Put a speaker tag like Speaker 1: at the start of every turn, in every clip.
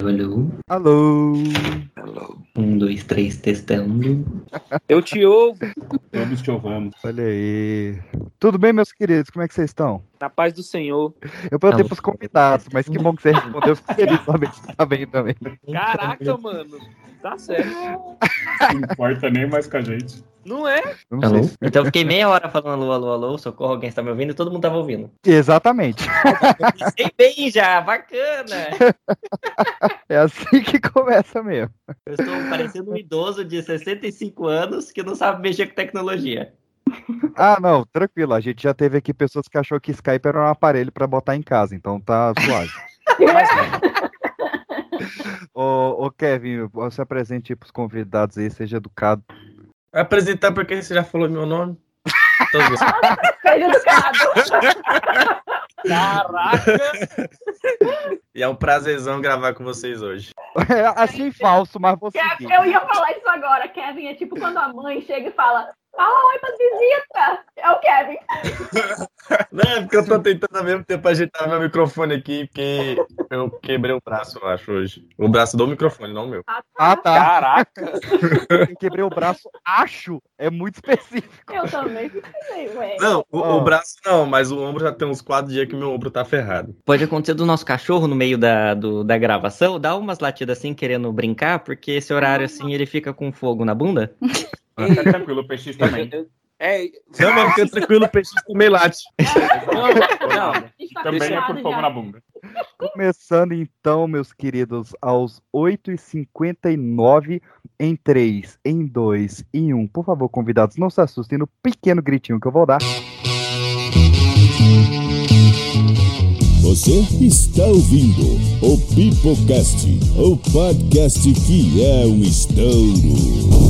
Speaker 1: Alô?
Speaker 2: Alô?
Speaker 3: Hello.
Speaker 1: Um, dois, três, testando.
Speaker 4: Eu te ouvo.
Speaker 5: Todos te ouvamos.
Speaker 2: Olha aí. Tudo bem, meus queridos? Como é que vocês estão?
Speaker 4: Na paz do Senhor.
Speaker 2: Eu perguntei pros convidados, mas que bom que você respondeu. Fico feliz saber que você tá bem também.
Speaker 4: Caraca, mano. Tá certo.
Speaker 5: Não importa nem mais com a gente.
Speaker 4: Não é?
Speaker 2: Não
Speaker 1: Alô?
Speaker 2: se-
Speaker 1: Então eu fiquei meia hora falando alô, alô, alô, socorro, alguém está me ouvindo e todo mundo tava ouvindo.
Speaker 2: Exatamente.
Speaker 1: Sei bem já, bacana!
Speaker 2: É assim que começa mesmo.
Speaker 1: Eu estou parecendo um idoso de 65 anos que não sabe mexer com tecnologia.
Speaker 2: Ah, não, tranquilo. A gente já teve aqui pessoas que achou que Skype era um aparelho pra botar em casa, então tá suave. ô, ô, Kevin, você apresente pros convidados aí, seja educado.
Speaker 6: Vai apresentar porque você já falou meu nome?
Speaker 7: Seja educado.
Speaker 4: Caraca.
Speaker 6: E é um prazerzão gravar com vocês hoje.
Speaker 2: assim falso, mas seguir.
Speaker 7: Eu ia falar isso agora. Kevin é tipo quando a mãe chega e fala: Fala oi pras visitas. É o Kevin.
Speaker 6: Não, é porque eu tô tentando ao mesmo tempo ajeitar meu microfone aqui, porque eu quebrei o braço, eu acho, hoje. O braço do microfone, não o meu.
Speaker 2: Ah, tá.
Speaker 4: Caraca.
Speaker 2: Eu quebrei o braço, acho. É muito específico.
Speaker 7: Eu também ué.
Speaker 6: Não, o,
Speaker 2: Ó.
Speaker 6: o braço não, mas o ombro já tem uns quatro dias que meu ombro tá ferrado.
Speaker 1: Pode acontecer do nosso cachorro no meio da, do- da gravação, dá umas latidas assim, querendo brincar, porque esse horário assim ele fica com fogo na bunda.
Speaker 5: Fica tranquilo, o PX também.
Speaker 4: É,
Speaker 6: Não, mas fica tranquilo, o peixe também late.
Speaker 4: não, não.
Speaker 5: Também é por fogo
Speaker 7: já.
Speaker 5: na bunda.
Speaker 2: Começando então, meus queridos, aos 8h59 em 3, em 2, em 1. Por favor, convidados, não se assustem no pequeno gritinho que eu vou dar.
Speaker 8: Você está ouvindo o Pipocast, o podcast que é um estouro.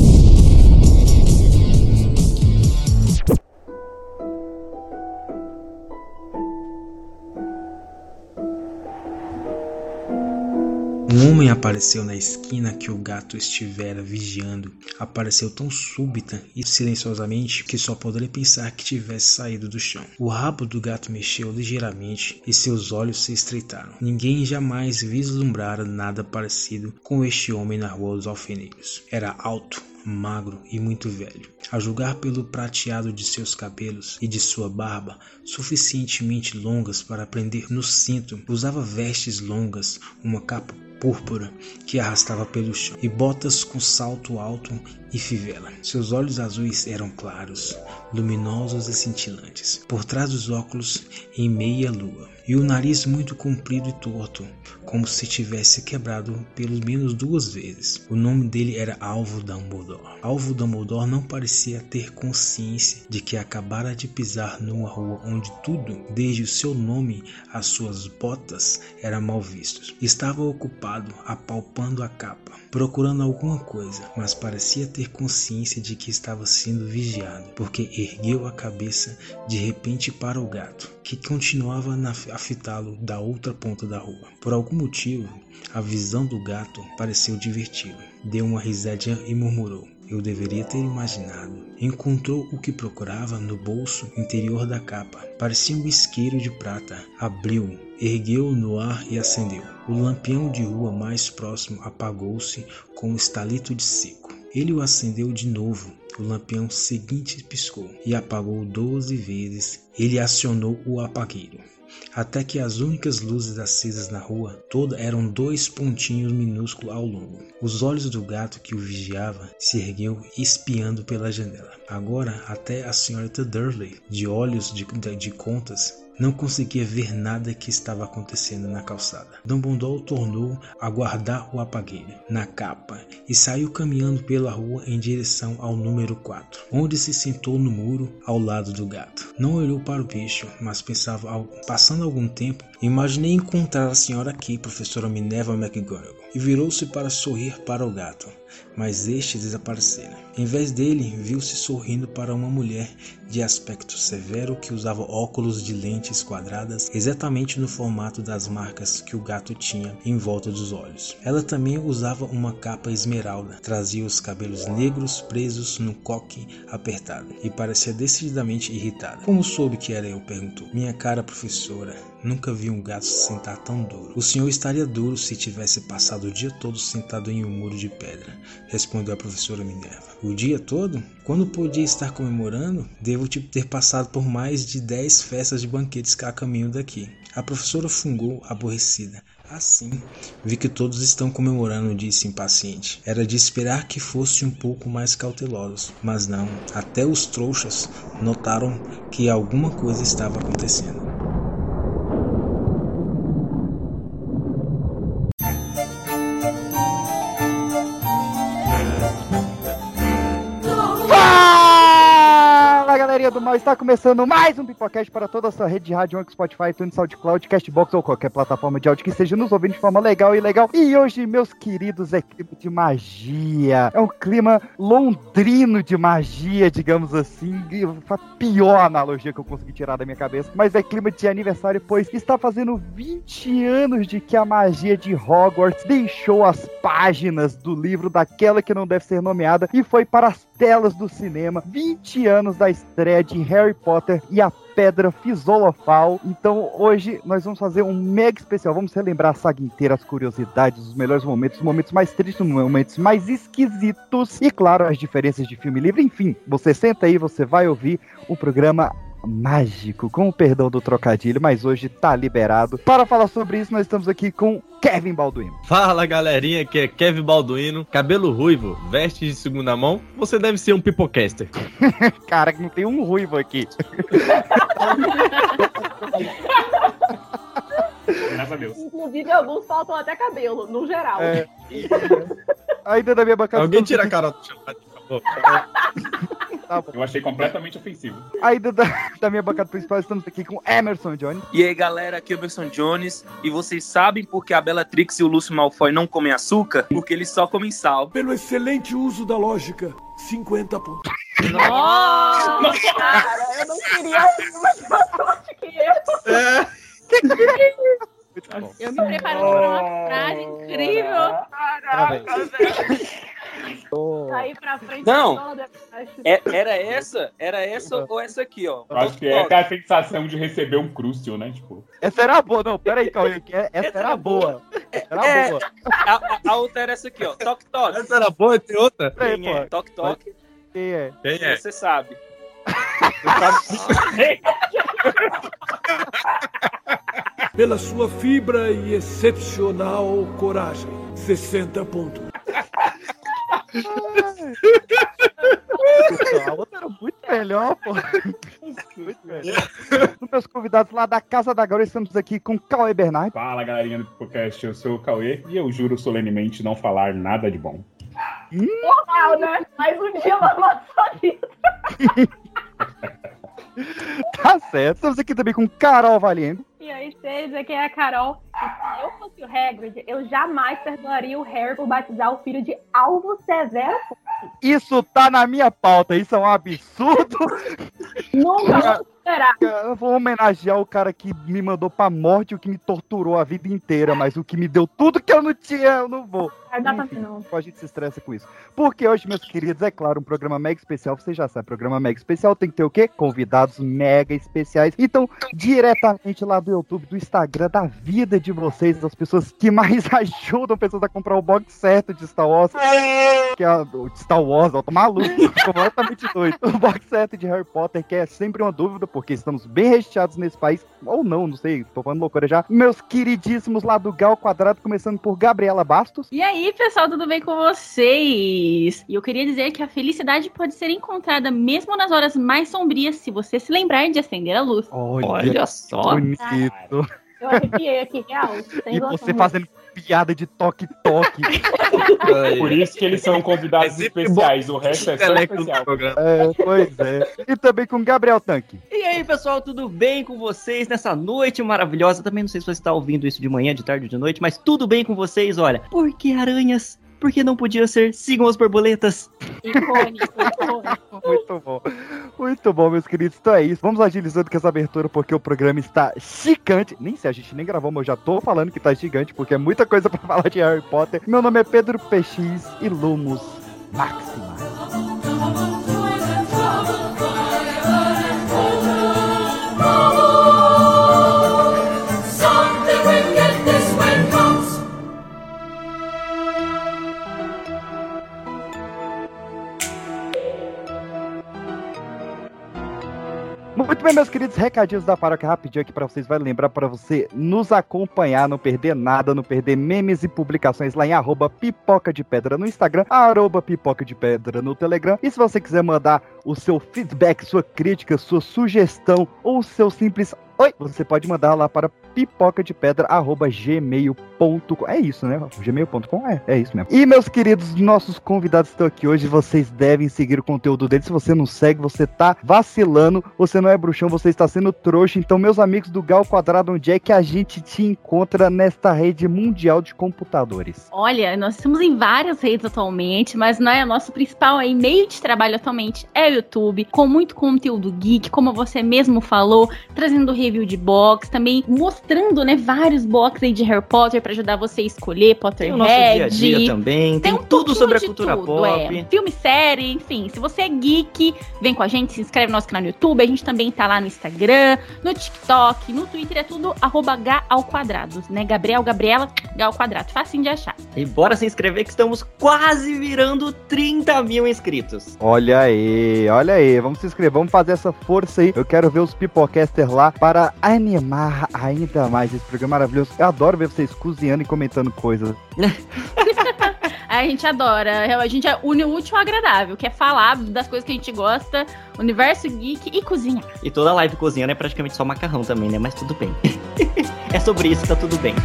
Speaker 9: Um homem apareceu na esquina que o gato estivera vigiando. Apareceu tão súbita e silenciosamente que só poderia pensar que tivesse saído do chão. O rabo do gato mexeu ligeiramente e seus olhos se estreitaram. Ninguém jamais vislumbrara nada parecido com este homem na Rua dos Alfeneiros. Era alto, magro e muito velho. A julgar pelo prateado de seus cabelos e de sua barba, suficientemente longas para prender no cinto, usava vestes longas, uma capa púrpura que arrastava pelo chão e botas com salto alto e fivela. Seus olhos azuis eram claros, luminosos e cintilantes, por trás dos óculos em meia lua, e o nariz muito comprido e torto, como se tivesse quebrado pelo menos duas vezes. O nome dele era Alvo Dumbledore. Alvo Dumbledore não parecia ter consciência de que acabara de pisar numa rua onde tudo, desde o seu nome às suas botas, era mal visto. Estava ocupado apalpando a capa, procurando alguma coisa, mas parecia ter consciência de que estava sendo vigiado, porque ergueu a cabeça de repente para o gato, que continuava a fitá-lo da outra ponta da rua. Por algum motivo, a visão do gato pareceu diverti-lo. Deu uma risadinha e murmurou. Eu deveria ter imaginado. Encontrou o que procurava no bolso interior da capa. Parecia um isqueiro de prata. Abriu, ergueu-o no ar e acendeu. O lampião de rua mais próximo apagou-se com um estalito de seco. Ele o acendeu de novo. O lampião seguinte piscou e apagou doze vezes. Ele acionou o apagueiro até que as únicas luzes acesas na rua toda eram dois pontinhos minúsculos ao longo. Os olhos do gato que o vigiava se ergueu espiando pela janela. Agora até a senhorita Durley, de olhos de, de, de contas, não conseguia ver nada que estava acontecendo na calçada. Dumbledore tornou a guardar o apagueiro na capa e saiu caminhando pela rua em direção ao número 4, onde se sentou no muro ao lado do gato. Não olhou para o bicho, mas pensava, ao- passando algum tempo, imaginei encontrar a senhora aqui, professora Minerva McGonagall, e virou-se para sorrir para o gato, mas este desaparecera. Em vez dele, viu-se sorrindo para uma mulher de aspecto severo que usava óculos de lentes quadradas exatamente no formato das marcas que o gato tinha em volta dos olhos. Ela também usava uma capa esmeralda, trazia os cabelos negros presos num coque apertado e parecia decididamente irritada. Como soube que era eu? perguntou. Minha cara professora, Nunca vi um gato se sentar tão duro. O senhor estaria duro se tivesse passado o dia todo sentado em um muro de pedra, respondeu a professora Minerva. O dia todo? Quando podia estar comemorando, devo te ter passado por mais de dez festas de banquetes a caminho daqui. A professora fungou, aborrecida. Assim, vi que todos estão comemorando, disse impaciente. Era de esperar que fosse um pouco mais cautelosos, mas não. Até os trouxas notaram que alguma coisa estava acontecendo.
Speaker 2: Do mal, está começando mais um Pipocast para toda a sua rede de rádio, Anchor, Spotify, iTunes, SoundCloud, Castbox ou qualquer plataforma de áudio que esteja nos ouvindo de forma legal e legal. E hoje, meus queridos, é clima de magia. É um clima londrino de magia, digamos assim. Foi a pior analogia que eu consegui tirar da minha cabeça. Mas é clima de aniversário, pois está fazendo 20 anos de que a magia de Hogwarts deixou as páginas do livro daquela que não deve ser nomeada e foi para as telas do cinema. 20 anos da estreia de Harry Potter e a Pedra Fisolofal. Então hoje nós vamos fazer um mega especial. Vamos relembrar a saga inteira, as curiosidades, os melhores momentos, os momentos mais tristes, os momentos mais esquisitos e, claro, as diferenças de filme livre. Enfim, você senta aí, você vai ouvir o programa mágico, com o perdão do trocadilho, mas hoje tá liberado. Para falar sobre isso, nós estamos aqui com Kevin Balduino.
Speaker 6: Fala galerinha, aqui é Kevin Balduino, cabelo ruivo, veste de segunda mão, você deve ser um pipocaster.
Speaker 2: Cara, que não tem um ruivo aqui.
Speaker 5: Graças a Deus.
Speaker 7: Inclusive, alguns faltam até cabelo, no geral.
Speaker 2: É. Ainda da minha bancada.
Speaker 6: Alguém tira a cara do chão, por favor.
Speaker 2: Tá bom.
Speaker 5: Eu achei completamente ofensivo.
Speaker 2: Ainda da, da minha bancada principal, estamos aqui com Emerson Johnny.
Speaker 4: E aí, galera, aqui é o Emerson Jones. E vocês sabem por que a Bellatrix e o Lúcio Malfoy não comem açúcar? Porque eles só comem sal.
Speaker 3: Pelo excelente uso da lógica, 50 pontos.
Speaker 7: Nossa, cara, eu não queria mais sorte que eu.
Speaker 2: Muito bom.
Speaker 10: Eu me preparando para uma frase incrível.
Speaker 7: Caraca, velho. Sair pra frente
Speaker 4: Não.
Speaker 7: toda.
Speaker 4: É- era essa? Era essa ou essa aqui, ó?
Speaker 5: Eu acho que é aquela sensação de receber um crústio, né? Tipo,
Speaker 2: Essa era boa, não, pera aí, Cauê, que é- essa era boa. Era
Speaker 4: É.
Speaker 2: boa.
Speaker 4: A, a- a outra era essa aqui, ó. Toque, toque.
Speaker 6: Essa era boa tem outra?
Speaker 4: Quem é? Toque, toque.
Speaker 2: Quem é?
Speaker 6: Quem é?
Speaker 4: Você sabe.
Speaker 3: Pela sua fibra e excepcional coragem, 60 pontos.
Speaker 2: A outra era muito melhor, pô. Muito melhor. Os meus convidados lá da Casa da Glória, estamos aqui com Cauê Bernardo.
Speaker 5: fala galerinha do podcast, eu sou o Cauê e eu juro solenemente não falar nada de bom.
Speaker 7: Normal, né? Mais um dia na nossa vida.
Speaker 2: Tá certo. Estamos aqui também com Carol Valiendo.
Speaker 7: E aí, vocês, aqui é a Carol. E se eu fosse o Hagrid, eu jamais perdoaria o Harry por batizar o filho de Alvo Severo.
Speaker 2: Isso tá na minha pauta, isso é um absurdo.
Speaker 7: Nunca esperar.
Speaker 2: Eu vou homenagear o cara que me mandou pra morte, o que me torturou a vida inteira, mas o que me deu tudo que eu não tinha, eu não vou.
Speaker 7: Não dá pra assim, não.
Speaker 2: A gente se estressa com isso. Porque hoje, meus queridos, é claro, um programa mega especial, você já sabe, programa mega especial tem que ter o quê? Convidados mega especiais. Então, diretamente lá do YouTube, do Instagram, da vida de vocês, das pessoas que mais ajudam pessoas a comprar o box certo de Star Wars, que é o de Star Wars, ó, tô maluco, completamente doido. O box certo de Harry Potter, que é sempre uma dúvida, porque estamos bem recheados nesse país, ou não, não sei, tô falando loucura já. Meus queridíssimos lá do Gal Quadrado, começando por Gabriela Bastos.
Speaker 10: E aí, pessoal, tudo bem com vocês? E eu queria dizer que a felicidade pode ser encontrada mesmo nas horas mais sombrias, se você se lembrar de acender a luz.
Speaker 1: Olha só.
Speaker 2: bonito.
Speaker 7: Eu arrepiei aqui, real.
Speaker 2: E você fazendo piada de toque-toque.
Speaker 5: Por isso que eles são convidados
Speaker 6: É
Speaker 5: especiais, o resto é só
Speaker 6: do
Speaker 5: especial.
Speaker 6: programa.
Speaker 2: é, pois é. E também com Gabriel Tanque.
Speaker 1: E aí, pessoal, tudo bem com vocês nessa noite maravilhosa? Também não sei se você está ouvindo isso de manhã, de tarde ou de noite, mas tudo bem com vocês, olha. Por que aranhas? Por que não podia ser? Sigam as borboletas.
Speaker 10: Icônico, icônico.
Speaker 2: Muito bom. Muito bom, meus queridos. Então é isso. Vamos agilizando com essa abertura, porque o programa está gigante. Nem se a gente nem gravou, mas eu já tô falando que tá gigante, porque é muita coisa pra falar de Harry Potter. Meu nome é Pedro PX e Lumos Máxima. Muito bem, meus queridos, recadinhos da paróquia rapidinho aqui pra vocês. Vai lembrar pra você nos acompanhar, não perder nada, não perder memes e publicações lá em arroba pipoca de pedra no Instagram, arroba pipoca de pedra no Telegram. E se você quiser mandar o seu feedback, sua crítica, sua sugestão ou seu simples Oi, você pode mandar lá para pipoca de pedra gmail.com. É isso, né? Gmail.com é, é isso mesmo. E meus queridos, nossos convidados estão aqui hoje. Vocês devem seguir o conteúdo deles. Se você não segue, você tá vacilando. Você não é bruxão, você está sendo trouxa. Então, meus amigos do Gal Quadrado, onde é que a gente te encontra nesta rede mundial de computadores?
Speaker 10: Olha, nós estamos em várias redes atualmente, mas é o nosso principal aí, meio de trabalho atualmente é o YouTube, com muito conteúdo geek, como você mesmo falou, trazendo review de box, também mostrando, né, vários box aí de Harry Potter para ajudar você a escolher
Speaker 1: Tem o nosso dia a
Speaker 10: Potterhead.
Speaker 1: dia também. Tem,
Speaker 10: um
Speaker 1: tudo sobre a cultura
Speaker 10: tudo,
Speaker 1: pop.
Speaker 10: é. Filme, série, enfim. Se você é geek, vem com a gente, se inscreve no nosso canal no YouTube. A gente também tá lá no Instagram, no TikTok, no Twitter, é tudo arroba H ao quadrado, né? Gabriel, Gabriela, H ao quadrado. Facinho de achar.
Speaker 1: E bora se inscrever que estamos quase virando 30 mil inscritos.
Speaker 2: Olha aí, olha aí. Vamos se inscrever, vamos fazer essa força aí. Eu quero ver os Pipocasters lá para animar ainda mais esse programa maravilhoso. Eu adoro ver vocês cozinhando e comentando coisas.
Speaker 10: A gente adora. A gente une o útil ao agradável, que é falar das coisas que a gente gosta, universo geek e cozinha.
Speaker 1: E toda live cozinhando é praticamente só macarrão também, né? Mas tudo bem. é sobre isso, tá tudo bem.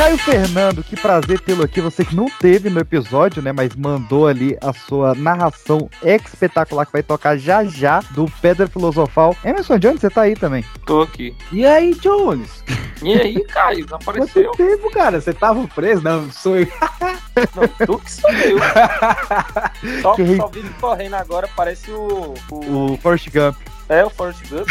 Speaker 2: Caio Fernando, que prazer tê-lo aqui. Você que não teve no episódio, né? Mas mandou ali a sua narração espetacular que vai tocar já já do Pedra Filosofal. Emerson Jones, você tá aí também.
Speaker 4: Tô aqui.
Speaker 11: E aí, Jones?
Speaker 4: E aí, Caio? Não
Speaker 11: Quanto
Speaker 4: apareceu?
Speaker 11: tempo, cara? Você tava preso? Não, sou eu.
Speaker 4: Não, tu que sou eu. Só,
Speaker 2: Que
Speaker 4: só vindo correndo agora, parece o. o
Speaker 2: O Forrest Gump.
Speaker 4: É, o Forrest Gump.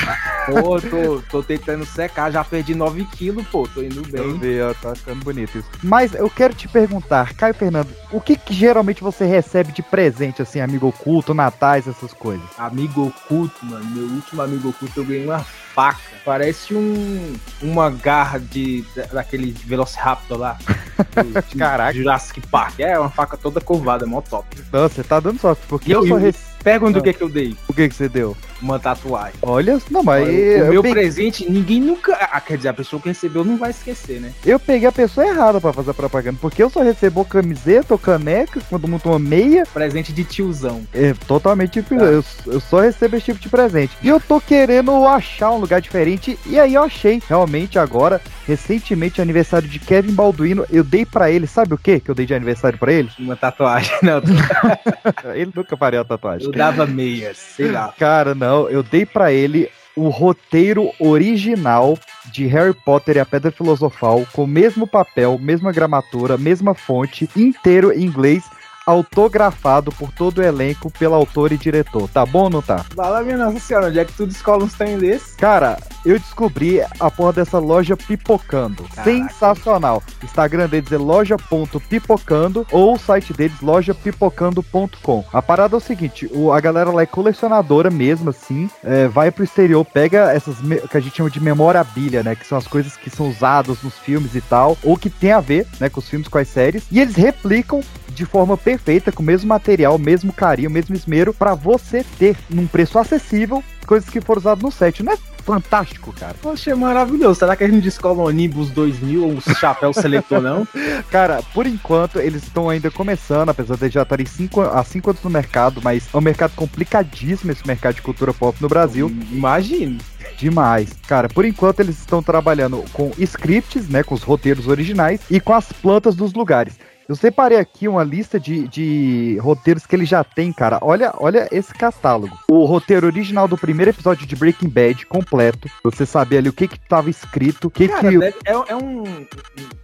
Speaker 11: Pô, tô, tô tentando secar, já perdi 9 quilos, pô, tô indo
Speaker 2: Eu
Speaker 11: bem.
Speaker 2: vi, ó, tá ficando bonito isso. Mas eu quero te perguntar, Caio Fernando, o que, que geralmente você recebe de presente, assim, amigo oculto, natais, essas coisas?
Speaker 11: Amigo oculto, mano. Meu último amigo oculto eu ganhei uma faca. Parece um uma garra de da- daquele Velociraptor lá. do-
Speaker 2: Caraca.
Speaker 11: Jurassic Park. É uma faca toda curvada, mó top.
Speaker 2: Nossa, você tá dando sorte, porque
Speaker 11: E
Speaker 2: eu
Speaker 11: eu-
Speaker 2: só
Speaker 11: eu-
Speaker 2: recebi.
Speaker 11: Pergunta o que que eu dei.
Speaker 2: O que, que você deu?
Speaker 11: Uma tatuagem.
Speaker 2: Olha, não, mas
Speaker 11: o
Speaker 2: eu,
Speaker 11: meu
Speaker 2: peguei,
Speaker 11: presente, ninguém nunca. Ah, quer dizer, a pessoa que recebeu não vai esquecer, né?
Speaker 2: eu peguei a pessoa errada pra fazer propaganda, porque eu só recebo camiseta ou caneca, quando muito uma meia,
Speaker 11: Presente de tiozão.
Speaker 2: é totalmente
Speaker 11: Tá.
Speaker 2: eu, eu só recebo esse tipo de presente. E eu tô querendo achar um lugar diferente, e aí eu achei, realmente agora, recentemente, aniversário de Kevin Balduino, eu dei pra ele, sabe o que que eu dei de aniversário pra ele?
Speaker 11: Uma tatuagem. Não,
Speaker 2: Ele nunca faria a tatuagem.
Speaker 11: eu dava meias, sei lá.
Speaker 2: Cara, não, eu dei pra ele o roteiro original de Harry Potter e a Pedra Filosofal, com o mesmo papel, mesma gramatura, mesma fonte, inteiro em inglês, autografado por todo o elenco, pelo autor e diretor. Tá bom ou não tá?
Speaker 11: Fala, minha nossa senhora, onde é que tu descola uns trem desse?
Speaker 2: Cara, eu descobri a porra dessa loja Pipocando.
Speaker 11: Caraca.
Speaker 2: Sensacional. Instagram deles é loja.pipocando ou o site deles lojapipocando.com. A parada é o seguinte, o- a galera lá é colecionadora mesmo, assim, é, vai pro exterior, pega essas que a gente chama de memorabilia, né, que são as coisas que são usadas nos filmes e tal, ou que tem a ver, né, com os filmes, com as séries, e eles replicam de forma perfeita, com o mesmo material, mesmo carinho, mesmo esmero, pra você ter num preço acessível coisas que foram usadas no set. Não é fantástico, cara?
Speaker 11: Poxa, é maravilhoso. Será que a gente descola um Nimbus 2000 ou um chapéu seletor, não?
Speaker 2: Cara, por enquanto eles estão ainda começando, apesar de já estarem cinco, há 5 anos no mercado, mas é um mercado complicadíssimo esse mercado de cultura pop no Brasil.
Speaker 11: Imagino.
Speaker 2: Demais. Cara, por enquanto eles estão trabalhando com scripts, né, com os roteiros originais e com as plantas dos lugares. Eu separei aqui uma lista de, de roteiros que ele já tem, cara. Olha, olha esse catálogo. O roteiro original do primeiro episódio de Breaking Bad, completo. Você saber ali o que que tava escrito, o que
Speaker 11: Cara,
Speaker 2: que...
Speaker 11: deve- é, é um.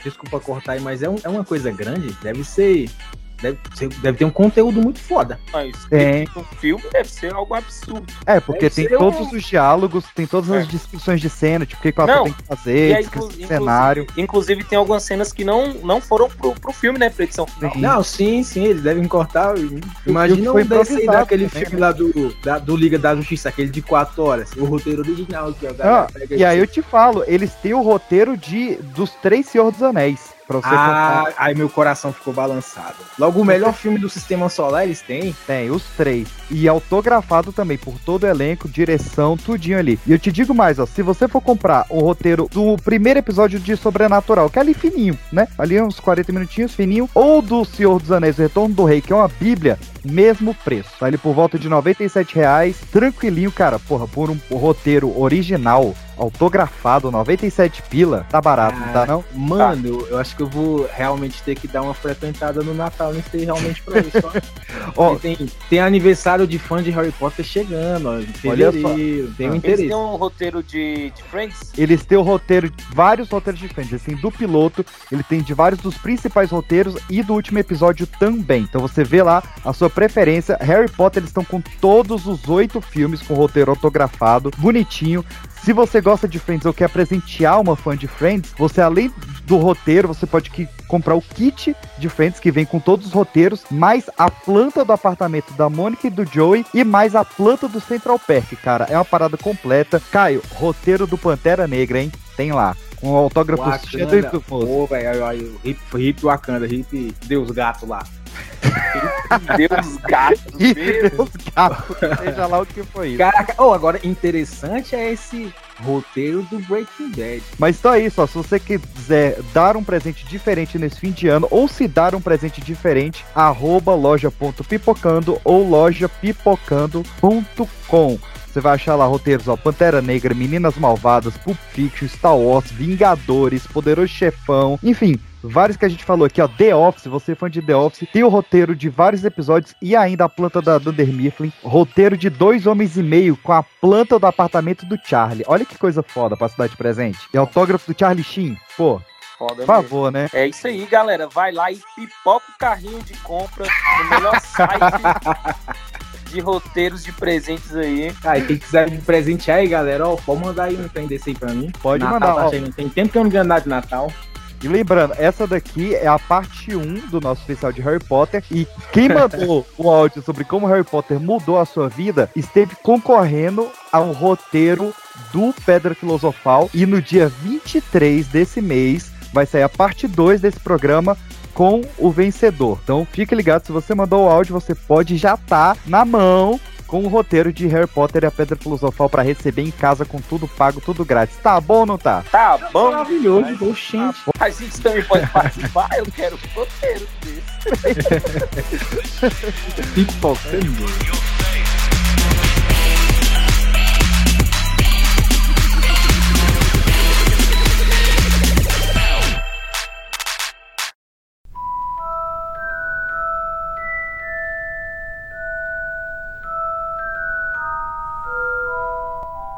Speaker 11: Desculpa cortar aí, mas é, um- é uma coisa grande. Deve ser. Deve, ser- deve ter um conteúdo muito foda.
Speaker 4: Mas
Speaker 2: Tem.
Speaker 4: um filme deve ser algo absurdo.
Speaker 2: É, porque
Speaker 11: Deve
Speaker 2: tem todos
Speaker 11: um-
Speaker 2: os diálogos, tem todas as
Speaker 4: É.
Speaker 2: descrições de cena, tipo, o que, o ator tem que fazer,
Speaker 4: aí,
Speaker 2: descrição
Speaker 4: inclu-
Speaker 2: de cenário.
Speaker 4: inclusive, inclusive tem algumas cenas que não, não foram pro, pro filme, né? Pra edição final.
Speaker 2: Sim.
Speaker 11: Não, sim, sim, eles devem cortar. Imagina
Speaker 2: foi
Speaker 11: um desse daquele
Speaker 2: também,
Speaker 11: filme
Speaker 2: né?
Speaker 11: lá do, da- do Liga da Justiça, aquele de 4 horas. O roteiro original que a galera
Speaker 2: Ah, e aí eu te falo, eles têm o roteiro de dos três Senhor dos Anéis. Pra você
Speaker 11: Ah,
Speaker 2: contar.
Speaker 11: aí meu coração ficou balançado. Logo, o melhor filme do Sistema Solar eles têm.
Speaker 2: Tem, os três. E autografado também, por todo o elenco, direção, tudinho ali. E eu te digo mais, ó, se você for comprar o roteiro do primeiro episódio de Sobrenatural, que é ali fininho, né? Ali uns 40 minutinhos, fininho, ou do Senhor dos Anéis, o Retorno do Rei, que é uma bíblia, mesmo preço. Tá ali por volta de 97 reais, tranquilinho, cara. Porra, por um roteiro original, autografado, 97 pila, tá barato, não tá não?
Speaker 11: Mano, eu, eu acho que eu vou realmente ter que dar uma frequentada no Natal nesse aí realmente pra isso. ó. Tem, tem aniversário de fã de Harry Potter chegando, ó,
Speaker 2: Olha só.
Speaker 11: Tem um
Speaker 2: Ah.
Speaker 4: Eles
Speaker 11: interesse.
Speaker 4: têm um roteiro de, de Friends.
Speaker 2: Eles têm o roteiro, vários roteiros diferentes, assim, do piloto, ele tem de vários dos principais roteiros e do último episódio também. Então você vê lá a sua preferência. Harry Potter, eles estão com todos os oito filmes com roteiro autografado, bonitinho. Se você gosta de Friends ou quer presentear uma fã de Friends, você além do roteiro, você pode que- comprar o kit de Friends que vem com todos os roteiros, mais a planta do apartamento da Mônica e do Joey e mais a planta do Central Park, cara. É uma parada completa. Caio, roteiro do Pantera Negra, hein? Tem lá. Com o autógrafo cheio
Speaker 11: Wakanda,
Speaker 2: do
Speaker 11: pô, velho, o hip, hip Wakanda, hip Deus Gato lá.
Speaker 4: Deus gato.
Speaker 2: E
Speaker 4: mesmo.
Speaker 2: Deus gato, seja lá o que foi isso.
Speaker 11: Caraca, oh, agora interessante é esse roteiro do Breaking Bad.
Speaker 2: Mas só isso, ó, se você quiser dar um presente diferente nesse fim de ano, ou se dar um presente diferente, arroba loja.pipocando ou lojapipocando.com. Você vai achar lá roteiros, ó, Pantera Negra, Meninas Malvadas, Pulp Fiction, Star Wars, Vingadores, Poderoso Chefão, enfim, vários que a gente falou aqui, ó, The Office, você é fã de The Office, tem o roteiro de vários episódios e ainda a planta da Dunder Mifflin, roteiro de dois homens e meio com a planta do apartamento do Charlie. Olha que coisa foda pra se dar de presente. E autógrafo do Charlie Sheen, pô,
Speaker 4: Foda
Speaker 2: por
Speaker 4: mesmo.
Speaker 2: favor, né?
Speaker 4: É isso aí, galera. Vai lá e pipoca o carrinho de compra no melhor site de roteiros de presentes aí.
Speaker 11: Ah, e quem quiser me presentear aí, galera, ó, pode mandar aí um trem desse aí pra mim.
Speaker 2: Pode
Speaker 11: Natal
Speaker 2: mandar,
Speaker 11: tá
Speaker 2: ó.
Speaker 11: Tem tempo que eu não ganho nada de Natal.
Speaker 2: E lembrando, essa daqui é a parte 1 do nosso especial de Harry Potter. E quem mandou o áudio sobre como Harry Potter mudou a sua vida esteve concorrendo ao roteiro do Pedra Filosofal. E no dia 23 desse mês vai sair a parte 2 desse programa com o vencedor. Então fique ligado, se você mandou o áudio, você pode já estar na mão com o roteiro de Harry Potter e a Pedra Filosofal para receber em casa com tudo pago, tudo grátis. Tá bom ou não tá?
Speaker 4: Tá bom?
Speaker 11: Maravilhoso, oxente.
Speaker 4: A gente também pode participar. Eu quero roteiro desse.
Speaker 2: Pipocando.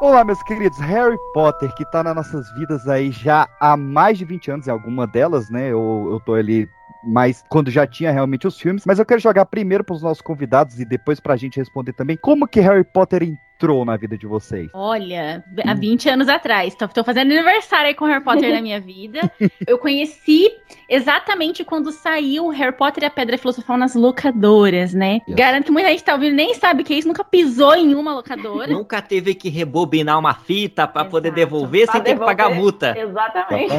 Speaker 2: Olá, meus queridos. Harry Potter, que tá nas nossas vidas aí já há mais de 20 anos, em alguma delas, né? Eu, eu tô ali mais quando já tinha realmente os filmes. Mas eu quero jogar primeiro pros nossos convidados e depois pra gente responder também como que Harry Potter entrou na vida de vocês.
Speaker 10: Olha, há 20 anos atrás. Tô, tô fazendo aniversário aí com Harry Potter na minha vida. Eu conheci exatamente quando saiu Harry Potter e a Pedra Filosofal nas locadoras, né?
Speaker 2: Yes.
Speaker 10: Garanto que muita gente tá ouvindo nem sabe o que é isso, nunca pisou em uma locadora.
Speaker 1: Nunca teve que rebobinar uma fita pra poder devolver
Speaker 7: Pra
Speaker 1: sem ter que
Speaker 7: devolver.
Speaker 1: pagar multa.
Speaker 7: Exatamente.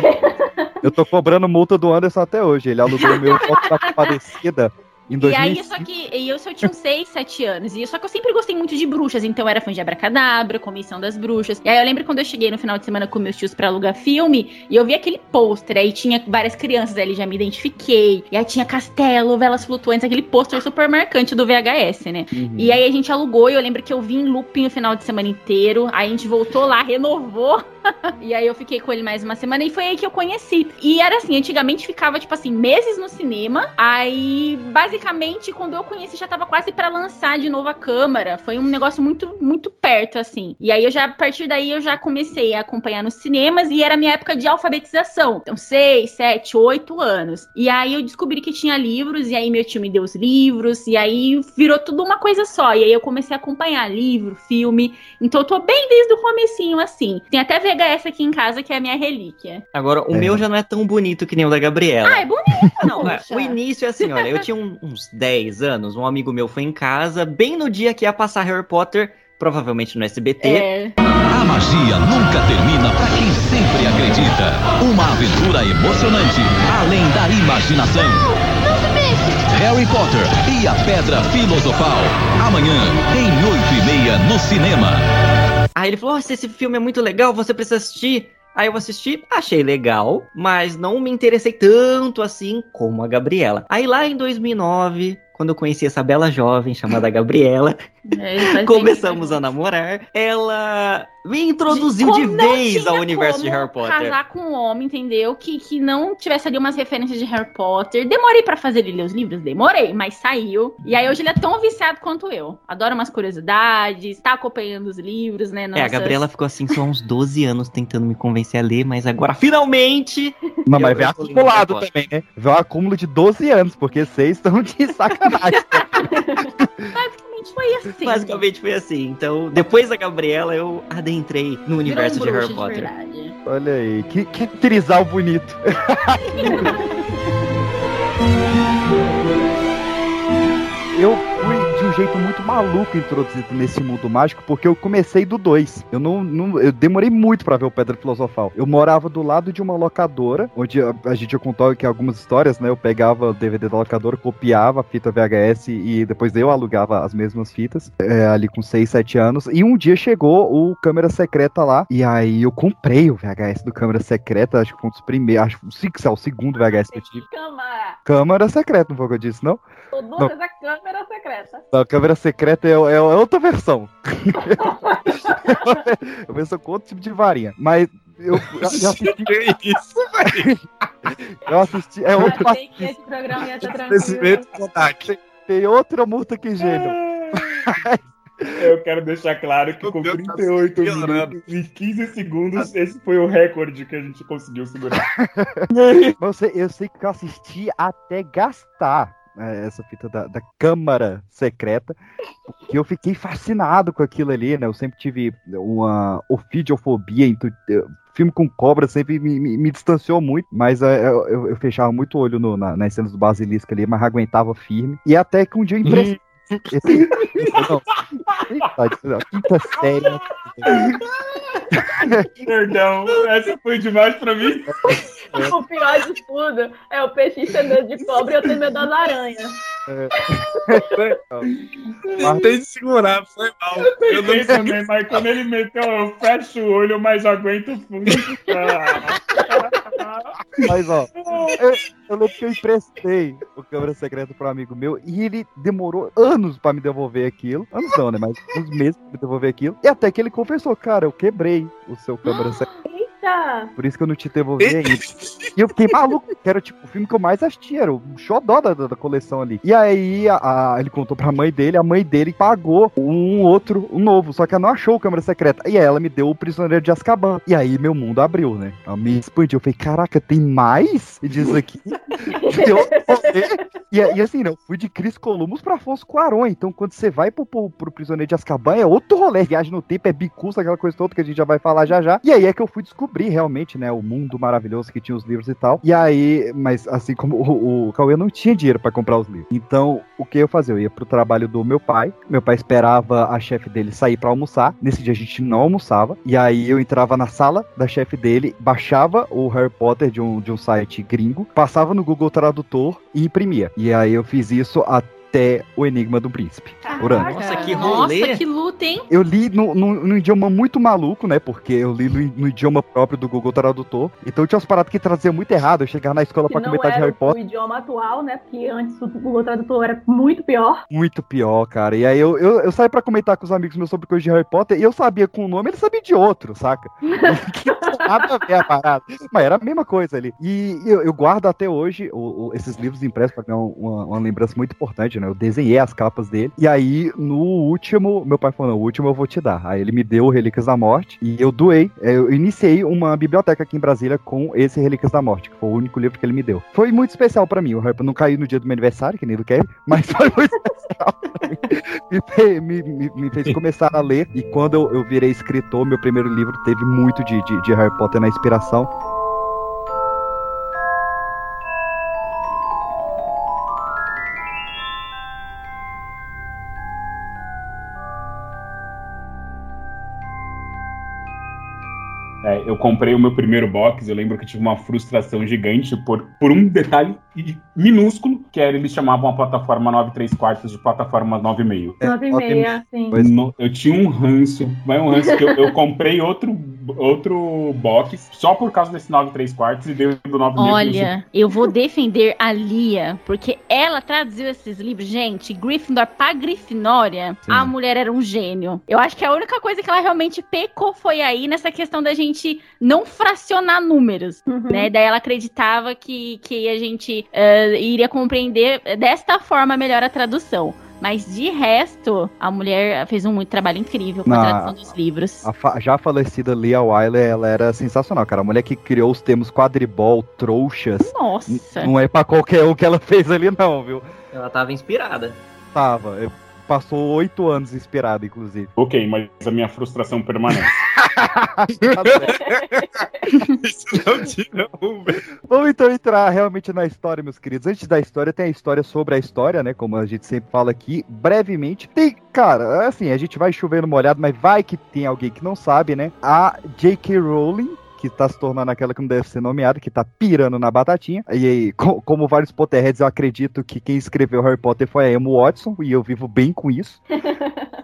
Speaker 2: Eu tô cobrando multa do Anderson até hoje. Ele alugou o meu foto da Compadecida em
Speaker 10: E
Speaker 2: 2005.
Speaker 10: aí, só que e eu só tinha uns 6, 7 anos. E só que eu sempre gostei muito de bruxas. Então eu era fã de Abracadabra, Comissão das Bruxas. E aí eu lembro quando eu cheguei no final de semana com meus tios pra alugar filme. E eu vi aquele pôster. Aí tinha várias crianças ali, já me identifiquei. E aí tinha castelo, velas flutuantes, aquele pôster super marcante do VHS, né?
Speaker 2: Uhum.
Speaker 10: E aí a gente alugou. E eu lembro que eu vi em looping o final de semana inteiro. Aí a gente voltou lá, renovou. e aí eu fiquei com ele mais uma semana e foi aí que eu conheci. E era assim, antigamente ficava, tipo assim, meses no cinema. Aí, basicamente, quando eu conheci, já tava quase para lançar de novo a câmera. Foi um negócio muito, muito perto, assim. E aí eu já, a partir daí, eu já comecei a acompanhar nos cinemas e era minha época de alfabetização. Então, seis, sete, oito anos. E aí eu descobri que tinha livros, e aí meu tio me deu os livros, e aí virou tudo uma coisa só. E aí eu comecei a acompanhar livro, filme. Então eu tô bem desde o comecinho, assim. Tem até VHS aqui em casa que é a minha relíquia.
Speaker 1: Agora, o
Speaker 2: É.
Speaker 1: meu já não é tão bonito que nem o da Gabriela.
Speaker 10: Ah, é bonito,
Speaker 1: Não, é,
Speaker 10: poxa.
Speaker 1: o início é assim, olha, eu tinha um- uns 10 anos, um amigo meu foi em casa, bem no dia que ia passar Harry Potter, provavelmente no SBT.
Speaker 10: É.
Speaker 12: A magia nunca termina para quem sempre acredita. Uma aventura emocionante, além da imaginação. Harry Potter e a Pedra Filosofal. Amanhã, em 8 e meia, no cinema.
Speaker 1: Aí ele falou: esse filme é muito legal, você precisa assistir. Aí eu assisti, achei legal, mas não me interessei tanto assim como a Gabriela. Aí lá em 2009, quando eu conheci essa bela jovem chamada Gabriela,
Speaker 10: É,
Speaker 1: começamos a namorar, ela me introduziu de
Speaker 10: não
Speaker 1: vez ao universo de Harry Potter.
Speaker 10: Casar com um homem, entendeu? Que, que não tivesse ali umas referências de Harry Potter. Demorei pra fazer ele ler os livros? Demorei, mas saiu. E aí hoje ele é tão viciado quanto eu. Adora umas curiosidades, tá acompanhando os livros, né?
Speaker 1: É, a
Speaker 10: nossas-
Speaker 1: Gabriela ficou assim só uns 12 anos tentando me convencer a ler, mas agora finalmente.
Speaker 2: Não, mas vem acumulado também, né? Vem um acúmulo de 12 anos, porque vocês estão de sacanagem.
Speaker 10: Basicamente foi assim.
Speaker 1: Basicamente foi assim. Então, depois da Gabriela, eu adentrei no universo
Speaker 10: um
Speaker 1: de Harry Potter.
Speaker 10: verdade.
Speaker 2: Olha aí, que, que trisal bonito. Eu de jeito muito maluco introduzido nesse mundo mágico, porque eu comecei do 2. Eu não, não- eu demorei muito pra ver o Pedra Filosofal. Eu morava do lado de uma locadora, onde a, a gente já contou aqui algumas histórias, né? Eu pegava o DVD da locadora, copiava a fita VHS e depois eu alugava as mesmas fitas, é, ali com 6, 7 anos. E um dia chegou o Câmera Secreta lá, e aí eu comprei o VHS do Câmera Secreta, acho que foi um dos primeiros, acho que é o segundo VHS que eu tive.
Speaker 7: Câmara.
Speaker 2: Câmara Secreta, não foi o que eu disse, não?
Speaker 7: O
Speaker 2: Não.
Speaker 7: É câmera secreta.
Speaker 2: Não, câmera secreta é, é- é outra versão. eu penso com outro tipo de varinha. Mas eu, eu, assisti.
Speaker 6: isso,
Speaker 2: Eu assisti. É outro
Speaker 7: Achei que esse programa ia ser tranquilo.
Speaker 2: Tem outra multa que gênio.
Speaker 5: Eu quero deixar claro que com
Speaker 6: Meu Deus, tá
Speaker 5: 38
Speaker 6: piorando.
Speaker 5: minutos e 15 segundos, esse foi o recorde que a gente conseguiu segurar.
Speaker 2: Eu sei, eu sei que eu assisti até gastar é, essa fita da, da Câmara Secreta, porque eu fiquei fascinado com aquilo ali, né? Eu sempre tive uma ofidiofobia, então, eu- filme com cobra sempre me, me, me distanciou muito, mas é, eu, eu- eu fechava muito o olho no- na- nas cenas do Basilisco ali, mas aguentava firme. E até que um dia eu emprestei. Esse, não, quinta série.
Speaker 5: Perdão, essa foi demais pra mim.
Speaker 7: O pior de tudo é o peixe medo de cobra e eu ter medo das aranhas.
Speaker 6: Tentei segurar, foi mal. Eu não
Speaker 5: Tentei também, mas quando ele meteu, eu fecho o olho, mas aguento fundo. Ah.
Speaker 2: Mas, ó, eu, eu lembro que eu emprestei o câmera secreta pro amigo meu e ele demorou anos pra me devolver aquilo. Anos não, né? Mas uns meses pra me devolver aquilo. E até que ele confessou, cara, eu quebrei o seu câmera secreta.
Speaker 7: Eita!
Speaker 2: Por isso que eu não te devolvi ainda. E eu fiquei maluco, que era tipo o filme que eu mais assisti, era o xodó da, da, coleção ali. E aí a- a- ele contou pra mãe dele, a mãe dele pagou um outro, um novo, só que ela não achou o câmera secreta. E aí ela me deu o prisioneiro de Azkaban. E aí meu mundo abriu, né? Ela me expandiu. Eu falei, caraca, tem mais disso aqui? E, e assim, né, eu fui de Cris Columbus pra Afonso Cuarón. Então quando você vai pro, pro, pro prisioneiro de Azkaban, é outro rolê. Viagem no tempo, é bicuça, aquela coisa toda que a gente já vai falar já já. E aí é que eu fui descobrir realmente, né, o mundo maravilhoso que tinha os livros e tal. E aí, mas assim como o, o Cauê não tinha dinheiro pra comprar os livros. Então, o que eu fazia? Eu ia pro trabalho do meu pai. Meu pai esperava a chefe dele sair pra almoçar. Nesse dia a gente não almoçava. E aí eu entrava na sala da chefe dele, baixava o Harry Potter de um, de um site gringo, passava no Google Tradutor e imprimia. E aí eu fiz isso até até O Enigma do Príncipe.
Speaker 1: Nossa, que
Speaker 10: Nossa,
Speaker 1: rolê.
Speaker 10: que luta, hein?
Speaker 2: Eu li no, no- no idioma muito maluco, né? Porque eu li no, no idioma próprio do Google Tradutor. Então tinha umas paradas que traziam muito errado. Eu chegava na escola
Speaker 7: Que
Speaker 2: pra
Speaker 7: não
Speaker 2: comentar de Harry
Speaker 7: o
Speaker 2: Potter.
Speaker 7: idioma atual, né? Porque antes o Google Tradutor era muito pior.
Speaker 2: Muito pior, cara. E aí eu, eu, eu saí pra comentar com os amigos meus sobre coisas de Harry Potter e eu sabia com um nome, ele sabia de outro, saca? Nada a ver a parada. Mas era a mesma coisa ali. E eu, eu guardo até hoje o- o- esses livros impressos pra mim é uma, uma lembrança muito importante, né? Eu desenhei as capas dele. E aí, no último, meu pai falou: no último eu vou te dar. Aí ele me deu o Relíquias da Morte e eu doei. é, Eu iniciei uma biblioteca aqui em Brasília com esse Relíquias da Morte, que foi o único livro que ele me deu. Foi muito especial pra mim. O Harry Potter não caiu no dia do meu aniversário, que nem do Kevin, mas foi muito especial me, me- me fez começar a ler. E quando eu, eu virei escritor, meu primeiro livro teve muito de, de, de Harry Potter na inspiração.
Speaker 5: É, eu comprei o meu primeiro box, eu lembro que tive uma frustração gigante por, por um detalhe minúsculo, que era eles chamavam a plataforma 9 3 quartos de plataforma 9,5.
Speaker 2: É,
Speaker 7: 9 e meia, sim.
Speaker 5: No- eu tinha um ranço, mas um ranço que eu, eu comprei outro, outro box só por causa desse 9 3 quartos e deu do 9,5.
Speaker 10: Olha, eu vou defender a Lia, porque ela traduziu esses livros. Gente, Gryffindor pra Grifinória,
Speaker 2: Sim.
Speaker 10: a mulher era um gênio. Eu acho que a única coisa que ela realmente pecou foi aí nessa questão da gente não fracionar números,
Speaker 7: Uhum.
Speaker 10: né? Daí ela acreditava que, que a gente eh, iria compreender desta forma melhor a tradução. Mas de resto, a mulher fez um muito trabalho incrível com a
Speaker 2: Na-
Speaker 10: tradução dos livros.
Speaker 2: A fa- já falecida Leah Wyler, ela era sensacional, cara. A mulher que criou os termos quadribol, trouxas.
Speaker 10: Nossa.
Speaker 2: Não é pra qualquer um que ela fez ali, não, viu?
Speaker 1: Ela tava inspirada.
Speaker 2: Tava. eu- Passou oito anos inspirada, inclusive.
Speaker 5: Ok, mas a minha frustração permanece.
Speaker 6: Isso não tira um.
Speaker 2: Vamos então entrar realmente na história, meus queridos. Antes da história, tem a história sobre a história, né? Como a gente sempre fala aqui, brevemente. Tem, cara, assim, a gente vai chovendo molhado, mas vai que tem alguém que não sabe, né? A J.K. Rowling. Que tá se tornando aquela que não deve ser nomeada, que tá pirando na batatinha. E aí, co- como vários Potterheads, eu acredito que quem escreveu Harry Potter foi a Emma Watson, e eu vivo bem com isso.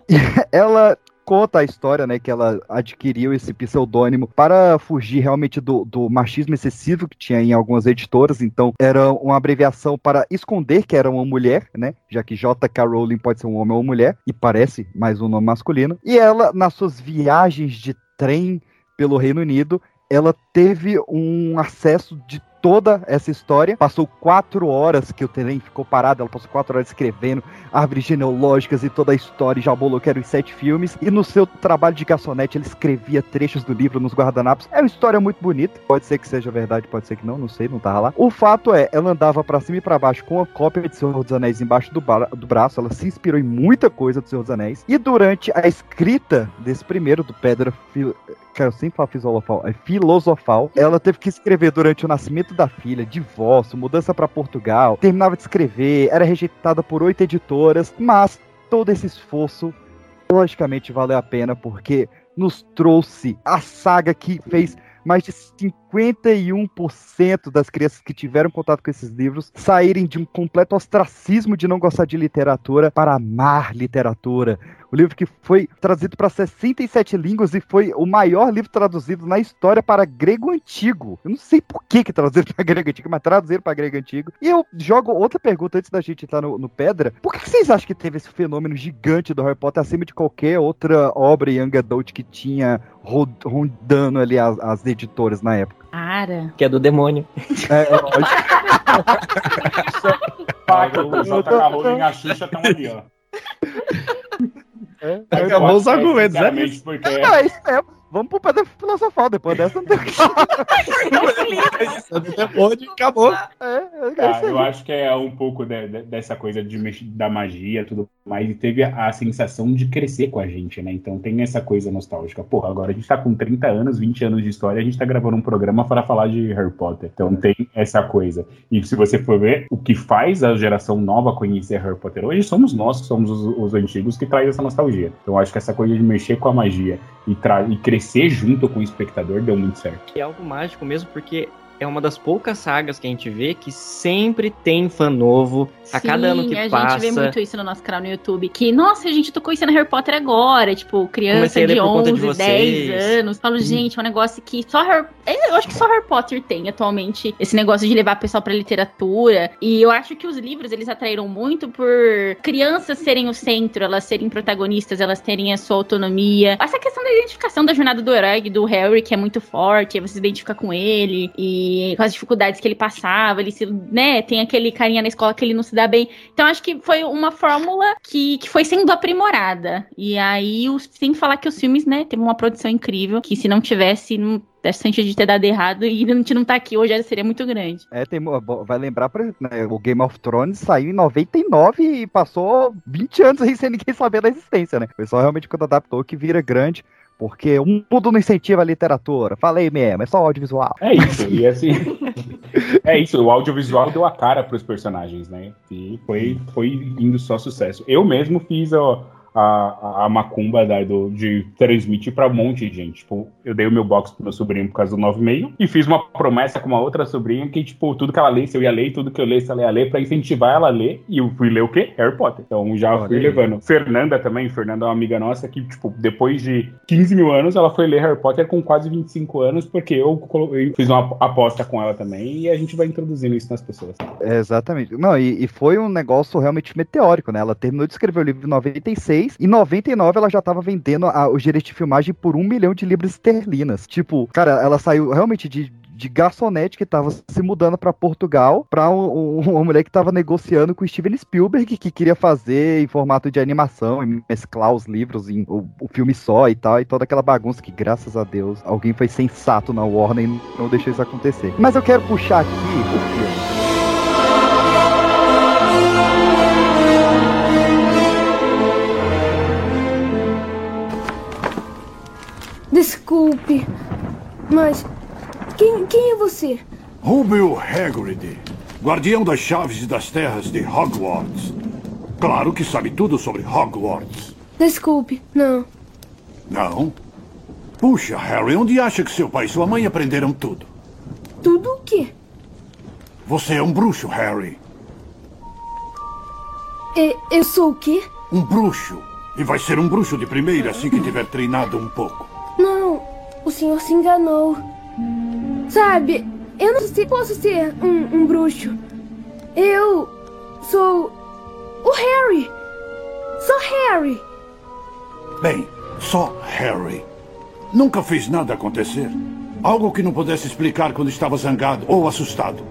Speaker 2: E ela conta a história, né, que ela adquiriu esse pseudônimo para fugir realmente do, do machismo excessivo que tinha em algumas editoras, então era uma abreviação para esconder que era uma mulher, né, já que J.K. Rowling pode ser um homem ou uma mulher, e parece mais um nome masculino, e ela, nas suas viagens de trem pelo Reino Unido, ela teve um acesso de toda essa história. Passou quatro horas que o trem ficou parado, ela passou quatro horas escrevendo árvores genealógicas e toda a história, já bolou que eram os sete filmes. E no seu trabalho de garçonete, ele escrevia trechos do livro nos guardanapos. É uma história muito bonita. Pode ser que seja verdade, pode ser que não, não sei, não tava lá. O fato é, ela andava pra cima e pra baixo com a cópia de Senhor dos Anéis embaixo do, do braço. Ela se inspirou em muita coisa do Senhor dos Anéis. E durante a escrita desse primeiro, do Pedra Fil... Cara, eu sempre falo filosofal, é filosofal. Ela teve que escrever durante o nascimento da filha, divórcio, mudança pra Portugal, terminava de escrever, era rejeitada por oito editoras, mas todo esse esforço, logicamente, valeu a pena, porque nos trouxe a saga que fez mais de 51% das crianças que tiveram contato com esses livros saírem de um completo ostracismo de não gostar de literatura para amar literatura. O livro que foi traduzido para 67 línguas e foi o maior livro traduzido na história para grego antigo. Eu não sei por que, que traduziram para grego antigo, mas traduziram para grego antigo. E eu jogo outra pergunta antes da gente entrar no, no Pedra. Por que, que vocês acham que teve esse fenômeno gigante do Harry Potter acima de qualquer outra obra Young Adult que tinha ro- rondando ali as, as editoras na época?
Speaker 10: Cara.
Speaker 1: Que é do demônio.
Speaker 2: É, é lógico.
Speaker 5: Paga, o J.K. Rowling e a Xuxa estão ali, ó.
Speaker 2: É,
Speaker 6: Acabou os argumentos, é
Speaker 5: Sinceramente,
Speaker 6: isso.
Speaker 5: porque
Speaker 2: É, é isso mesmo. Vamos pro Pedra Filosofal, depois dessa não tem o que
Speaker 6: Pode, acabou.
Speaker 2: É, é, é
Speaker 5: Ah, eu acho que é um pouco de- de- dessa coisa de da magia e tudo mais. E teve a, a sensação de crescer com a gente, né? Então tem essa coisa nostálgica. Porra, agora a gente tá com 30 anos, 20 anos de história, a gente tá gravando um programa para falar de Harry Potter. Então tem essa coisa. E se você for ver, o que faz a geração nova conhecer Harry Potter hoje somos nós, que somos os, os antigos, que traz essa nostalgia. Então eu acho que essa coisa de mexer com a magia e, e crescer junto com o espectador deu muito certo.
Speaker 1: É algo mágico mesmo, porque é uma das poucas sagas que a gente vê que sempre tem fã novo a cada ano que
Speaker 10: a
Speaker 1: passa.
Speaker 10: gente vê muito isso no nosso canal no YouTube. Que, nossa, a gente isso no Harry Potter agora. Tipo, criança
Speaker 1: a
Speaker 10: de
Speaker 1: por conta de
Speaker 10: 11, 10
Speaker 1: vocês.
Speaker 10: anos. Falo, gente, é um negócio que só Harry... Eu acho que só Harry Potter tem atualmente. Esse negócio de levar o pessoal pra literatura. E eu acho que os livros, eles atraíram muito por crianças serem o centro, elas serem protagonistas, elas terem a sua autonomia. Essa questão da identificação da jornada do herói, do Harry, que é muito forte, aí você se identifica com ele e com as dificuldades que ele passava, ele se, né, tem aquele carinha na escola que ele não se dá bem. Então acho que foi uma fórmula que, que foi sendo aprimorada. E aí, os, sem falar que os filmes, né, teve uma produção incrível, que se não tivesse, não desse sentido de ter dado errado e a gente não tá aqui hoje, seria muito grande.
Speaker 2: É, tem, vai lembrar, pra, né, o Game of Thrones saiu em 99 e passou 20 anos sem ninguém saber da existência, né? Foi só realmente quando adaptou que vira grande. Porque o mundo não incentiva a literatura. Falei mesmo, é só audiovisual.
Speaker 5: É isso, e assim. é isso, o audiovisual deu a cara pros personagens, né? E foi, foi indo só sucesso. Eu mesmo fiz ó, a, a macumba da, do, de transmitir pra um monte de gente. Tipo, eu dei o meu box pro meu sobrinho por causa do 9,5 e fiz uma promessa com uma outra sobrinha que, tipo, tudo que ela lesse eu ia ler, tudo que eu lesse ela ia ler pra incentivar ela a ler. E eu fui ler o quê? Harry Potter. Então já
Speaker 2: Olha
Speaker 5: fui
Speaker 2: aí.
Speaker 5: levando. Fernanda também, Fernanda é uma amiga nossa que, tipo, depois de 15 mil anos, ela foi ler Harry Potter com quase 25 anos, porque eu, eu fiz uma aposta com ela também e a gente vai introduzindo isso nas pessoas.
Speaker 2: É, exatamente. Não, e, e foi um negócio realmente meteórico, né? Ela terminou de escrever o livro em 96, e em 99 ela já tava vendendo a, os de filmagem por um milhão de libras esterlinas. Tipo, cara, ela saiu realmente de. De garçonete que tava se mudando pra Portugal pra um- um- uma mulher que tava negociando com Steven Spielberg, que queria fazer em formato de animação e mesclar os livros em o, o filme só e tal, e toda aquela bagunça que, graças a Deus, alguém foi sensato na Warner e não deixou isso acontecer. Mas eu quero puxar aqui o filme.
Speaker 13: Desculpe, mas quem, quem é você?
Speaker 3: Rubio Hagrid, guardião das chaves e das terras de Hogwarts. Claro que sabe tudo sobre Hogwarts.
Speaker 13: Desculpe, não.
Speaker 3: Não? Puxa, Harry, onde acha que seu pai e sua mãe aprenderam tudo?
Speaker 13: Tudo o quê?
Speaker 3: Você é um bruxo, Harry.
Speaker 13: E, eu sou o quê?
Speaker 3: Um bruxo. E vai ser um bruxo de primeira assim que tiver treinado um pouco.
Speaker 13: Não, o senhor se enganou. Sabe, eu não sei, posso ser um, um bruxo. Eu sou o Harry. Sou Harry.
Speaker 3: Bem, só Harry. Nunca fez nada acontecer. Algo que não pudesse explicar quando estava zangado ou assustado.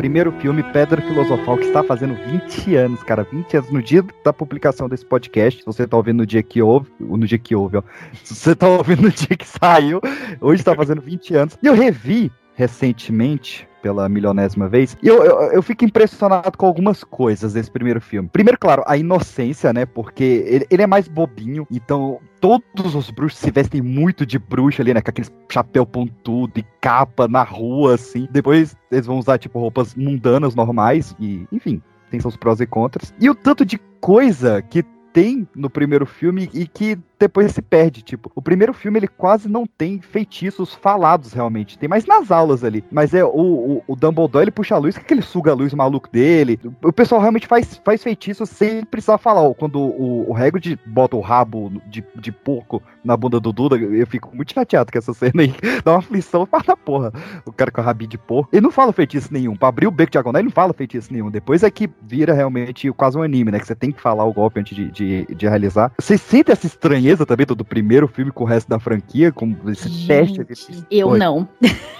Speaker 2: Primeiro filme, Pedra Filosofal, que está fazendo 20 anos, cara. 20 anos no dia da publicação desse podcast. Se você tá ouvindo no dia que houve, ou no dia que houve, ó. Se você tá ouvindo no dia que saiu, hoje tá fazendo 20 anos. E eu revi recentemente, pela milionésima vez, e eu, eu, eu fico impressionado com algumas coisas desse primeiro filme. Primeiro, claro, a inocência, né? Porque ele, ele é mais bobinho, então todos os bruxos se vestem muito de bruxa ali, né? Com aqueles chapéu pontudo e capa na rua, assim. Depois eles vão usar, tipo, roupas mundanas, normais, e, enfim, tem seus prós e contras. E o tanto de coisa que tem no primeiro filme e que depois se perde, tipo, o primeiro filme ele quase não tem feitiços falados realmente, tem mais nas aulas ali, mas é o, o, o Dumbledore ele puxa a luz, que aquele suga a luz maluco dele, o pessoal realmente faz, faz feitiços sem precisar falar, quando o, o Hagrid bota o rabo de, de porco na bunda do Duda, eu fico muito chateado com essa cena aí, dá uma aflição para porra, o cara com a rabinho de porco, ele não fala feitiço nenhum, pra abrir o beco diagonal ele não fala feitiço nenhum, depois é que vira realmente quase um anime, né, que você tem que falar o golpe antes de, de, de realizar, você sente essa estranheza também do primeiro filme com o resto da franquia, com esse
Speaker 10: Gente,
Speaker 2: teste. Esse...
Speaker 10: Eu
Speaker 2: Oi.
Speaker 10: não.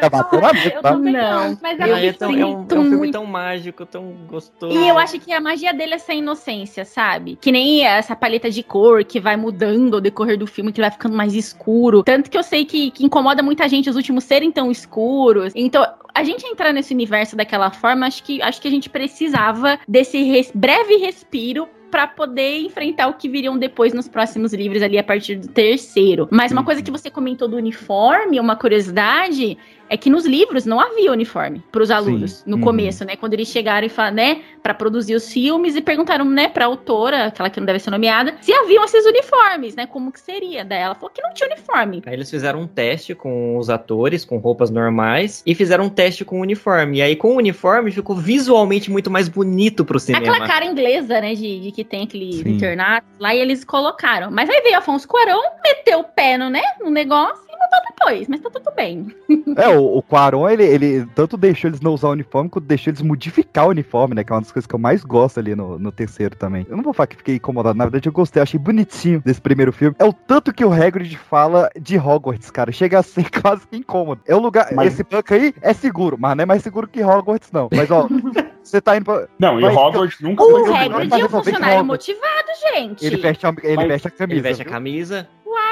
Speaker 2: Tá batendo a meta,
Speaker 7: Eu
Speaker 2: tá?
Speaker 7: também
Speaker 10: Não.
Speaker 7: Mas
Speaker 10: Eu
Speaker 1: é, tão- é um, é um filme
Speaker 10: muito-
Speaker 1: tão mágico, tão gostoso.
Speaker 10: E eu acho que a magia dele é essa inocência, sabe? Que nem essa paleta de cor que vai mudando ao decorrer do filme, que vai ficando mais escuro. Tanto que eu sei que, que incomoda muita gente os últimos serem tão escuros. Então, a gente entrar nesse universo daquela forma, acho que, acho que a gente precisava desse res- breve respiro pra poder enfrentar o que viriam depois nos próximos livros ali a partir do terceiro. Mas uma coisa que você comentou do uniforme, uma curiosidade, é que nos livros não havia uniforme pros alunos no
Speaker 2: Uhum.
Speaker 10: começo, né? Quando eles chegaram e falaram, né? pra produzir os filmes e perguntaram, né, pra autora, aquela que não deve ser nomeada, se haviam esses uniformes, né? Como que seria? Daí ela falou que não tinha uniforme.
Speaker 1: Aí eles fizeram um teste com os atores, com roupas normais, e fizeram um teste com o uniforme. E aí, com o uniforme, ficou visualmente muito mais bonito pro cinema.
Speaker 10: Aquela cara inglesa, né, de, de que tem aquele
Speaker 2: Sim.
Speaker 10: internato lá, e eles colocaram. Mas aí veio Afonso Cuarón, meteu o pé no, né, no negócio e mudou depois, mas tá tudo bem.
Speaker 2: É, o, o Quaron, ele, ele tanto deixou eles não usar o uniforme, quanto deixou eles modificar o uniforme, né? Que é uma das coisas que eu mais gosto ali no, no terceiro também. Eu não vou falar que fiquei incomodado, na verdade eu gostei, achei bonitinho desse primeiro filme. É o tanto que o Hagrid fala de Hogwarts, cara. Chega a ser quase que incômodo. É o lugar,
Speaker 5: Mas-
Speaker 2: esse banco aí é seguro, mas não é mais seguro que Hogwarts, não. Mas ó, você tá indo pra...
Speaker 5: Não, e Hogwarts nunca
Speaker 10: O
Speaker 5: foi seguro.
Speaker 10: Hagrid é um funcionário motivado, gente.
Speaker 2: Ele veste a, ele
Speaker 5: Mas-
Speaker 2: veste a camisa.
Speaker 1: Ele veste a
Speaker 2: viu?
Speaker 1: camisa.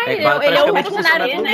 Speaker 10: Uai,
Speaker 1: É
Speaker 10: ele, é o funcionário
Speaker 1: do
Speaker 10: né?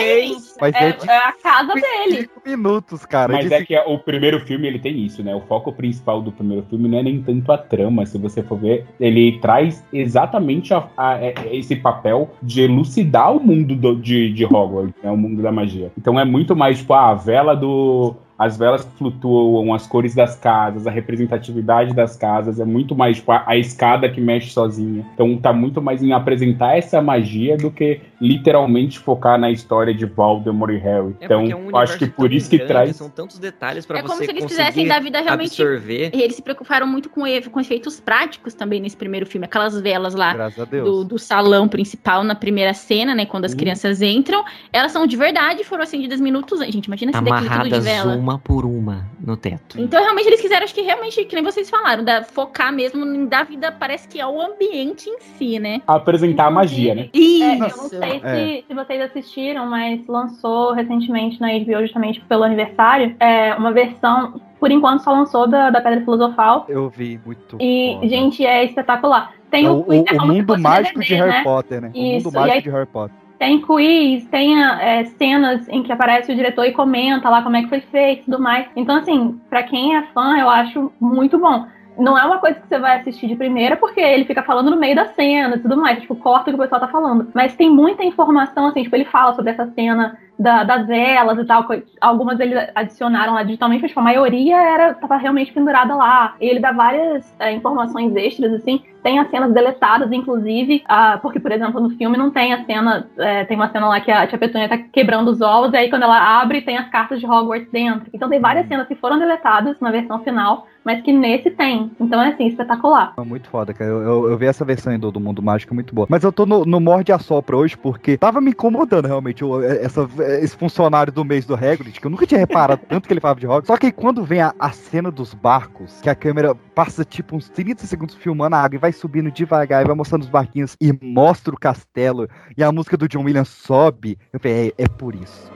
Speaker 2: Mas
Speaker 7: É,
Speaker 2: é de
Speaker 7: é a casa dele.
Speaker 2: 5 minutos, cara.
Speaker 5: Mas é que o primeiro filme ele tem isso, né? O foco principal do primeiro filme não é nem tanto a trama, se você for ver, ele traz exatamente a- a- é- esse papel de elucidar o mundo do- de, de Hogwarts, né? O mundo da magia. Então é muito mais tipo ah, a vela do. As velas que flutuam, as cores das casas, a representatividade das casas, é muito mais tipo, a, a escada que mexe sozinha. Então tá muito mais em apresentar essa magia do que literalmente focar na história de Voldemort e Harry.
Speaker 1: É
Speaker 5: então,
Speaker 1: é um
Speaker 5: eu acho que por isso que
Speaker 1: grande,
Speaker 5: traz.
Speaker 1: São tantos detalhes pra
Speaker 10: É como
Speaker 1: você
Speaker 10: se eles fizessem da vida realmente.
Speaker 1: absorver.
Speaker 10: Eles se preocuparam muito com, com efeitos práticos também nesse primeiro filme. Aquelas velas lá do, do salão principal na primeira cena, né? Quando as
Speaker 1: Uhum.
Speaker 10: crianças entram, elas são de verdade, foram acendidas minutos antes. Gente, imagina se daquilo tudo de vela.
Speaker 1: Uma por uma no teto.
Speaker 10: Então, realmente, eles quiseram, acho que realmente, que nem vocês falaram, da, focar mesmo em dar vida, parece que ao ambiente em si, né?
Speaker 5: apresentar a magia, né?
Speaker 10: Isso!
Speaker 7: É, eu não sei se, se vocês assistiram, mas lançou recentemente na HBO, justamente pelo aniversário, é, uma versão, por enquanto só lançou da, da Pedra Filosofal.
Speaker 2: Eu vi muito.
Speaker 7: E,
Speaker 2: foda.
Speaker 7: gente, é espetacular. Tem
Speaker 2: É
Speaker 7: o,
Speaker 2: o, o-
Speaker 7: é
Speaker 2: o mundo mágico
Speaker 7: DVD,
Speaker 2: de Harry
Speaker 7: né?
Speaker 2: Potter, né? O
Speaker 7: Isso,
Speaker 2: mundo
Speaker 7: e
Speaker 2: mágico
Speaker 7: aí-
Speaker 2: de Harry Potter.
Speaker 7: Tem quiz, tem é, cenas em que aparece o diretor e comenta lá como é que foi feito e tudo mais. Então, assim, pra quem é fã, eu acho muito bom. Não é uma coisa que você vai assistir de primeira, porque ele fica falando no meio da cena e tudo mais, tipo, corta o que o pessoal tá falando. Mas tem muita informação, assim, tipo, ele fala sobre essa cena da- das velas e tal. Algumas eles adicionaram lá digitalmente, mas tipo, a maioria era, tava realmente pendurada lá. E ele dá várias é, informações extras, assim. Tem as cenas deletadas, inclusive, ah, porque, por exemplo, no filme não tem a cena. é, tem uma cena lá que a tia Petúnia tá quebrando os ovos, e aí quando ela abre, tem as cartas de Hogwarts dentro. Então tem várias cenas que foram deletadas na versão final, mas que nesse tem. Então é assim, espetacular.
Speaker 2: É muito foda, cara. Eu, eu, eu vi essa versão aí do, do Mundo Mágico, é muito boa. Mas eu tô no, no Morde a Sopra hoje porque tava me incomodando realmente o- essa, esse funcionário do mês do Hagrid, que eu nunca tinha reparado tanto que ele falava de Hogwarts. Só que quando vem a, a cena dos barcos, que a câmera passa tipo uns 30 segundos filmando a água e vai subindo devagar e vai mostrando os barquinhos e mostra o castelo e a música do John Williams sobe, eu falei, é, é por isso.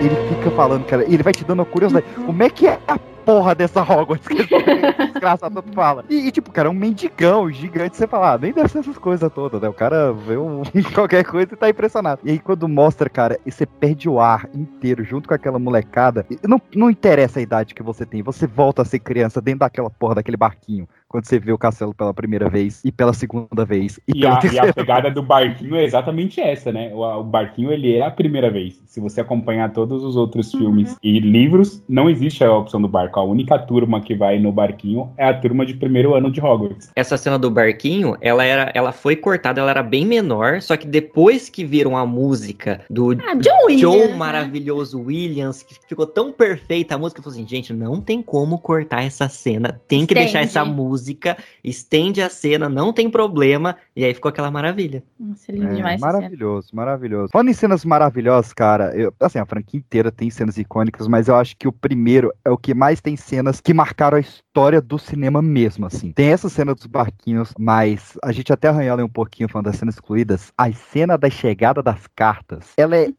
Speaker 2: Ele fica falando, cara, ele vai te dando a curiosidade. Como é que é a porra dessa Hogwarts que esse tanto fala? E, e, tipo, cara, é um mendigão gigante. Você fala, ah, nem deve ser essas coisas todas, né? O cara vê um- qualquer coisa e tá impressionado. E aí, quando mostra, cara, e você perde o ar inteiro junto com aquela molecada, não, não interessa a idade que você tem, você volta a ser criança dentro daquela porra, daquele barquinho. Quando você vê o castelo pela primeira vez, e pela segunda vez, e,
Speaker 5: E
Speaker 2: pela
Speaker 5: a, e a pegada do barquinho é exatamente essa, né? O, o barquinho, ele é a primeira vez. Se você acompanhar todos os outros filmes e livros, não existe a opção do barco. A única turma que vai no barquinho é a turma de primeiro ano de Hogwarts.
Speaker 1: Essa cena do barquinho, ela era, ela foi cortada, ela era bem menor, só que depois que viram a música do
Speaker 10: Ah, John Williams.
Speaker 1: John
Speaker 10: né?
Speaker 1: maravilhoso Williams, que ficou tão perfeita a música, eu falei assim, gente, não tem como cortar essa cena, tem que deixar
Speaker 10: Estende.
Speaker 1: essa música, estende a cena, não tem problema, e aí ficou aquela maravilha.
Speaker 10: Nossa, lindo
Speaker 2: É,
Speaker 10: demais.
Speaker 2: maravilhoso, maravilhoso. Falando em cenas maravilhosas, cara, eu, assim, a franquia inteira tem cenas icônicas, mas eu acho que o primeiro é o que mais tem cenas que marcaram a história do cinema mesmo, assim. Tem essa cena dos barquinhos, mas a gente até arranhou ali um pouquinho falando das cenas excluídas. A cena da chegada das cartas, ela é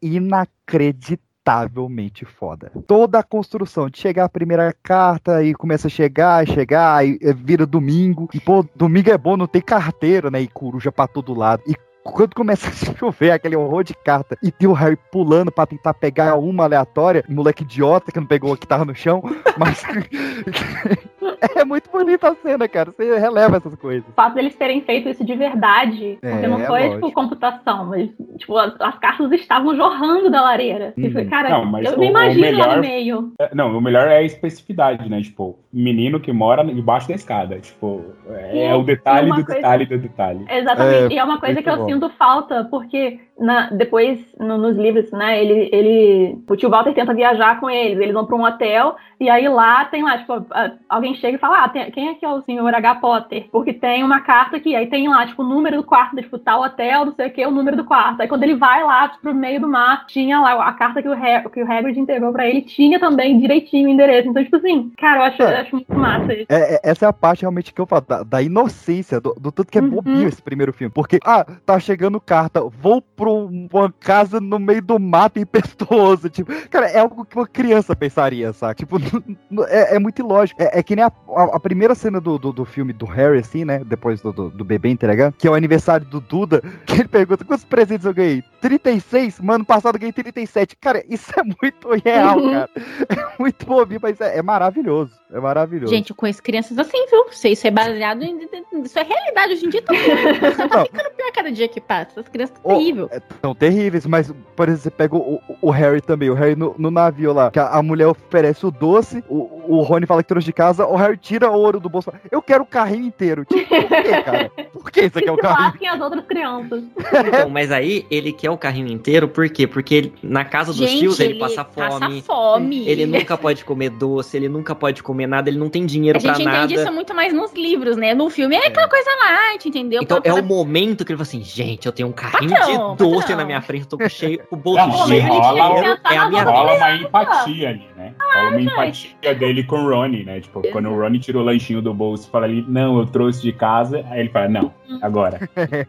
Speaker 2: inacreditávelmente foda. Toda a construção de chegar a primeira carta e começa a chegar, chegar, e eh, vira domingo. E pô, domingo é bom, não tem carteiro, né? E coruja pra todo lado. E quando começa a chover aquele horror de carta e tem o Harry pulando pra tentar pegar uma aleatória, moleque idiota que não pegou a que tava no chão, mas é muito bonita a cena, cara. Você releva essas coisas.
Speaker 7: O fato deles terem feito isso de verdade, porque
Speaker 2: É,
Speaker 7: não foi,
Speaker 2: lógico.
Speaker 7: tipo, computação, mas, tipo, as, as cartas estavam jorrando da lareira. E foi,
Speaker 5: Uhum.
Speaker 7: cara,
Speaker 5: Não, mas
Speaker 7: eu
Speaker 5: o-
Speaker 7: me
Speaker 5: o
Speaker 7: imagino lá
Speaker 5: melhor-
Speaker 7: no meio.
Speaker 5: É, Não, o melhor é a especificidade, né? Tipo, menino que mora debaixo da escada. Tipo, é,
Speaker 7: E-
Speaker 5: o detalhe do
Speaker 7: coisa-
Speaker 5: detalhe do detalhe.
Speaker 7: Exatamente.
Speaker 2: É,
Speaker 7: e é uma coisa que eu
Speaker 2: bom.
Speaker 7: Sinto falta, porque na- depois, no- nos livros, né, ele, ele. O tio Walter tenta viajar com eles, eles vão pra um hotel, e aí lá tem lá, tipo, alguém chega e fala: Ah, tem- quem é que é o senhor H. Potter? Porque tem uma carta aqui, aí tem lá, tipo, o número do quarto, tipo, tal hotel, não sei o que, o número do quarto. Aí quando ele vai lá pro meio do mar, tinha lá a carta que o, Ha- que o Hagrid entregou pra ele, tinha também direitinho o endereço. Então, tipo assim, cara, eu acho, eu acho muito massa isso.
Speaker 2: É, é- essa é a parte realmente que eu falo, da, da inocência, do, do tanto que é
Speaker 7: Uhum.
Speaker 2: bobinho esse primeiro filme. Porque, ah, tá chegando carta, vou pra um- uma casa no meio do mato impetuoso. Tipo, cara, é algo que uma criança pensaria, sabe? Tipo, é, é muito ilógico. É, é que nem a, a- a primeira cena do, do, do filme do Harry, assim, né? Depois do, do, do bebê entregar, que é o aniversário do Duda, que ele pergunta quantos presentes eu ganhei? 36? Mano, passado ganhei 37. Cara, isso é muito real,
Speaker 10: Uhum.
Speaker 2: cara. É muito bobinho, mas é, é maravilhoso. É maravilhoso.
Speaker 10: Gente, eu conheço crianças assim, viu? Sei, Isso é baseado em. Isso é realidade hoje em dia. Tá, tá ficando pior cada dia que passa. As crianças
Speaker 2: Ô,
Speaker 10: são terríveis.
Speaker 2: São terríveis, mas, por exemplo, você pega o, o- o Harry também, o Harry no, no navio lá, que a, a mulher oferece o doce, o, o Rony fala que trouxe de casa, o Harry tira o ouro do bolso, eu quero o carrinho inteiro. Tipo, por quê, cara? Por que você quer o carrinho?
Speaker 7: lasquem as outras crianças.
Speaker 1: Então, mas aí ele quer o carrinho inteiro, por quê? Porque ele, na casa dos
Speaker 10: Gente,
Speaker 1: tios ele,
Speaker 10: ele
Speaker 1: passa
Speaker 10: passa
Speaker 1: fome.
Speaker 10: fome.
Speaker 1: Ele nunca pode comer doce, ele nunca pode comer nada, ele não tem dinheiro
Speaker 10: A gente entende
Speaker 1: nada.
Speaker 10: isso muito mais nos livros, né? No filme é aquela coisa light, entendeu?
Speaker 1: Então é o momento que ele fala assim, gente, eu tenho um carrinho
Speaker 10: Patrão,
Speaker 1: de doce
Speaker 10: patrão.
Speaker 1: na minha frente, eu tô cheio, o bolso
Speaker 5: Não,
Speaker 1: cheio é a minha
Speaker 5: Rola
Speaker 1: vida.
Speaker 5: uma empatia ali, né? Rola uma empatia dele com o Ronnie, né? Tipo, quando o Ronnie tira o lanchinho do bolso e fala ali, não, eu trouxe de casa, aí ele fala, não, agora.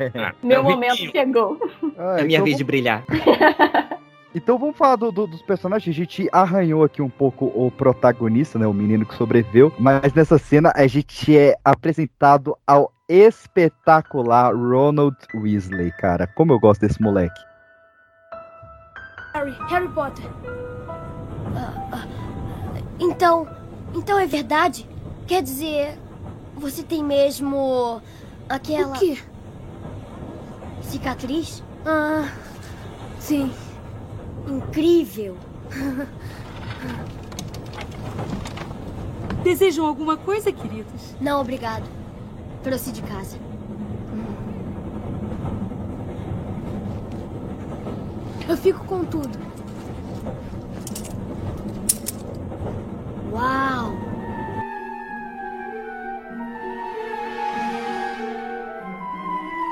Speaker 7: Meu
Speaker 1: É
Speaker 7: momento chegou.
Speaker 2: Ah,
Speaker 1: É a minha
Speaker 2: então
Speaker 1: vez de brilhar.
Speaker 2: Então vamos falar do- do- dos personagens. A gente arranhou aqui um pouco o protagonista, né? O menino que sobreviveu. Mas nessa cena a gente é apresentado ao espetacular Ronald Weasley, cara. Como eu gosto desse moleque.
Speaker 13: Harry, Harry Potter. Ah, ah, então, então é verdade? Quer dizer, você tem mesmo aquela
Speaker 14: O quê?
Speaker 13: cicatriz?
Speaker 14: Ah, sim.
Speaker 13: Incrível.
Speaker 14: Desejam alguma coisa, queridos?
Speaker 13: Não, obrigado. Trouxe de casa.
Speaker 14: Eu fico com tudo.
Speaker 13: Uau!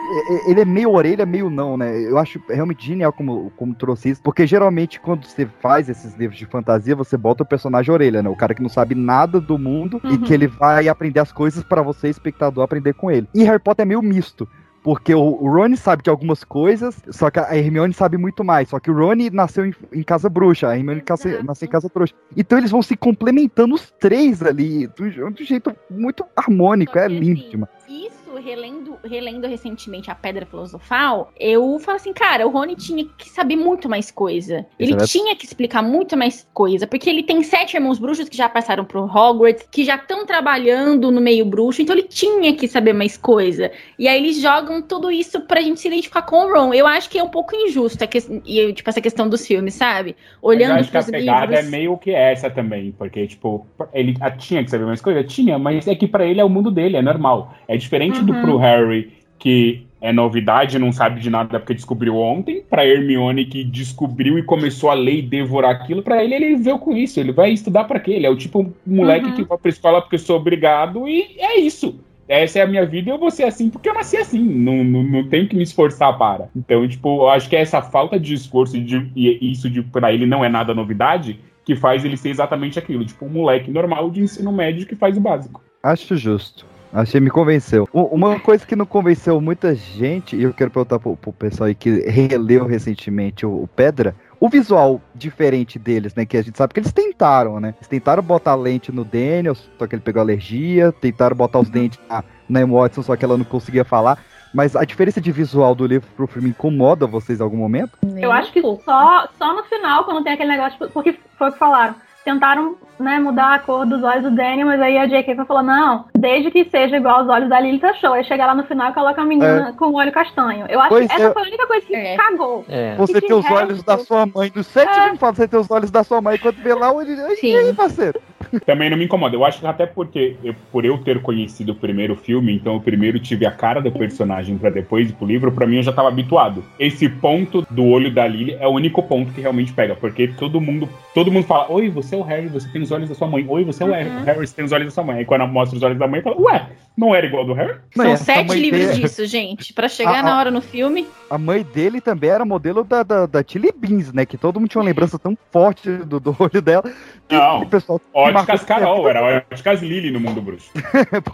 Speaker 2: E- e- Ele é meio orelha, meio não, né? Eu acho realmente genial como, como trouxe isso. Porque geralmente, quando você faz esses livros de fantasia, você bota o personagem orelha, né? O cara que não sabe nada do mundo e
Speaker 7: Uhum.
Speaker 2: que ele vai aprender as coisas pra você, espectador, aprender com ele. E Harry Potter é meio misto. Porque o o Ron sabe de algumas coisas, só que a Hermione sabe muito mais. Só que o Ron nasceu em, em casa bruxa, a Hermione casa- nasceu em casa trouxa. Então eles vão se complementando os três ali, do, de um jeito muito harmônico, é lindo
Speaker 10: assim,
Speaker 2: demais.
Speaker 10: Isso, relendo, relendo recentemente a Pedra Filosofal, eu falo assim, cara, o Rony tinha que saber muito mais coisa. Ele
Speaker 2: Exato.
Speaker 10: tinha que explicar muito mais coisa, porque ele tem sete irmãos bruxos que já passaram pro Hogwarts, que já estão trabalhando no meio bruxo, então ele tinha que saber mais coisa. E aí eles jogam tudo isso pra gente se identificar com o Ron. Eu acho que é um pouco injusto, a que- e, tipo, essa questão dos filmes, sabe?
Speaker 5: eu
Speaker 10: Olhando
Speaker 5: acho que a pegada
Speaker 10: livros.
Speaker 5: é meio que essa também, porque, tipo, ele tinha que saber mais coisa? Tinha, mas é que pra ele é o mundo dele, é normal. É diferente do
Speaker 7: Uhum.
Speaker 5: pro Harry, que é novidade, não sabe de nada porque descobriu ontem, pra Hermione que descobriu e começou a ler e devorar aquilo, pra ele ele veio com isso, ele vai estudar pra quê? Ele é o tipo moleque
Speaker 7: Uhum.
Speaker 5: que vai pra escola porque eu sou obrigado e é isso. Essa é a minha vida e eu vou ser assim porque eu nasci assim. Não, não, não tenho que me esforçar para. Então, tipo, eu acho que é essa falta de esforço e de- e isso de pra ele não é nada novidade que faz ele ser exatamente aquilo. Tipo, um moleque normal de ensino médio que faz o básico.
Speaker 2: Acho justo. Achei me convenceu. Uma coisa que não convenceu muita gente, e eu quero perguntar pro, pro pessoal aí que releu recentemente o, o Pedra, o visual diferente deles, né? Que a gente sabe que eles tentaram, né? Eles tentaram botar lente no Daniel, só que ele pegou alergia, tentaram botar os dentes na, na Emma Watson, só que ela não conseguia falar. Mas a diferença de visual do livro pro filme incomoda vocês em algum momento?
Speaker 7: Eu acho que só, só no final, quando tem aquele negócio, tipo, porque foi o que falaram. Tentaram né, mudar a cor dos olhos do Daniel, mas aí a J.K. foi falou: não, desde que seja igual aos olhos da Lily, tá show. Aí chega lá no final e coloca a menina com o olho castanho. Eu acho
Speaker 2: Pois
Speaker 7: que essa
Speaker 2: é.
Speaker 7: foi a única coisa que cagou.
Speaker 2: Você
Speaker 7: E
Speaker 2: tem os
Speaker 7: de
Speaker 2: olhos da sua mãe. Dos sete
Speaker 7: É.
Speaker 2: filmes fala você tem os olhos da sua mãe. Quando vê lá, o olho. E aí, parceiro?
Speaker 5: Também não me incomoda. Eu acho que até porque, eu- por eu ter conhecido o primeiro filme, então eu primeiro tive a cara do personagem pra depois ir pro livro, pra mim eu já tava habituado. Esse ponto do olho da Lily é o único ponto que realmente pega, porque todo mundo, todo mundo fala: "Oi, você é o Harry, você tem os olhos da sua mãe. Oi, você é o Harry, Harry, você tem os olhos da sua mãe". Aí quando ela mostra os olhos da mãe, fala: "Ué, não era igual ao do Harry?"
Speaker 10: São sete livros disso, gente. Pra chegar
Speaker 2: Ah,
Speaker 10: na hora no filme.
Speaker 2: A mãe dele também era modelo da, da, da Tilly Beans, né? Que todo mundo tinha uma lembrança tão forte do, do olho dela. que
Speaker 5: Não,
Speaker 2: o pessoal
Speaker 5: Óticas Carol, era Óticas Lily no mundo bruxo.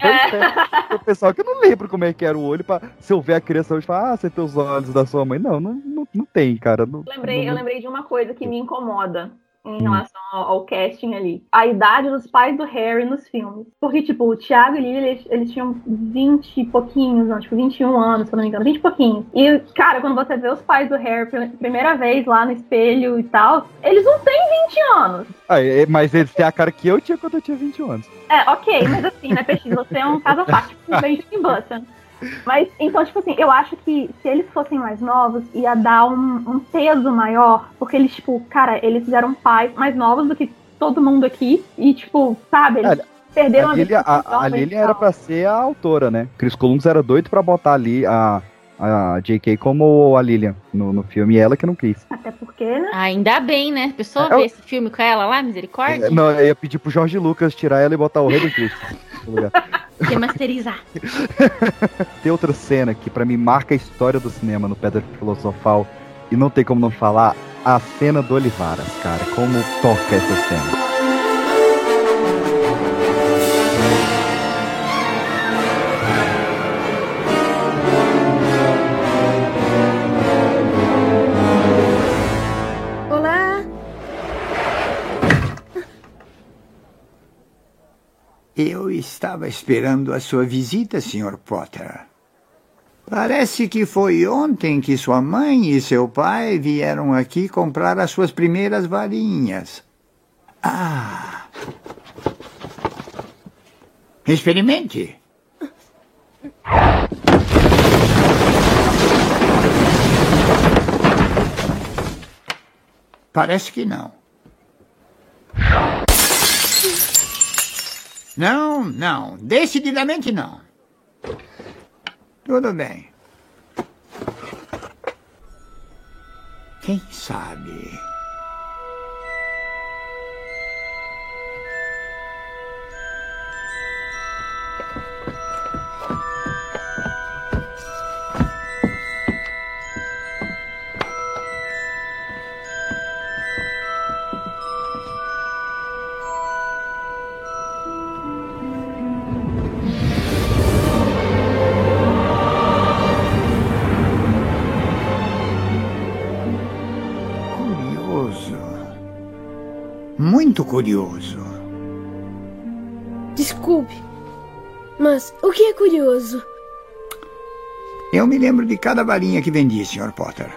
Speaker 2: Pois é. O pessoal que eu não lembro como é que era o olho, pra, se eu ver a criança hoje, falar, ah, você tem os olhos da sua mãe. Não, não, não, não tem, cara. Não,
Speaker 7: Lembrei,
Speaker 2: não-
Speaker 7: eu lembrei de uma coisa que me incomoda em
Speaker 2: Hum.
Speaker 7: relação ao, ao casting ali. A idade dos pais do Harry nos filmes. Porque, tipo, o Thiago e Lily, eles, eles tinham 20 e pouquinhos, não, tipo, 21 anos, se eu não me engano, 20 e pouquinhos. E, cara, quando você vê os pais do Harry pela primeira vez lá no espelho e tal, eles não têm 20 anos.
Speaker 2: Ah, mas eles têm a cara que eu tinha quando eu tinha 21 anos.
Speaker 7: É, ok, mas assim, né, Peixe, você é um caso à parte com o Benjamin Button. Mas, então, tipo assim, eu acho que se eles fossem mais novos, ia dar um, um peso maior, porque eles, tipo, cara, eles eram pais mais novos do que todo mundo aqui, e, tipo, sabe, eles
Speaker 2: É,
Speaker 7: perderam
Speaker 2: a
Speaker 7: vida.
Speaker 2: a, a Lily era pra ser a autora, né? Chris Columbus era doido pra botar ali a, a J.K. como a Lilian no, no filme, e ela que não quis.
Speaker 7: Até porque, né?
Speaker 10: Ainda bem, né? A pessoa
Speaker 2: É,
Speaker 10: vê
Speaker 2: eu-
Speaker 10: esse filme com ela lá, misericórdia.
Speaker 2: Não, eu ia pedir pro Jorge Lucas tirar ela e botar o Rei do Cristo lugar.
Speaker 10: Remasterizar.
Speaker 2: Tem outra cena que pra mim marca a história do cinema no Pedra Filosofal e não tem como não falar a cena do Olivaras, cara, como toca essa cena.
Speaker 15: Eu estava esperando a sua visita, Sr. Potter. Parece que foi ontem que sua mãe e seu pai vieram aqui comprar as suas primeiras varinhas. Ah! Experimente. Parece que não. Não, não. Decididamente não. Tudo bem. Quem sabe? Curioso.
Speaker 13: Desculpe. Mas o que é curioso?
Speaker 15: Eu me lembro de cada varinha que vendi, Sr. Potter.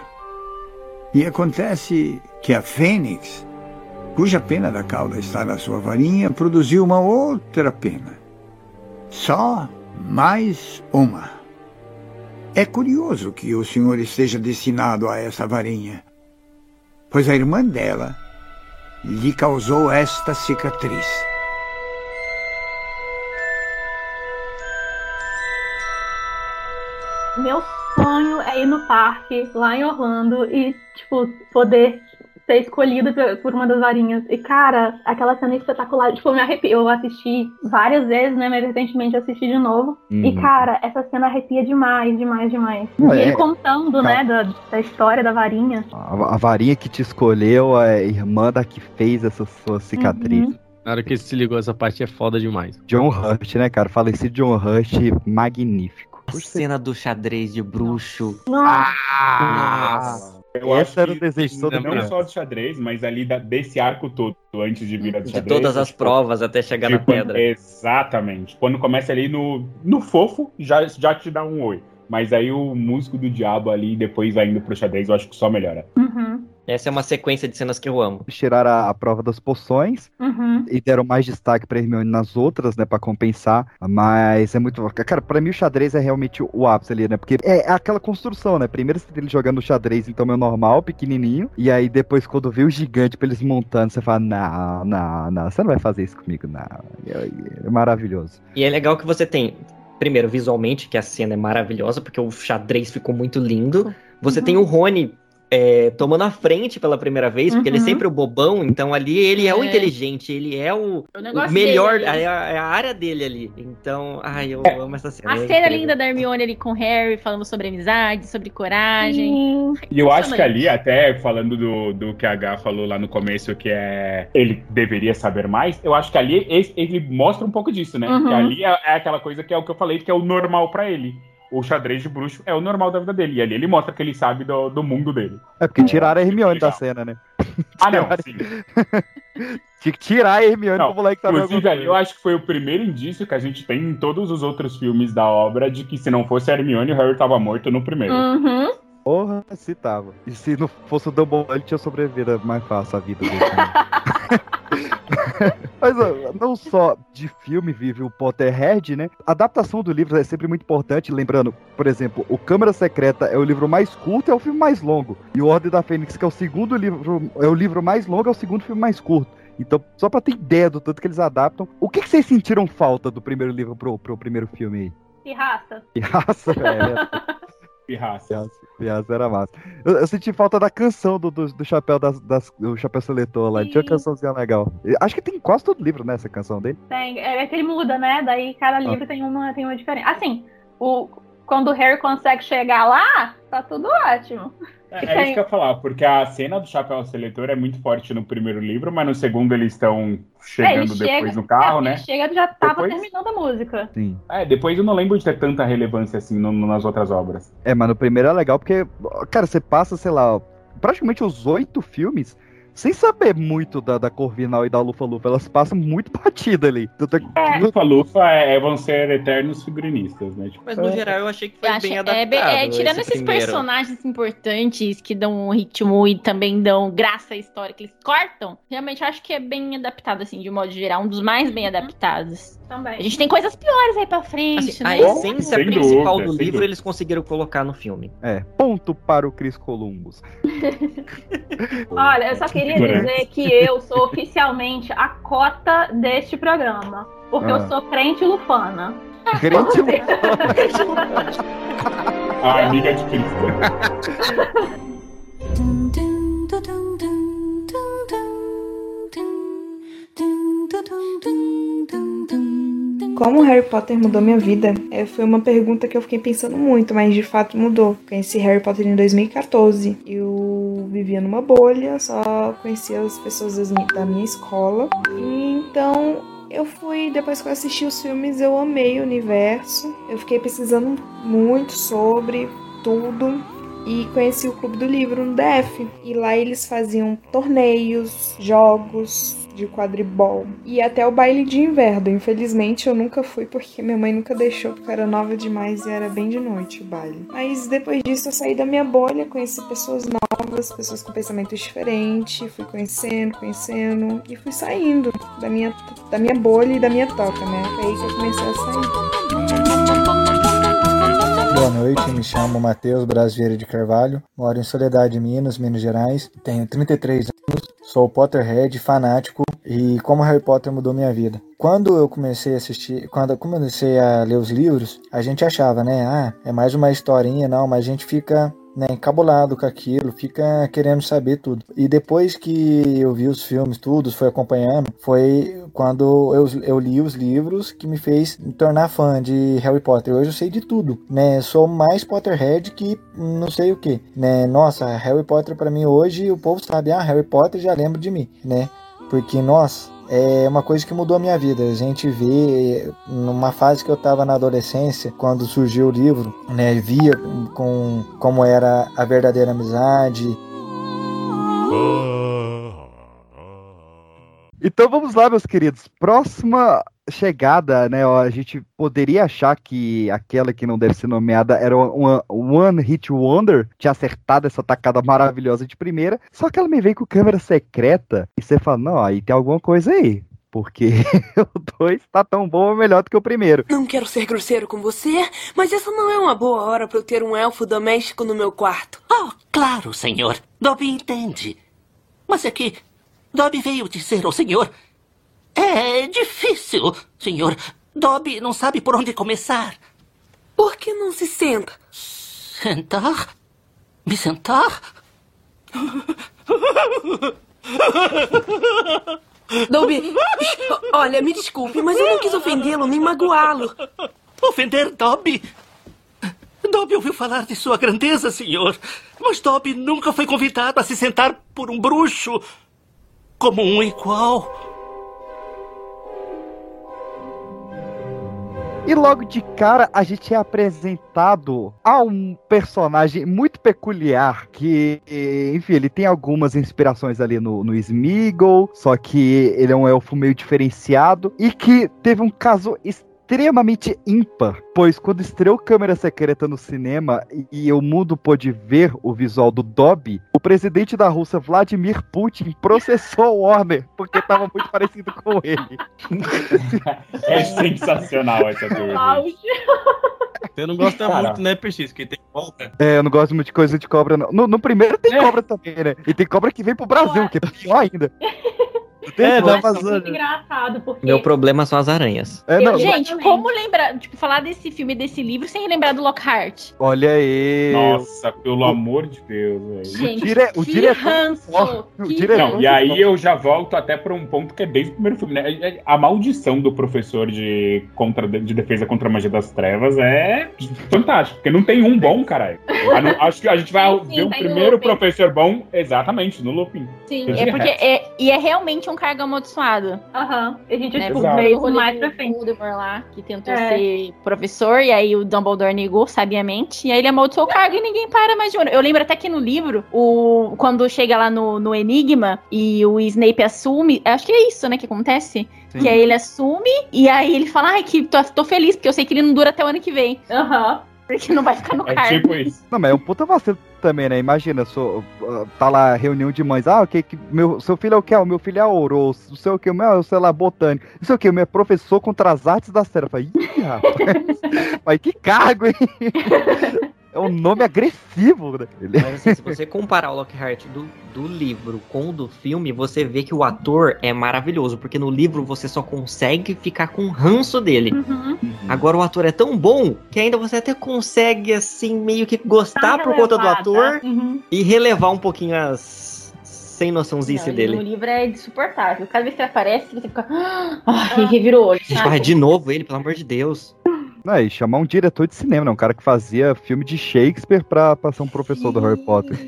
Speaker 15: E acontece que a Fênix, cuja pena da cauda está na sua varinha, produziu uma outra pena. Só mais uma. É curioso que o senhor esteja destinado a essa varinha, pois a irmã dela lhe causou esta cicatriz.
Speaker 7: Meu sonho é ir no parque, lá em Orlando, e, tipo, poder ser escolhido por- uma das varinhas. E, cara, aquela cena é espetacular. Tipo, eu me arrepio. Eu assisti várias vezes, né? Mas recentemente eu assisti de novo. E,
Speaker 2: Uhum.
Speaker 7: cara, essa cena arrepia demais, demais, demais.
Speaker 2: Não,
Speaker 7: e
Speaker 2: é-
Speaker 7: ele contando,
Speaker 2: Tá.
Speaker 7: né, da, da história da varinha.
Speaker 2: A, a varinha que te escolheu é a irmã da que fez essa sua cicatriz.
Speaker 7: Uhum.
Speaker 16: Na hora que ele se ligou, essa parte é foda demais.
Speaker 2: John Hurt, né, cara? Falecido John Hurt, magnífico.
Speaker 1: A cena do xadrez de bruxo.
Speaker 5: Nossa. Eu
Speaker 2: Esse
Speaker 5: acho
Speaker 2: era o
Speaker 5: que
Speaker 2: desejo de todo
Speaker 5: não
Speaker 2: mundo.
Speaker 5: só do xadrez, mas ali da- desse arco todo, antes de vir a do
Speaker 1: De
Speaker 5: xadrez.
Speaker 1: todas as
Speaker 5: tipo,
Speaker 1: provas até chegar na
Speaker 5: tipo,
Speaker 1: pedra.
Speaker 5: Exatamente. Quando começa ali no, no fofo, já, já te dá um oi. Mas aí o músico do diabo ali, depois vai indo pro xadrez, eu acho que só melhora.
Speaker 7: Uhum.
Speaker 1: Essa é uma sequência de cenas que eu amo.
Speaker 2: Tiraram a, a prova das poções
Speaker 7: Uhum.
Speaker 2: e deram mais destaque pra Hermione nas outras, né, Pra compensar. Mas é muito. Cara, pra mim o xadrez é realmente o ápice ali, né? Porque é aquela construção, né? Primeiro você tem ele jogando xadrez, então é normal, pequenininho. E aí depois, quando vê o gigante pra eles montando, você fala: Não, não, não, você não vai fazer isso comigo, não. É, é maravilhoso.
Speaker 1: E é legal que você tem, primeiro, visualmente, que a cena é maravilhosa, porque o xadrez ficou muito lindo. Você
Speaker 7: Uhum.
Speaker 1: tem o Rony é, tomando a frente pela primeira vez, porque ele é
Speaker 7: Uhum.
Speaker 1: sempre o bobão, então ali ele é, o
Speaker 10: É.
Speaker 1: inteligente, ele é o,
Speaker 10: O
Speaker 1: o melhor, é a, é a área dele ali. Então, ai, eu amo essa cena.
Speaker 10: A
Speaker 1: é
Speaker 10: cena linda da Hermione ali com o Harry, falando sobre amizade, sobre coragem.
Speaker 5: E eu acho que ali, até falando do, do que a H falou lá no começo, que é ele deveria saber mais, eu acho que ali ele, ele mostra um pouco disso, né?
Speaker 7: Uhum.
Speaker 5: Que ali é, é aquela coisa que é o que eu falei, que é o normal pra ele. O xadrez de bruxo é o normal da vida dele. E ali ele mostra que ele sabe do, do mundo dele.
Speaker 2: É porque tiraram a Hermione da cena, né?
Speaker 5: Ah, não, sim.
Speaker 2: Tinha que tirar a Hermione
Speaker 5: Não,
Speaker 2: pro moleque tá
Speaker 5: Inclusive, ali eu acho que foi o primeiro indício que a gente tem em todos os outros filmes da obra de que se não fosse a Hermione, o Harry tava morto no primeiro.
Speaker 7: Uhum.
Speaker 2: Porra, se tava. E se não fosse o Dumbledore, ele tinha sobrevivido mais fácil a vida dele. também. Mas ó, não só de filme vive o Potterhead, né? A adaptação do livro é sempre muito importante, lembrando, por exemplo, o Câmara Secreta é o livro mais curto e é o filme mais longo. E o Ordem da Fênix, que é o segundo livro, é o livro mais longo, é o segundo filme mais curto. Então, só pra ter ideia do tanto que eles adaptam, o que, que vocês sentiram falta do primeiro livro pro, pro primeiro filme aí?
Speaker 7: E raça.
Speaker 2: Que raça, velho.
Speaker 5: Pirraça.
Speaker 2: Piazza era massa. Eu, eu senti falta da canção do, do, do chapéu das, das- do chapéu seletor lá. Tinha uma cançãozinha legal. Eu Acho que tem em quase todo livro, né? Essa canção dele.
Speaker 7: Tem, é que ele muda, né? Daí cada livro tem uma, tem uma diferença. Assim, o, quando o Harry consegue chegar lá, tá tudo ótimo.
Speaker 5: É, é
Speaker 7: tem-
Speaker 5: isso que eu ia falar, porque a cena do chapéu seletor é muito forte no primeiro livro, mas no segundo eles estão
Speaker 7: É, ele
Speaker 5: chegando depois
Speaker 7: chega-
Speaker 5: no carro,
Speaker 7: é,
Speaker 5: né?
Speaker 7: Ele chega já tava
Speaker 5: Depois-
Speaker 7: terminando a música.
Speaker 2: Sim.
Speaker 5: É, depois eu não lembro de ter tanta relevância assim no- no- nas outras obras.
Speaker 2: É, mas no primeiro é legal porque, cara, você passa, sei lá, praticamente os oito filmes sem saber muito da, da Corvinal e da Lufa Lufa. Elas passam muito batida ali. Tanto é que-
Speaker 5: Lufa Lufa é, vão ser eternos figurinistas, né? Tipo,
Speaker 1: Mas no geral eu achei que foi
Speaker 10: Eu acho-
Speaker 1: bem
Speaker 10: é,
Speaker 1: adaptado.
Speaker 10: bem- é, tirando
Speaker 1: esse
Speaker 10: esses
Speaker 1: primeiro.
Speaker 10: personagens importantes que dão um ritmo e também dão graça à história que eles cortam, realmente acho que é bem adaptado, assim, de modo geral, um dos mais bem adaptados.
Speaker 7: Também.
Speaker 10: A gente tem coisas piores aí pra frente,
Speaker 1: Assim,
Speaker 10: né?
Speaker 1: a essência
Speaker 5: Sem
Speaker 1: principal
Speaker 5: dúvida,
Speaker 1: do livro
Speaker 5: dúvida.
Speaker 1: eles conseguiram colocar no filme.
Speaker 2: É, ponto para o Chris Columbus.
Speaker 7: Olha, eu só queria dizer que eu sou oficialmente a cota deste programa. Porque
Speaker 2: Ah.
Speaker 7: eu sou crente lufana.
Speaker 2: Crente
Speaker 5: a amiga de Cristo.
Speaker 17: Como Harry Potter mudou minha vida? É, foi uma pergunta que eu fiquei pensando muito, mas de fato mudou. Conheci Harry Potter em 2014. Eu vivia numa bolha, só conhecia as pessoas da minha escola. Então eu fui, depois que eu assisti os filmes, eu amei o universo. Eu fiquei pesquisando muito sobre tudo. E conheci o Clube do Livro no DF. E lá eles faziam torneios, jogos de quadribol. E até o baile de inverno. Infelizmente eu nunca fui porque minha mãe nunca deixou, porque eu era nova demais e era bem de noite o baile. Mas depois disso eu saí da minha bolha, conheci pessoas novas, pessoas com pensamentos diferentes. Fui conhecendo, conhecendo e fui saindo da minha, da minha bolha e da minha toca, né? Foi aí que eu comecei a sair.
Speaker 18: Boa noite, me chamo Matheus Braz Vieira de Carvalho, moro em Soledade, Minas, Minas Gerais, tenho 33 anos, sou Potterhead fanático e como Harry Potter mudou minha vida. Quando eu comecei a assistir, quando eu comecei a ler os livros, a gente achava, né, ah, é mais uma historinha, não, mas a gente fica né, encabulado com aquilo, fica querendo saber tudo. E depois que eu vi os filmes, tudo, foi acompanhando, foi quando eu, eu li os livros que me fez me tornar fã de Harry Potter. Hoje eu sei de tudo, né? Sou mais Potterhead que não sei o que, né? Nossa, Harry Potter para mim hoje o povo sabe, ah, Harry Potter já lembra de mim, né? Porque nossa, é uma coisa que mudou a minha vida. A gente vê numa fase que eu estava na adolescência, quando surgiu o livro, né, via com como era a verdadeira amizade.
Speaker 2: Então vamos lá, meus queridos. Próxima chegada, né? ó, a gente poderia achar que aquela que não deve ser nomeada era uma One Hit Wonder, tinha acertado essa tacada maravilhosa de primeira, só que ela me veio com câmera secreta e você fala, não, aí tem alguma coisa aí. Porque o 2 tá tão bom ou melhor do que o primeiro.
Speaker 14: Não quero ser grosseiro com você, mas essa não é uma boa hora para eu ter um elfo doméstico no meu quarto.
Speaker 19: Oh, claro, senhor. Dobby entende. Mas é que Dobby veio dizer ao senhor. É difícil, senhor. Dobby não sabe por onde começar.
Speaker 14: Por que não se senta?
Speaker 19: Sentar? Me sentar?
Speaker 14: Dobby, olha, me desculpe, mas eu não quis ofendê-lo nem magoá-lo.
Speaker 19: Ofender Dobby? Dobby ouviu falar de sua grandeza, senhor. Mas Dobby nunca foi convidado a se sentar por um bruxo como um igual.
Speaker 2: E logo de cara a gente é apresentado a um personagem muito peculiar que, enfim, ele tem algumas inspirações ali no, no Smeagol, só que ele é um elfo meio diferenciado e que teve um caso extremamente ímpar, pois quando estreou Câmera Secreta no cinema e o mundo pôde ver o visual do Dobby, o presidente da Rússia, Vladimir Putin, processou o Warner porque estava muito parecido com ele.
Speaker 5: É sensacional essa coisa.
Speaker 6: Você não gosta
Speaker 2: Cara.
Speaker 6: muito, né, PX? Porque tem cobra.
Speaker 2: É, eu não gosto muito de coisa de cobra, não. No, no primeiro tem cobra também, né? E tem cobra que vem pro Brasil, que é pior ainda.
Speaker 6: É,
Speaker 2: dá
Speaker 10: Mas é engraçado, porque...
Speaker 1: Meu problema são as aranhas.
Speaker 2: É, não,
Speaker 10: Gente, como lembrar, tipo, falar desse filme, desse livro, sem lembrar do Lockhart?
Speaker 2: Olha aí.
Speaker 5: Nossa, pelo amor de Deus, velho.
Speaker 10: Gente,
Speaker 2: dire- o diretor-
Speaker 10: ranço,
Speaker 2: o
Speaker 10: que
Speaker 2: diretor-
Speaker 5: Não, e aí eu já volto até para um ponto que é desde o primeiro filme, né? É- é- A maldição do professor de, contra, de defesa contra a magia das trevas é fantástico, porque não tem um bom, caralho. Acho que a gente vai
Speaker 10: Sim,
Speaker 5: ver o
Speaker 10: tem
Speaker 5: primeiro professor bom exatamente no Lupin.
Speaker 10: Sim, é porque é, e é realmente um cargo amaldiçoado.
Speaker 7: Aham. A gente,
Speaker 10: né?
Speaker 7: tipo,
Speaker 5: Exato.
Speaker 7: veio
Speaker 10: O
Speaker 7: mais pra frente.
Speaker 10: Voldemort lá, que tentou
Speaker 7: É.
Speaker 10: ser professor, e aí o Dumbledore negou sabiamente, e aí ele amaldiçoou o cargo e ninguém para mais de um. Eu lembro até que no livro, o, quando chega lá no, no Enigma e o Snape assume, acho que é isso, né, que acontece.
Speaker 2: Sim.
Speaker 10: Que aí ele assume, e aí ele fala, ai, que tô, tô feliz, porque eu sei que ele não dura até o ano que vem.
Speaker 7: Aham.
Speaker 10: Porque não vai ficar no
Speaker 5: É
Speaker 10: cargo.
Speaker 5: tipo isso.
Speaker 2: Não, mas é um puta vacilo também, né? Imagina, sou, ah, tá lá reunião de mães. Ah, o que que. Meu, seu filho é o que? O meu filho é ouro. O seu o que? O meu é, sei lá, botânico. Não sei o que, o meu é professor contra as artes da falei, ih, rapaz. mas que cargo, hein? É um nome agressivo, né? Ele-
Speaker 1: Mas assim, se você comparar o Lockhart do, do livro com o do filme, você vê que o ator é maravilhoso, porque no livro você só consegue ficar com ranço dele.
Speaker 7: Uhum.
Speaker 1: Agora o ator é tão bom que ainda você até consegue, assim, meio que gostar
Speaker 7: Tá
Speaker 1: por conta do ator
Speaker 7: Uhum.
Speaker 1: e relevar um pouquinho as sem noçãozice
Speaker 10: Não,
Speaker 1: dele.
Speaker 10: No livro é insuportável. Cada vez que ele aparece, você fica. Ai, revira o olho.
Speaker 1: Gente,
Speaker 10: sabe?
Speaker 1: de novo ele, pelo amor de Deus.
Speaker 2: Não, e chamar um diretor de cinema, né? Um cara que fazia filme de Shakespeare pra, pra ser um professor do Harry Potter.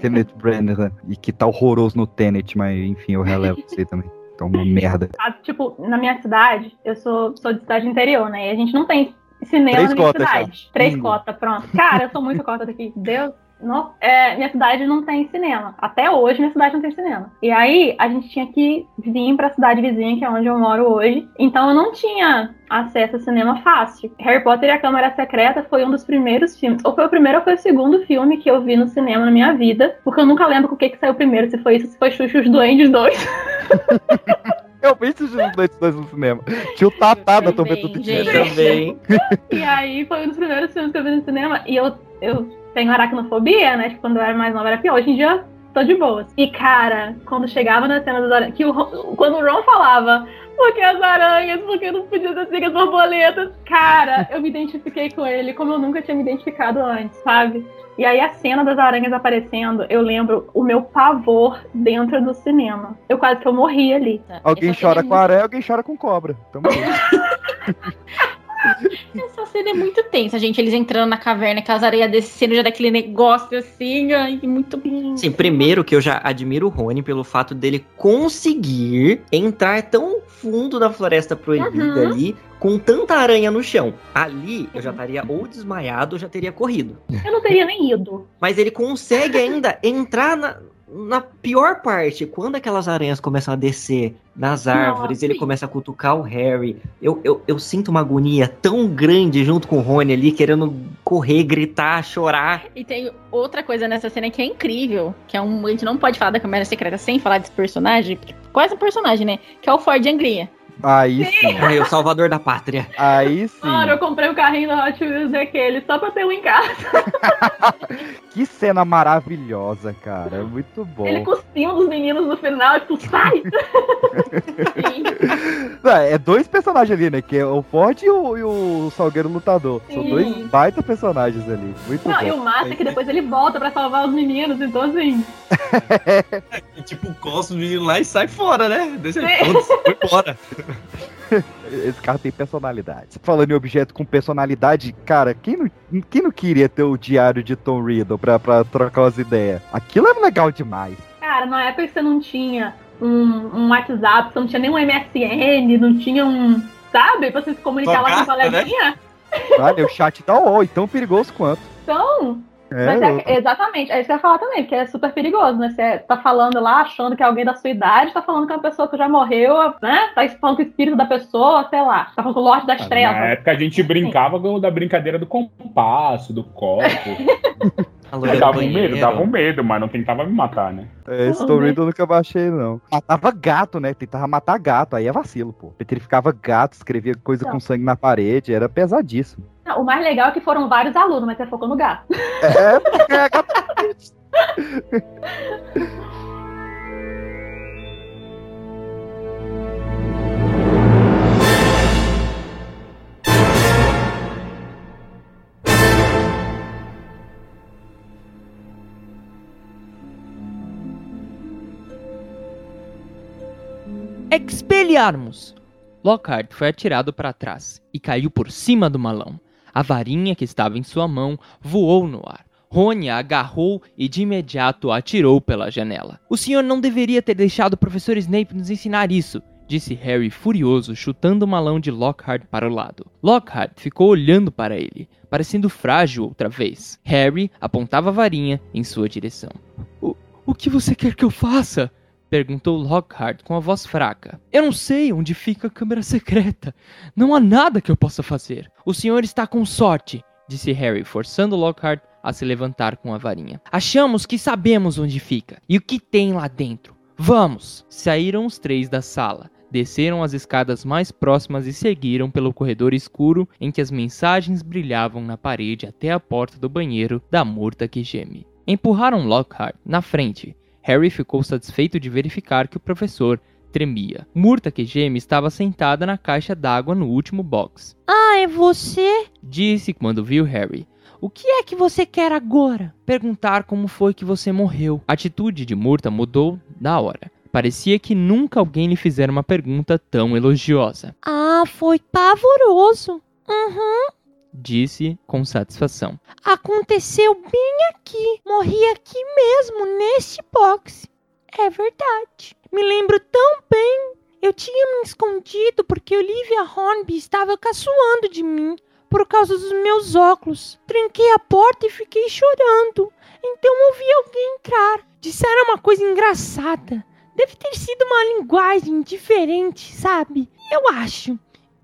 Speaker 2: Kenneth Branagh, né? E que tá horroroso no Tenet, mas enfim, eu relevo aí também. Então, uma merda.
Speaker 7: Ah, Tipo, na minha cidade, eu sou, sou de cidade interior, né? E a gente não tem cinema
Speaker 2: Três
Speaker 7: na minha
Speaker 2: cotas,
Speaker 7: cidade.
Speaker 2: já.
Speaker 7: Três
Speaker 2: Hum.
Speaker 7: cotas, pronto. Cara, eu sou muito cota daqui. Deus. Não, é, minha cidade não tem cinema. Até hoje, minha cidade não tem cinema. E aí, a gente tinha que vir pra cidade vizinha, que é onde eu moro hoje. Então, eu não tinha acesso a cinema fácil. Harry Potter e a Câmara Secreta foi um dos primeiros filmes. Ou foi o primeiro ou foi o segundo filme que eu vi no cinema na minha vida. Porque eu nunca lembro o que, que saiu primeiro. Se foi isso, se foi Xuxa os Duendes 2.
Speaker 2: Eu vi esses dois dois no cinema. Tinha o Tatá da Tormenta do.
Speaker 1: Também.
Speaker 7: E aí foi um dos primeiros filmes que eu vi no cinema. E eu, eu tenho aracnofobia, né? Tipo, quando eu era mais nova era pior. Hoje em dia tô de boas. E cara, quando chegava na cena das aranhas, que o, Ron- quando o Ron falava, porque as aranhas, porque não podia ser assim as borboletas, cara, eu me identifiquei com ele como eu nunca tinha me identificado antes, sabe? E aí a cena das aranhas aparecendo, eu lembro o meu pavor dentro do cinema. Eu quase que eu morri ali.
Speaker 2: Alguém
Speaker 10: Essa
Speaker 2: chora com aranha, alguém chora com cobra. Tamo.
Speaker 10: Essa cena é muito tensa, gente. Eles entrando na caverna, aquelas areias descendo, já daquele negócio assim, ai, muito.
Speaker 1: Sim, primeiro que eu já admiro o Rony pelo fato dele conseguir entrar tão fundo na floresta proibida
Speaker 7: Uhum.
Speaker 1: ali, com tanta aranha no chão. Ali eu já estaria ou desmaiado ou já teria corrido.
Speaker 7: Eu não teria nem ido.
Speaker 1: Mas ele consegue ainda entrar na- na pior parte, quando aquelas aranhas começam a descer nas árvores,
Speaker 7: Nossa.
Speaker 1: ele começa a cutucar o Harry. Eu, eu, eu sinto uma agonia tão grande junto com o Rony ali, querendo correr, gritar, chorar.
Speaker 20: E tem outra coisa nessa cena que é incrível, que é um. A gente não pode falar da Câmara Secreta sem falar desse personagem, porque quase um personagem, né? Que é o Ford Angria.
Speaker 2: Aí sim.
Speaker 1: Ai, o salvador da pátria.
Speaker 2: Aí sim.
Speaker 7: Mano, eu comprei o carrinho da Hot Wheels daquele só pra ter um em casa.
Speaker 2: Que cena maravilhosa, cara. É muito bom.
Speaker 7: Ele cuspindo dos meninos no final, tipo, sai!
Speaker 2: Não, É dois personagens ali, né? Que é o Ford e o, e o Salgueiro Lutador. São
Speaker 7: Sim.
Speaker 2: dois baita personagens ali. Muito
Speaker 7: Não,
Speaker 2: bom.
Speaker 7: e o massa é que depois ele volta pra salvar os meninos, então assim.
Speaker 11: E tipo, costa o menino lá e sai fora, né? Deixa
Speaker 7: Sim.
Speaker 11: ele foi embora.
Speaker 2: Esse carro tem personalidade. Falando em objeto com personalidade, cara, quem não, quem não queria ter o diário de Tom Riddle pra, pra trocar umas ideias? Aquilo é legal demais.
Speaker 7: Cara, na época você não tinha um, um WhatsApp, você não tinha nem um MSN, não tinha um. Sabe? Pra você se comunicar
Speaker 2: Só
Speaker 7: lá com o
Speaker 2: carta, né?
Speaker 7: coleguinha.
Speaker 2: Olha, o chat tá ó, tão perigoso quanto.
Speaker 7: Então.
Speaker 2: É,
Speaker 7: mas é- exatamente, é isso que eu ia falar também, porque é super perigoso, né? Você tá falando lá, achando que é alguém da sua idade, tá falando com uma pessoa que já morreu, né? Tá falando com o espírito da pessoa, sei lá. Tá falando com o Lorde das
Speaker 5: Na
Speaker 7: Trevas.
Speaker 5: época a gente brincava com- da brincadeira do compasso, do copo. dava
Speaker 1: do
Speaker 5: um medo, dava um medo, mas não tentava me matar, né?
Speaker 2: É, Esse eu nunca baixei, não. Matava gato, né? Tentava matar gato, aí é vacilo, pô. Petrificava gato, escrevia coisa
Speaker 7: Não.
Speaker 2: com sangue na parede, era pesadíssimo.
Speaker 7: Não, o mais legal é que foram vários alunos, mas você focou no gato.
Speaker 2: É, porque é gato.
Speaker 21: Expelliarmus! Lockhart foi atirado para trás e caiu por cima do malão. A varinha que estava em sua mão voou no ar. Rony a agarrou e de imediato a atirou pela janela. O senhor não deveria ter deixado o professor Snape nos ensinar isso, disse Harry furioso, chutando o malão de Lockhart para o lado. Lockhart ficou olhando para ele, parecendo frágil outra vez. Harry apontava a varinha em sua direção. O, o que você quer que eu faça? Perguntou Lockhart com a voz fraca. Eu não sei onde fica a câmara secreta. Não há nada que eu possa fazer. O senhor está com sorte, disse Harry, forçando Lockhart a se levantar com a varinha. Achamos que sabemos onde fica e o que tem lá dentro. Vamos! Saíram os três da sala. Desceram as escadas mais próximas e seguiram pelo corredor escuro em que as mensagens brilhavam na parede até a porta do banheiro da Murta que geme. Empurraram Lockhart na frente. Harry ficou satisfeito de verificar que o professor tremia. Murta que geme estava sentada na caixa d'água no último box.
Speaker 20: Ah, é você?
Speaker 21: Disse quando viu Harry. O que é que você quer agora? Perguntar como foi que você morreu. A atitude de Murta mudou na hora. Parecia que nunca alguém lhe fizera uma pergunta tão elogiosa.
Speaker 20: Ah, foi pavoroso. Uhum.
Speaker 21: Disse com satisfação.
Speaker 20: Aconteceu bem aqui. Morri aqui mesmo, neste box. É verdade. Me lembro tão bem. Eu tinha me escondido porque Olivia Hornby estava caçoando de mim por causa dos meus óculos. Tranquei a porta e fiquei chorando. Então ouvi alguém entrar. Disseram uma coisa engraçada. Deve ter sido uma linguagem diferente, sabe? Eu acho.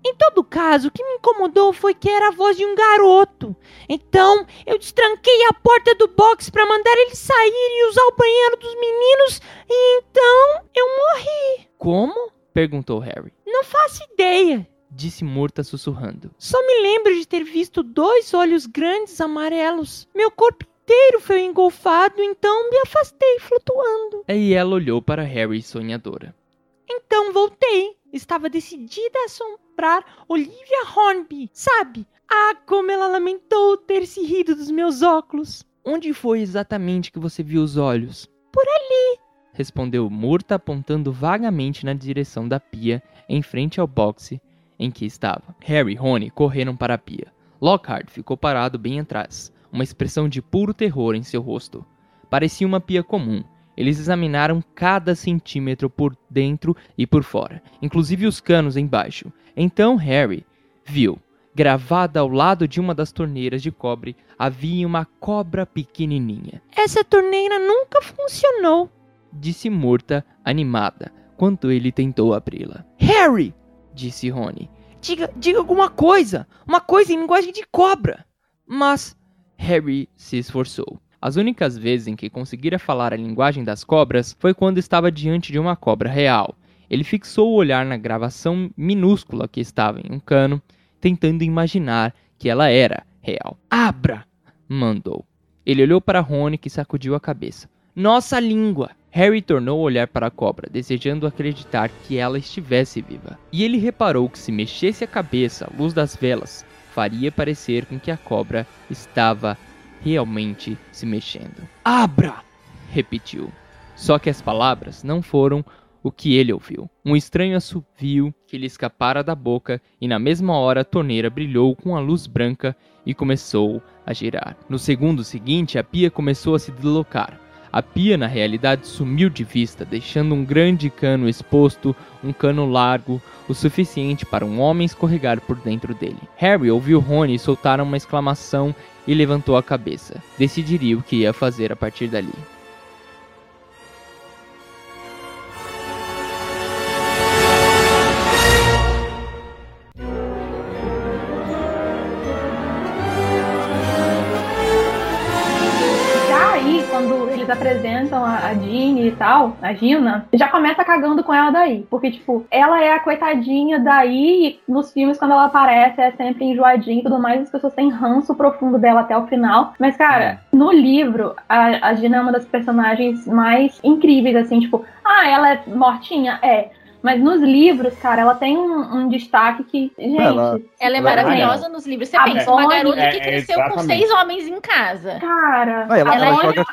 Speaker 20: Em todo caso, o que me incomodou foi que era a voz de um garoto. Então, eu destranquei a porta do box para mandar ele sair e usar o banheiro dos meninos, e então eu morri.
Speaker 21: Como? perguntou Harry.
Speaker 20: Não faço ideia.
Speaker 21: Disse Murta sussurrando.
Speaker 20: Só me lembro de ter visto dois olhos grandes amarelos. Meu corpo inteiro foi engolfado, então me afastei flutuando.
Speaker 21: E ela olhou para Harry sonhadora.
Speaker 20: Então voltei. Estava decidida a assombrar Olivia Hornby, sabe? Ah, como ela lamentou ter se rido dos meus óculos.
Speaker 21: Onde foi exatamente que você viu os olhos?
Speaker 20: Por ali.
Speaker 21: Respondeu Murta apontando vagamente na direção da pia, em frente ao boxe em que estava. Harry e Rony correram para a pia. Lockhart ficou parado bem atrás, uma expressão de puro terror em seu rosto. Parecia uma pia comum. Eles examinaram cada centímetro por dentro e por fora, inclusive os canos embaixo. Então Harry viu, Gravada ao lado de uma das torneiras de cobre havia uma cobra pequenininha. Essa torneira nunca funcionou, disse Murta, animada, quando ele tentou abri-la. Harry, disse Rony, diga, diga alguma coisa, uma coisa em linguagem de cobra. Mas Harry se esforçou. As únicas vezes em que conseguira falar a linguagem das cobras foi quando estava diante de uma cobra real. Ele fixou o olhar na gravação minúscula que estava em um cano, tentando imaginar que ela era real. Abra! mandou. Ele olhou para Rony, que sacudiu a cabeça. Nossa língua! Harry tornou a olhar para a cobra, desejando acreditar que ela estivesse viva. E ele reparou que se mexesse a cabeça à luz das velas, faria parecer com que a cobra estava realmente se mexendo. Abra! repetiu. Só que as palavras não foram o que ele ouviu. Um estranho assovio que lhe escapara da boca e na mesma hora a torneira brilhou com a luz branca e começou a girar. No segundo seguinte, a pia começou a se deslocar. A pia, na realidade, sumiu de vista, deixando um grande cano exposto, um cano largo, o suficiente para um homem escorregar por dentro dele. Harry ouviu Rony soltar uma exclamação e levantou a cabeça. Decidiria o que ia fazer a partir dali.
Speaker 7: Tal, a Gina, já começa cagando com ela daí. Porque, tipo, ela é a coitadinha daí, e nos filmes, quando ela aparece, é sempre enjoadinha e tudo mais, as pessoas têm ranço profundo dela até o final. Mas, cara, no livro, a, a Gina é uma das personagens mais incríveis, assim, tipo, ah, ela é mortinha? É. Mas nos livros, cara, ela tem um, um destaque que. Gente.
Speaker 10: Ela- Ela é
Speaker 7: ela-
Speaker 10: maravilhosa nos livros. Você
Speaker 7: A
Speaker 10: pensa, uma
Speaker 7: Bonnie-
Speaker 10: garota que
Speaker 7: É,
Speaker 10: cresceu com
Speaker 7: exatamente.
Speaker 10: seis homens em casa.
Speaker 7: Cara,
Speaker 2: Não, ela, ela
Speaker 7: Bonnie
Speaker 2: joga.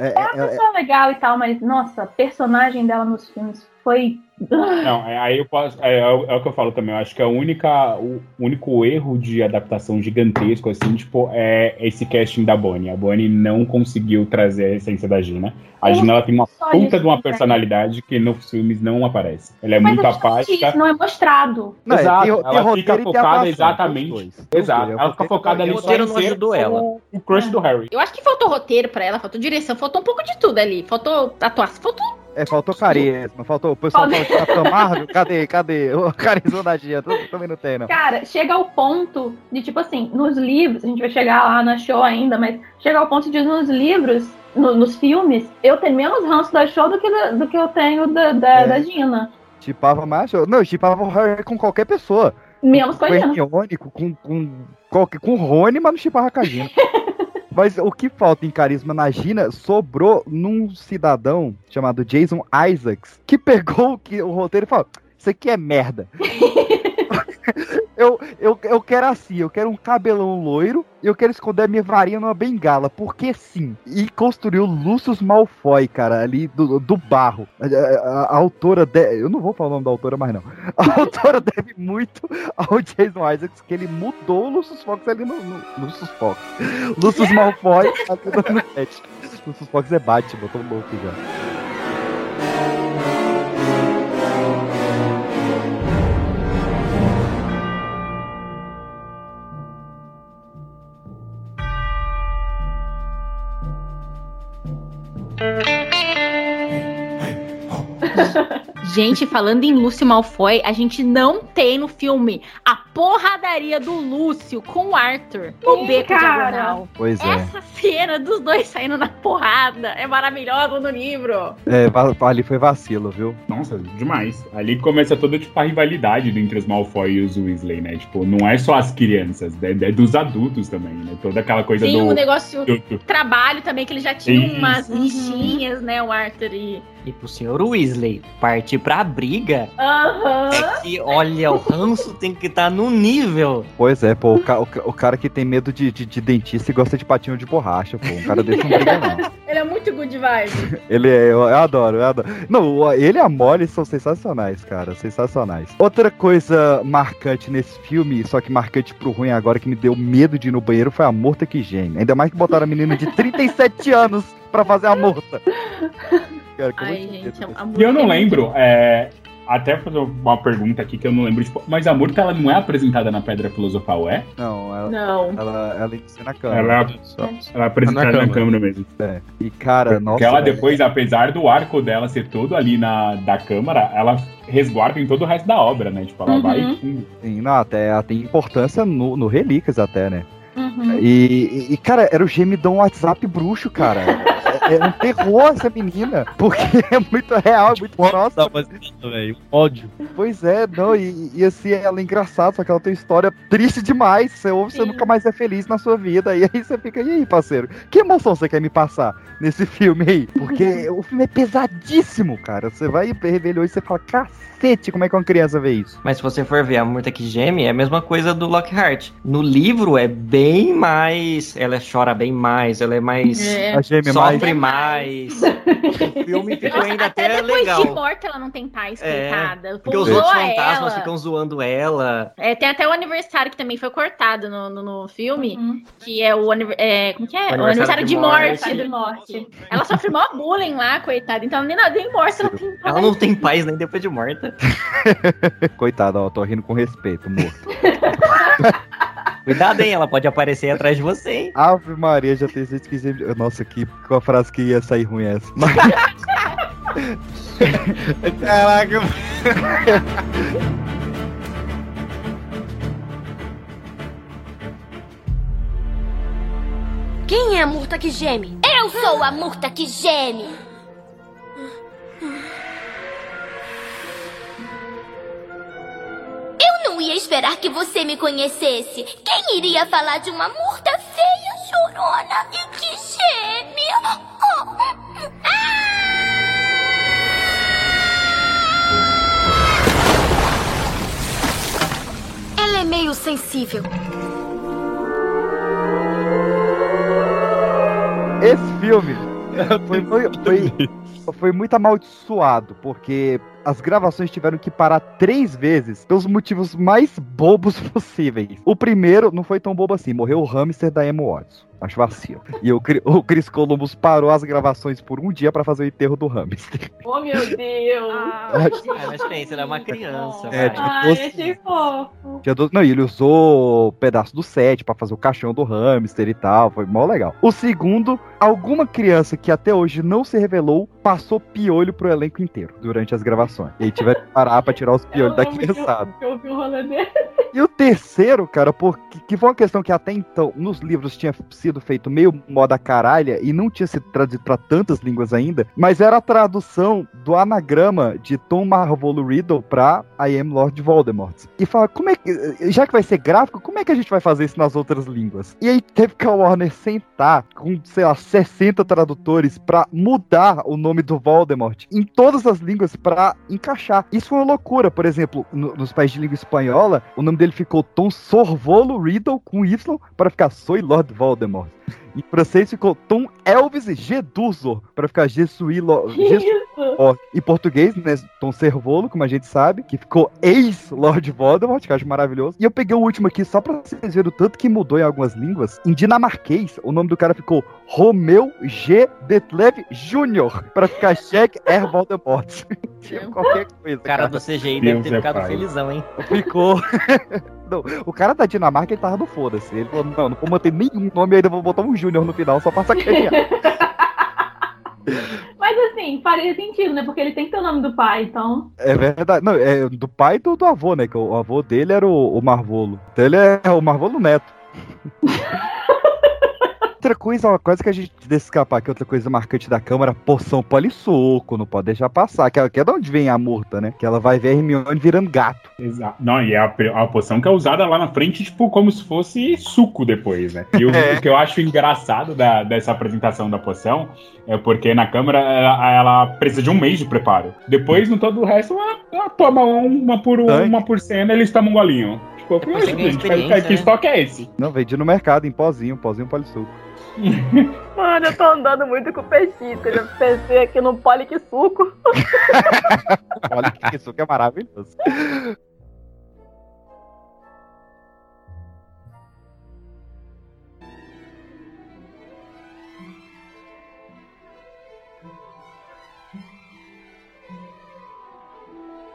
Speaker 2: É,
Speaker 7: é uma
Speaker 2: é- é-
Speaker 7: pessoa legal e tal, mas, nossa, a personagem dela nos filmes foi.
Speaker 5: Não, é- aí eu posso. É, é o é o que eu falo também. Eu acho que a única, o único erro de adaptação gigantesco, assim, tipo, é esse casting da Bonnie. A Bonnie não conseguiu trazer a essência da Gina. A
Speaker 7: Eu
Speaker 5: Gina ela tem uma puta de uma
Speaker 7: né?
Speaker 5: personalidade que nos filmes não aparece. Ela é
Speaker 7: Mas
Speaker 5: muito
Speaker 7: é
Speaker 5: apática.
Speaker 7: isso, não é mostrado.
Speaker 2: Não, é,
Speaker 5: Exato,
Speaker 2: tem- tem
Speaker 5: ela fica focada exatamente. Exato,
Speaker 2: é
Speaker 5: ela fica focada ali
Speaker 1: o
Speaker 5: só
Speaker 1: roteiro
Speaker 5: em
Speaker 1: não
Speaker 5: ser
Speaker 1: ajudou ela.
Speaker 5: o, o crush do Harry.
Speaker 10: Eu acho que faltou roteiro pra ela, faltou direção, faltou um pouco de tudo ali. Faltou atuação, faltou.
Speaker 2: É, faltou carisma, faltou. O pessoal fala que tá amargo. Cadê? Cadê? O carisma da Gia. Também não tem, não.
Speaker 7: Cara, chega ao ponto de, tipo assim, nos livros, a gente vai chegar lá na show ainda, mas chega ao ponto de nos livros, no- nos filmes, eu tenho menos ranço da show do que, da- do que eu tenho da, da,
Speaker 2: É.
Speaker 7: da Gina.
Speaker 2: Chipava mais. Não, eu chipava o Harry com qualquer pessoa.
Speaker 7: Menos com a Gina.
Speaker 2: Hermione, com, com, com, com o Rony, mas não chipava com a Gina. Mas o que falta em carisma na Gina sobrou num cidadão chamado Jason Isaacs, que pegou o, que, o roteiro e falou: Isso aqui é merda. eu, eu, eu quero assim, eu quero um cabelão loiro e eu quero esconder a minha varinha numa bengala, porque sim. E construiu Lucius Malfoy, cara, ali do, do barro. A, a- a autora, de, eu não vou falar o nome da autora mais não. A autora deve muito ao Jason Isaacs, que ele mudou o Lucius Fox ali no, no Lucius Fox. Lucius Malfoy. Lucius Fox é Batman, tô louco já.
Speaker 10: Gente, falando em Lúcio Malfoy, a gente não tem no filme a porradaria do Lúcio com o Arthur no
Speaker 7: Sim,
Speaker 10: beco
Speaker 7: cara.
Speaker 10: diagonal.
Speaker 2: Pois é.
Speaker 10: Essa cena dos dois saindo na porrada é maravilhosa no livro.
Speaker 2: É, ali foi vacilo, viu?
Speaker 5: Nossa, demais. Ali começa toda tipo, a rivalidade entre os Malfoy e os Weasley, né? Tipo, não é só as crianças, é, é dos adultos também, né? Toda aquela coisa
Speaker 10: Tem
Speaker 5: do.
Speaker 10: um negócio
Speaker 5: do-
Speaker 10: trabalho também, que ele já tinha
Speaker 5: Isso.
Speaker 10: umas rixinhas, né? O Arthur e.
Speaker 1: E pro senhor Weasley partir pra briga,
Speaker 7: Aham.
Speaker 1: é que, olha, o ranço tem que estar no nível.
Speaker 2: Pois é, pô, o, ca- o ca- o cara que tem medo de, de, de dentista e gosta de patinho de borracha, pô. Um cara desse não briga, não.
Speaker 10: Ele é muito good vibe.
Speaker 2: Ele é, eu, eu adoro, eu adoro. Não, o- ele e a Molly são sensacionais, cara, sensacionais. Outra coisa marcante nesse filme, só que marcante pro ruim agora, que me deu medo de ir no banheiro, foi a Morta que geme. Ainda mais que botaram a menina de 37 anos pra fazer a Morta. Cara, eu
Speaker 10: Ai, gente, a
Speaker 5: E eu não lembro, é, até fazer uma pergunta aqui que eu não lembro. Tipo, mas a Murta ela não é apresentada na Pedra Filosofal, é?
Speaker 2: Não, ela,
Speaker 7: Não.
Speaker 2: ela, ela inicia na câmera.
Speaker 5: Ela, ela é apresentada na, câmera mesmo.
Speaker 2: É. E cara, nossa.
Speaker 5: Porque ela
Speaker 2: velho.
Speaker 5: depois, apesar do arco dela ser todo ali na da câmara, ela resguarda em todo o resto da obra, né? Tipo, ela
Speaker 7: Uhum.
Speaker 5: vai.
Speaker 2: Sim, não, até ela tem importância no, no Relíquias até, né?
Speaker 7: Uhum.
Speaker 2: E, e, cara, era o gemidão WhatsApp bruxo, cara. É, um terror essa menina, porque é muito real, é muito próximo.
Speaker 16: velho. Ódio.
Speaker 2: Pois é, não, e, e assim, ela é engraçada, só que ela tem história triste demais. Você ouve, você nunca mais é feliz na sua vida. E aí você fica, e aí, parceiro? Que emoção você quer me passar nesse filme aí? Porque o filme é pesadíssimo, cara. Você vai rever ele hoje e você fala, cacete, como é que uma criança vê isso?
Speaker 1: Mas se você for ver a Murta que geme, é a mesma coisa do Lockhart. No livro é bem mais. Ela chora bem mais, ela é mais.
Speaker 7: É.
Speaker 2: A geme
Speaker 1: sofre mais. o filme ficou ainda até,
Speaker 10: Até depois
Speaker 1: legal.
Speaker 10: de morta ela não tem paz,
Speaker 1: É,
Speaker 10: coitada.
Speaker 1: Porque os outros
Speaker 10: ela.
Speaker 1: fantasmas ficam zoando ela.
Speaker 10: É, tem até o aniversário que também foi cortado no, no, no filme, que é o é, como que é? O aniversário, de, morte.
Speaker 7: De morte.
Speaker 10: Ela sofre mó bullying lá, coitada. Então nem, nada- nem morte ela tem paz.
Speaker 1: Ela não tem paz nem depois de morta.
Speaker 2: Coitada, ó, tô rindo com respeito, morto.
Speaker 1: Cuidado, hein? Ela pode aparecer atrás de você, hein?
Speaker 2: Ave Maria, já tem gente que. Nossa, que, com a frase que ia sair ruim essa. Mas-
Speaker 16: Caraca.
Speaker 13: Quem é a murta que geme?
Speaker 22: Eu sou a murta que geme. Não ia esperar que você me conhecesse. Quem iria falar de uma murta feia, chorona e que geme? Oh.
Speaker 13: Ela é meio sensível.
Speaker 2: Esse filme foi, foi, foi, foi muito amaldiçoado, porque as gravações tiveram que parar três vezes pelos motivos mais bobos possíveis. O primeiro não foi tão bobo assim, morreu o hamster da Emma Watson. Acho vacilo. E o, o Chris Columbus parou as gravações por um dia pra fazer o enterro do hamster.
Speaker 7: Oh, meu Deus.
Speaker 1: Ah, mas pensa, ela é uma criança.
Speaker 2: É, tipo,
Speaker 7: Ai,
Speaker 2: doze-
Speaker 7: achei fofo.
Speaker 2: Tinha doze- Não, e ele usou o pedaço do set pra fazer o caixão do hamster e tal. Foi mó legal. O segundo, alguma criança que até hoje não se revelou passou piolho pro elenco inteiro durante as gravações. E aí tiveram que parar pra tirar os piolhos da criançada.
Speaker 7: Eu vi rolê dele.
Speaker 2: E o terceiro, cara, porque que foi uma questão que até então nos livros tinha sido feito meio moda caralha e não tinha sido traduzido pra tantas línguas ainda, mas era a tradução do anagrama de Tom Marvolo Riddle pra I Am Lord Voldemort. E fala, como é que, já que vai ser gráfico, como é que a gente vai fazer isso nas outras línguas? E aí teve que a Warner sentar com, sei lá, 60 tradutores pra mudar o nome do Voldemort em todas as línguas pra encaixar. Isso foi uma loucura, por exemplo, no- nos países de língua espanhola, o nome dele ficou Tom Sorvolo Riddle com Y para ficar Soy Lord Voldemort. Em francês ficou Tom Elvis Geduzor para ficar Jesuí Lo- Jesu- Ó, Em português, né, Tom Servolo, como a gente sabe, que ficou ex-Lord Voldemort, que eu acho maravilhoso. E eu peguei o último aqui só pra vocês verem o tanto que mudou em algumas línguas. Em dinamarquês, o nome do cara ficou Romeu G. Detlev Jr. para ficar Jack R. Voldemort. tipo, qualquer coisa.
Speaker 1: O cara do CGI deve ter
Speaker 2: Deus é
Speaker 1: ficado
Speaker 2: pai.
Speaker 1: felizão, hein?
Speaker 2: Ficou. Não, o cara da Dinamarca ele tava no foda-se. Ele falou: não, não vou manter nenhum nome, ainda vou botar um Júnior no final só pra sacanear.
Speaker 7: Mas assim, faria sentido, né? Porque ele tem que ter o nome do pai, então.
Speaker 2: É verdade. Não, é do pai e do, do avô, né? Que o avô dele era o, o Marvolo. Então ele é o Marvolo Neto. Outra coisa, uma coisa que a gente deixa escapar, que é outra coisa marcante da Câmara, poção polissuco, não pode deixar passar, que é, que é de onde vem a Murta, né? Que ela vai ver a Hermione virando gato.
Speaker 5: Exato. Não, e é a, a poção que é usada lá na frente, tipo, como se fosse suco depois, né? E o,
Speaker 2: É.
Speaker 5: o que eu acho engraçado da- dessa apresentação da poção é porque na câmera ela, ela precisa de um mês de preparo. Depois, no todo o resto, ela, ela toma uma por uma por cena eles tomam um golinho. Tipo,
Speaker 2: a
Speaker 5: gente, que
Speaker 2: né?
Speaker 5: estoque é esse?
Speaker 2: Não, vendi no mercado, em pozinho, pozinho polissuco.
Speaker 7: Mano, eu tô andando muito com o peixito. Eu pensei aqui no poliquisuco.
Speaker 2: Olha que isso que é maravilhoso.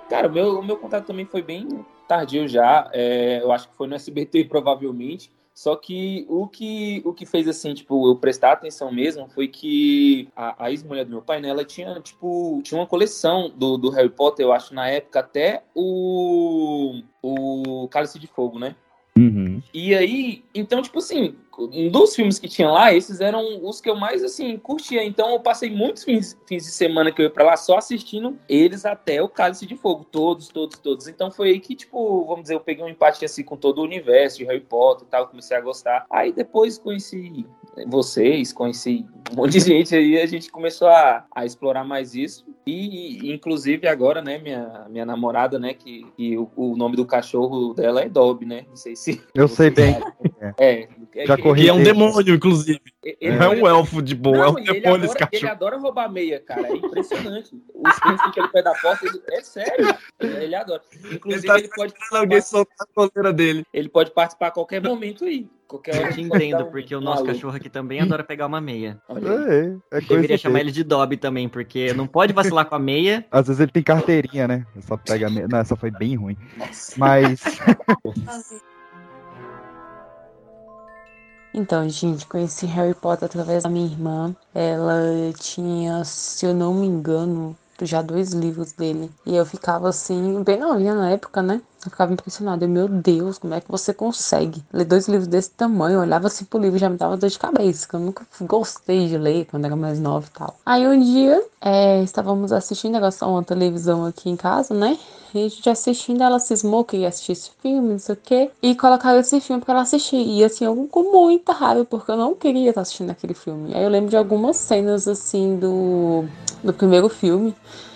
Speaker 4: Cara, o meu, o meu contato também foi bem tardio já. É, eu acho que foi no SBT, provavelmente. Só que o que o que fez assim, tipo, eu prestar atenção mesmo foi que a, a ex-mulher do meu pai, né, ela tinha, tipo, tinha uma coleção do, do Harry Potter, eu acho, na época, até o, o Cálice de Fogo, né?
Speaker 2: Uhum.
Speaker 4: E aí, então, tipo assim, dos filmes que tinha lá, esses eram os que eu mais, assim, curtia. Então, eu passei muitos fins, fins de semana que eu ia pra lá só assistindo eles até o Cálice de Fogo. Todos, todos, todos. Então, foi aí que, tipo, vamos dizer, eu peguei um empate, assim, com todo o universo de Harry Potter e tal. Comecei a gostar. Aí, depois, conheci vocês, conheci um monte de gente aí. A gente começou a, a explorar mais isso. E, inclusive, agora, né, minha, minha namorada, né, que, que o, o nome do cachorro dela é Dobby, né? Não sei se...
Speaker 2: Eu sei bem.
Speaker 4: É.
Speaker 2: Já corri
Speaker 6: E é um demônio, inclusive.
Speaker 4: Ele-
Speaker 6: Não é um elfo de boa, é um
Speaker 4: Não, e ele
Speaker 6: demônio esse
Speaker 4: adora, ele
Speaker 6: cachorro.
Speaker 4: adora roubar meia, cara. É impressionante. Os clientes ficam ali perto da porta, ele, é sério. Ele adora. Inclusive,
Speaker 6: Ele
Speaker 4: ele,
Speaker 6: tá
Speaker 4: pode
Speaker 6: esperando alguém soltar a coleira dele.
Speaker 4: Ele pode participar a qualquer momento aí. Qualquer hora
Speaker 1: Eu te
Speaker 4: ele pode
Speaker 1: entendo,
Speaker 4: um-
Speaker 1: porque o
Speaker 4: um
Speaker 1: nosso cachorro aqui também adora pegar uma meia.
Speaker 4: Olha.
Speaker 2: É, é coisa
Speaker 1: Deveria
Speaker 2: de
Speaker 1: chamar ele de Dobby também, porque não pode vacilar com a meia.
Speaker 2: Às vezes ele tem carteirinha, né? Só pega a me... Não, essa foi bem ruim. Mas.
Speaker 23: Então, gente, conheci Harry Potter através da minha irmã. Ela tinha, se eu não me engano, já dois livros dele. E eu ficava assim, bem novinha na época, né? Eu ficava impressionada. Eu, meu Deus, como é que você consegue ler dois livros desse tamanho? Eu olhava assim pro livro e já me dava dor de cabeça, que eu nunca gostei de ler quando era mais nova e tal. Aí um dia, é, estávamos assistindo, só uma televisão aqui em casa, né? E a gente assistindo, ela cismou que ia assistir esse filme, não sei o quê. E colocaram esse filme pra ela assistir. E assim, eu com muita raiva, porque eu não queria estar assistindo aquele filme. Aí eu lembro de algumas cenas, assim, do, do primeiro filme.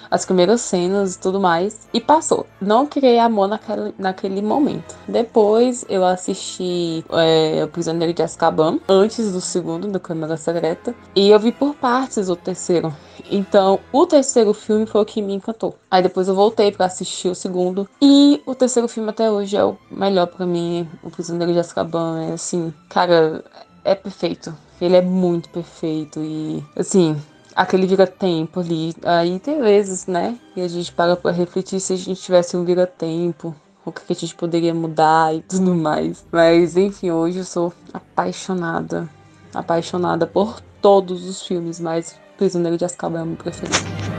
Speaker 23: As primeiras cenas e tudo mais. E passou. Não criei amor naquele, naquele momento. Depois eu assisti é, O Prisioneiro de Azkaban. Antes do segundo, do Câmara Secreta. E eu vi por partes o terceiro. Então, o terceiro filme foi o que me encantou. Aí depois eu voltei pra assistir o segundo. E o terceiro filme até hoje é o melhor pra mim. O Prisioneiro de Azkaban é assim, cara, é perfeito. Ele é muito perfeito e assim, aquele vira-tempo ali. Aí tem vezes, né, que a gente para pra refletir se a gente tivesse um vira-tempo. O que a gente poderia mudar e tudo mais. Mas enfim, hoje eu sou apaixonada. Apaixonada por todos os filmes, mas Prisioneiro de Azkaban é o meu preferido.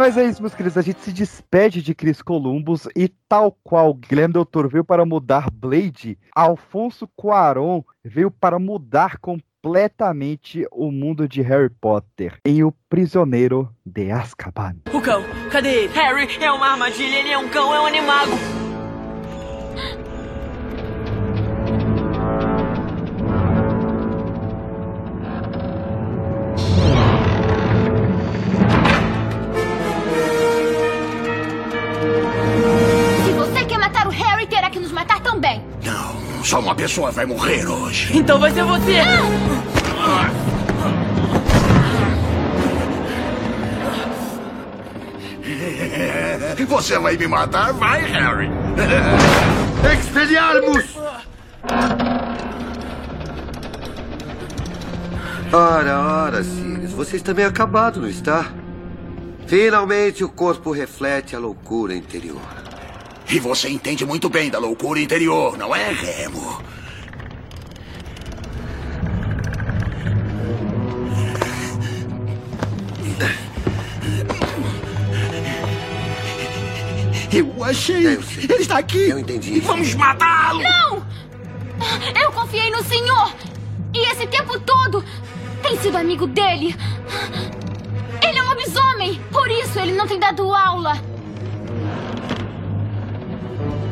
Speaker 2: Mas é isso, meus queridos. A gente se despede de Chris Columbus e, tal qual Guilherme Del veio para mudar Blade, Alfonso Cuarón veio para mudar completamente o mundo de Harry Potter em O Prisioneiro de Azkaban.
Speaker 24: O cão, cadê ele? Harry, é uma armadilha, ele é um cão, é um animago.
Speaker 3: Só uma pessoa vai morrer hoje.
Speaker 24: Então vai ser você.
Speaker 3: Você vai me matar? Vai, Harry! Expelliarmus!
Speaker 25: Ora, ora, Sirius, você está meio acabado, não está? Finalmente o corpo reflete a loucura interior.
Speaker 3: E você entende muito bem da loucura interior, não é, Remo? Eu achei. Ele está aqui.
Speaker 25: Eu entendi.
Speaker 3: Vamos matá-lo.
Speaker 22: Não! Eu confiei no senhor! E esse tempo todo tem sido amigo dele. Ele é um lobisomem! Por isso ele não tem dado aula.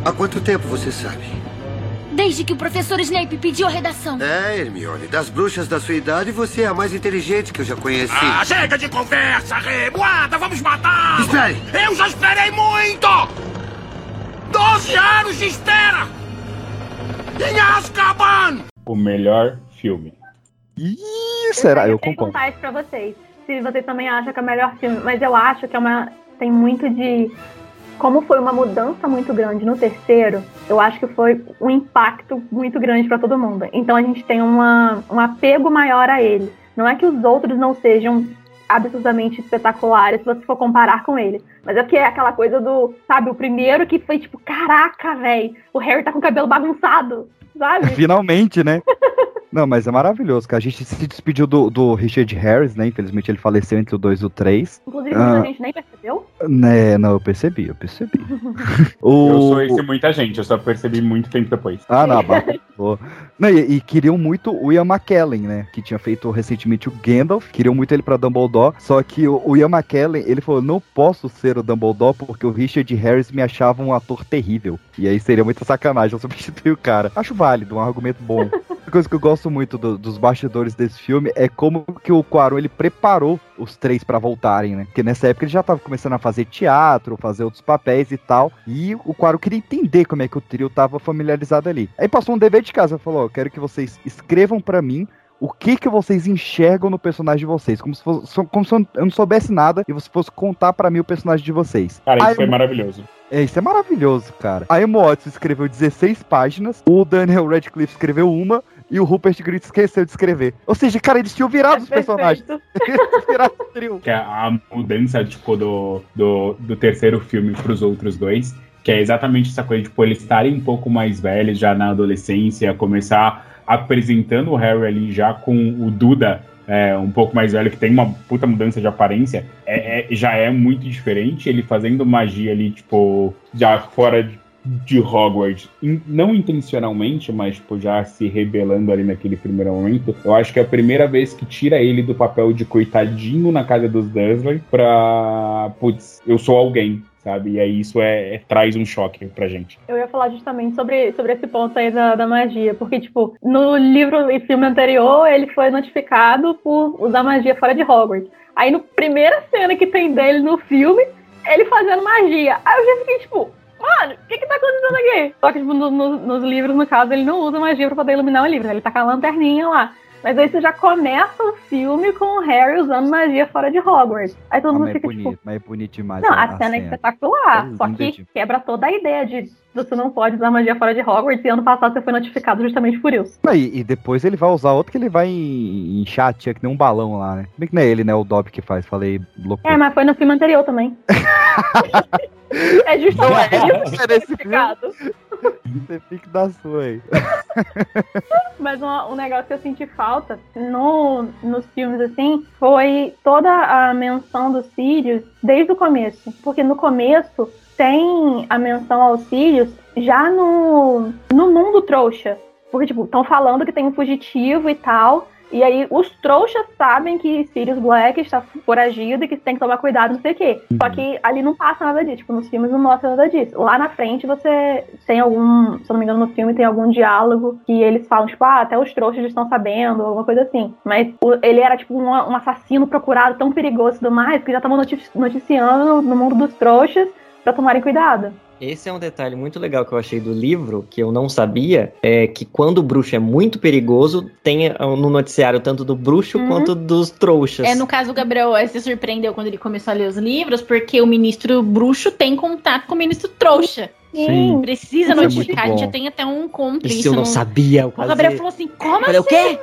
Speaker 25: Há quanto tempo você sabe?
Speaker 22: Desde que o professor Snape pediu a redação.
Speaker 25: É, Hermione, das bruxas da sua idade, você é a mais inteligente que eu já conheci.
Speaker 3: Ah, chega de conversa, Remo! Anda, vamos matá-lo!
Speaker 25: Espere!
Speaker 3: Eu já esperei muito! Doze anos de espera! Em Azkaban!
Speaker 5: O melhor filme.
Speaker 2: Ih, será? Eu
Speaker 7: ia
Speaker 2: concordo.
Speaker 7: perguntar isso pra vocês. Se vocês também acham que é o melhor filme. Mas eu acho que é uma. Tem muito de. Como foi uma mudança muito grande no terceiro, eu acho que foi um impacto muito grande pra todo mundo. Então a gente tem uma, um apego maior a ele. Não é que os outros não sejam absurdamente espetaculares se você for comparar com ele. Mas é porque é aquela coisa do, sabe, o primeiro que foi tipo, caraca, velho, o Harry tá com o cabelo bagunçado, sabe?
Speaker 2: Finalmente, né? Não, mas é maravilhoso, que a gente se despediu do, do Richard Harris, né? Infelizmente ele faleceu entre o 2 e o 3.
Speaker 7: Inclusive, muita gente nem percebeu.
Speaker 2: Né, não, eu percebi, eu percebi.
Speaker 5: Eu sou esse muita gente, eu só percebi muito tempo depois.
Speaker 2: Ah, não, não e, e queriam muito o Ian McKellen, né? Que tinha feito recentemente o Gandalf. Queriam muito ele pra Dumbledore. Só que o, o Ian McKellen, ele falou: não posso ser o Dumbledore porque o Richard Harris me achava um ator terrível. E aí seria muita sacanagem eu substituir o cara. Acho válido, um argumento bom. Uma coisa que eu gosto muito do- dos bastidores desse filme é como que o Quaron ele preparou os três pra voltarem, né? Porque nessa época ele já tava começando a fazer teatro, fazer outros papéis e tal. E o Quaron queria entender como é que o trio tava familiarizado ali. Aí passou um dever de casa, falou: eu quero que vocês escrevam pra mim o que que vocês enxergam no personagem de vocês, como se, fosse, como se eu não soubesse nada e você fosse contar pra mim o personagem de vocês.
Speaker 5: Cara, isso
Speaker 2: Aí
Speaker 5: foi
Speaker 2: eu-
Speaker 5: maravilhoso.
Speaker 2: é, isso é maravilhoso, cara. A Emma Watson escreveu 16 páginas, o Daniel Radcliffe escreveu uma e o Rupert Grint esqueceu de escrever. Ou seja, cara, eles tinham virado os personagens. Eles tinham virado o trio.
Speaker 5: Que é a mudança, tipo, do, do, do terceiro filme pros outros dois, que é exatamente essa coisa, tipo, eles estarem um pouco mais velhos já na adolescência, começar apresentando o Harry ali já com o Duda é, um pouco mais velho, que tem uma puta mudança de aparência, é, é- já é muito diferente. Ele fazendo magia ali, tipo, já fora de, de Hogwarts, in- não intencionalmente, mas, tipo, já se rebelando ali naquele primeiro momento. Eu acho que é a primeira vez que tira ele do papel de coitadinho na casa dos Dursley pra, putz, eu sou alguém. Sabe? E aí isso é, é- traz um choque pra gente.
Speaker 7: Eu ia falar justamente sobre, sobre esse ponto aí da, da magia, porque, tipo, no livro e filme anterior, ele foi notificado por usar magia fora de Hogwarts. Aí, no primeira cena que tem dele no filme, ele fazendo magia. Aí eu já fiquei, tipo, mano, o que que tá acontecendo aqui? Só que, tipo, no- no- nos livros, no caso, ele não usa magia pra poder iluminar o livro, né? ele tá com a lanterninha lá. Mas aí você já começa o filme com o Harry usando magia fora de Hogwarts. Aí todo
Speaker 2: Ah,
Speaker 7: mundo
Speaker 2: é
Speaker 7: fica,
Speaker 2: bonito,
Speaker 7: tipo,
Speaker 2: mas é bonito demais.
Speaker 7: não,
Speaker 2: a-
Speaker 7: a, cena é
Speaker 2: cena.
Speaker 7: espetacular.
Speaker 2: É
Speaker 7: só que quebra toda a ideia de você não pode usar magia fora de Hogwarts e ano passado você foi notificado justamente por isso.
Speaker 2: E, e depois ele vai usar outro que ele vai inchar a tia que nem um balão lá, né? Bem que não é ele, né? O Dobby que faz. Falei louco.
Speaker 7: É, mas foi no filme anterior também. é justamente
Speaker 2: Não é, é nesse
Speaker 7: notificado.
Speaker 2: Você fica da sua aí.
Speaker 7: Mas um, um negócio que eu senti falta no, nos filmes, assim, foi toda a menção dos Sirius desde o começo. Porque no começo tem a menção aos Sirius já no, no mundo trouxa. Porque, tipo, estão falando que tem um fugitivo e tal. E aí os trouxas sabem que Sirius Black está foragido e que tem que tomar cuidado, não sei o quê. Só que ali não passa nada disso. Tipo, nos filmes não mostra nada disso. Lá na frente você tem algum, se eu não me engano, no filme tem algum diálogo que eles falam, tipo, ah, até os trouxas estão sabendo, alguma coisa assim. Mas o- ele era, tipo, um, um assassino procurado tão perigoso e tudo mais, que já estavam notici- noticiando no mundo dos trouxas pra tomarem cuidado.
Speaker 1: Esse é um detalhe muito legal que eu achei do livro, que eu não sabia, é que quando o bruxo é muito perigoso, tem ah, no noticiário tanto do bruxo quanto dos trouxas.
Speaker 10: É, no caso, o Gabriel eh, se surpreendeu quando ele começou a ler os livros, porque o ministro bruxo tem contato com o ministro trouxa.
Speaker 1: Sim.
Speaker 10: Precisa
Speaker 1: Isso é
Speaker 10: notificar.
Speaker 1: muito
Speaker 10: a gente já tem até um encontro.
Speaker 1: Isso eu não
Speaker 10: no-
Speaker 1: sabia. eu
Speaker 10: O Gabriel falou assim: como
Speaker 1: Falei,
Speaker 10: assim?
Speaker 1: o quê?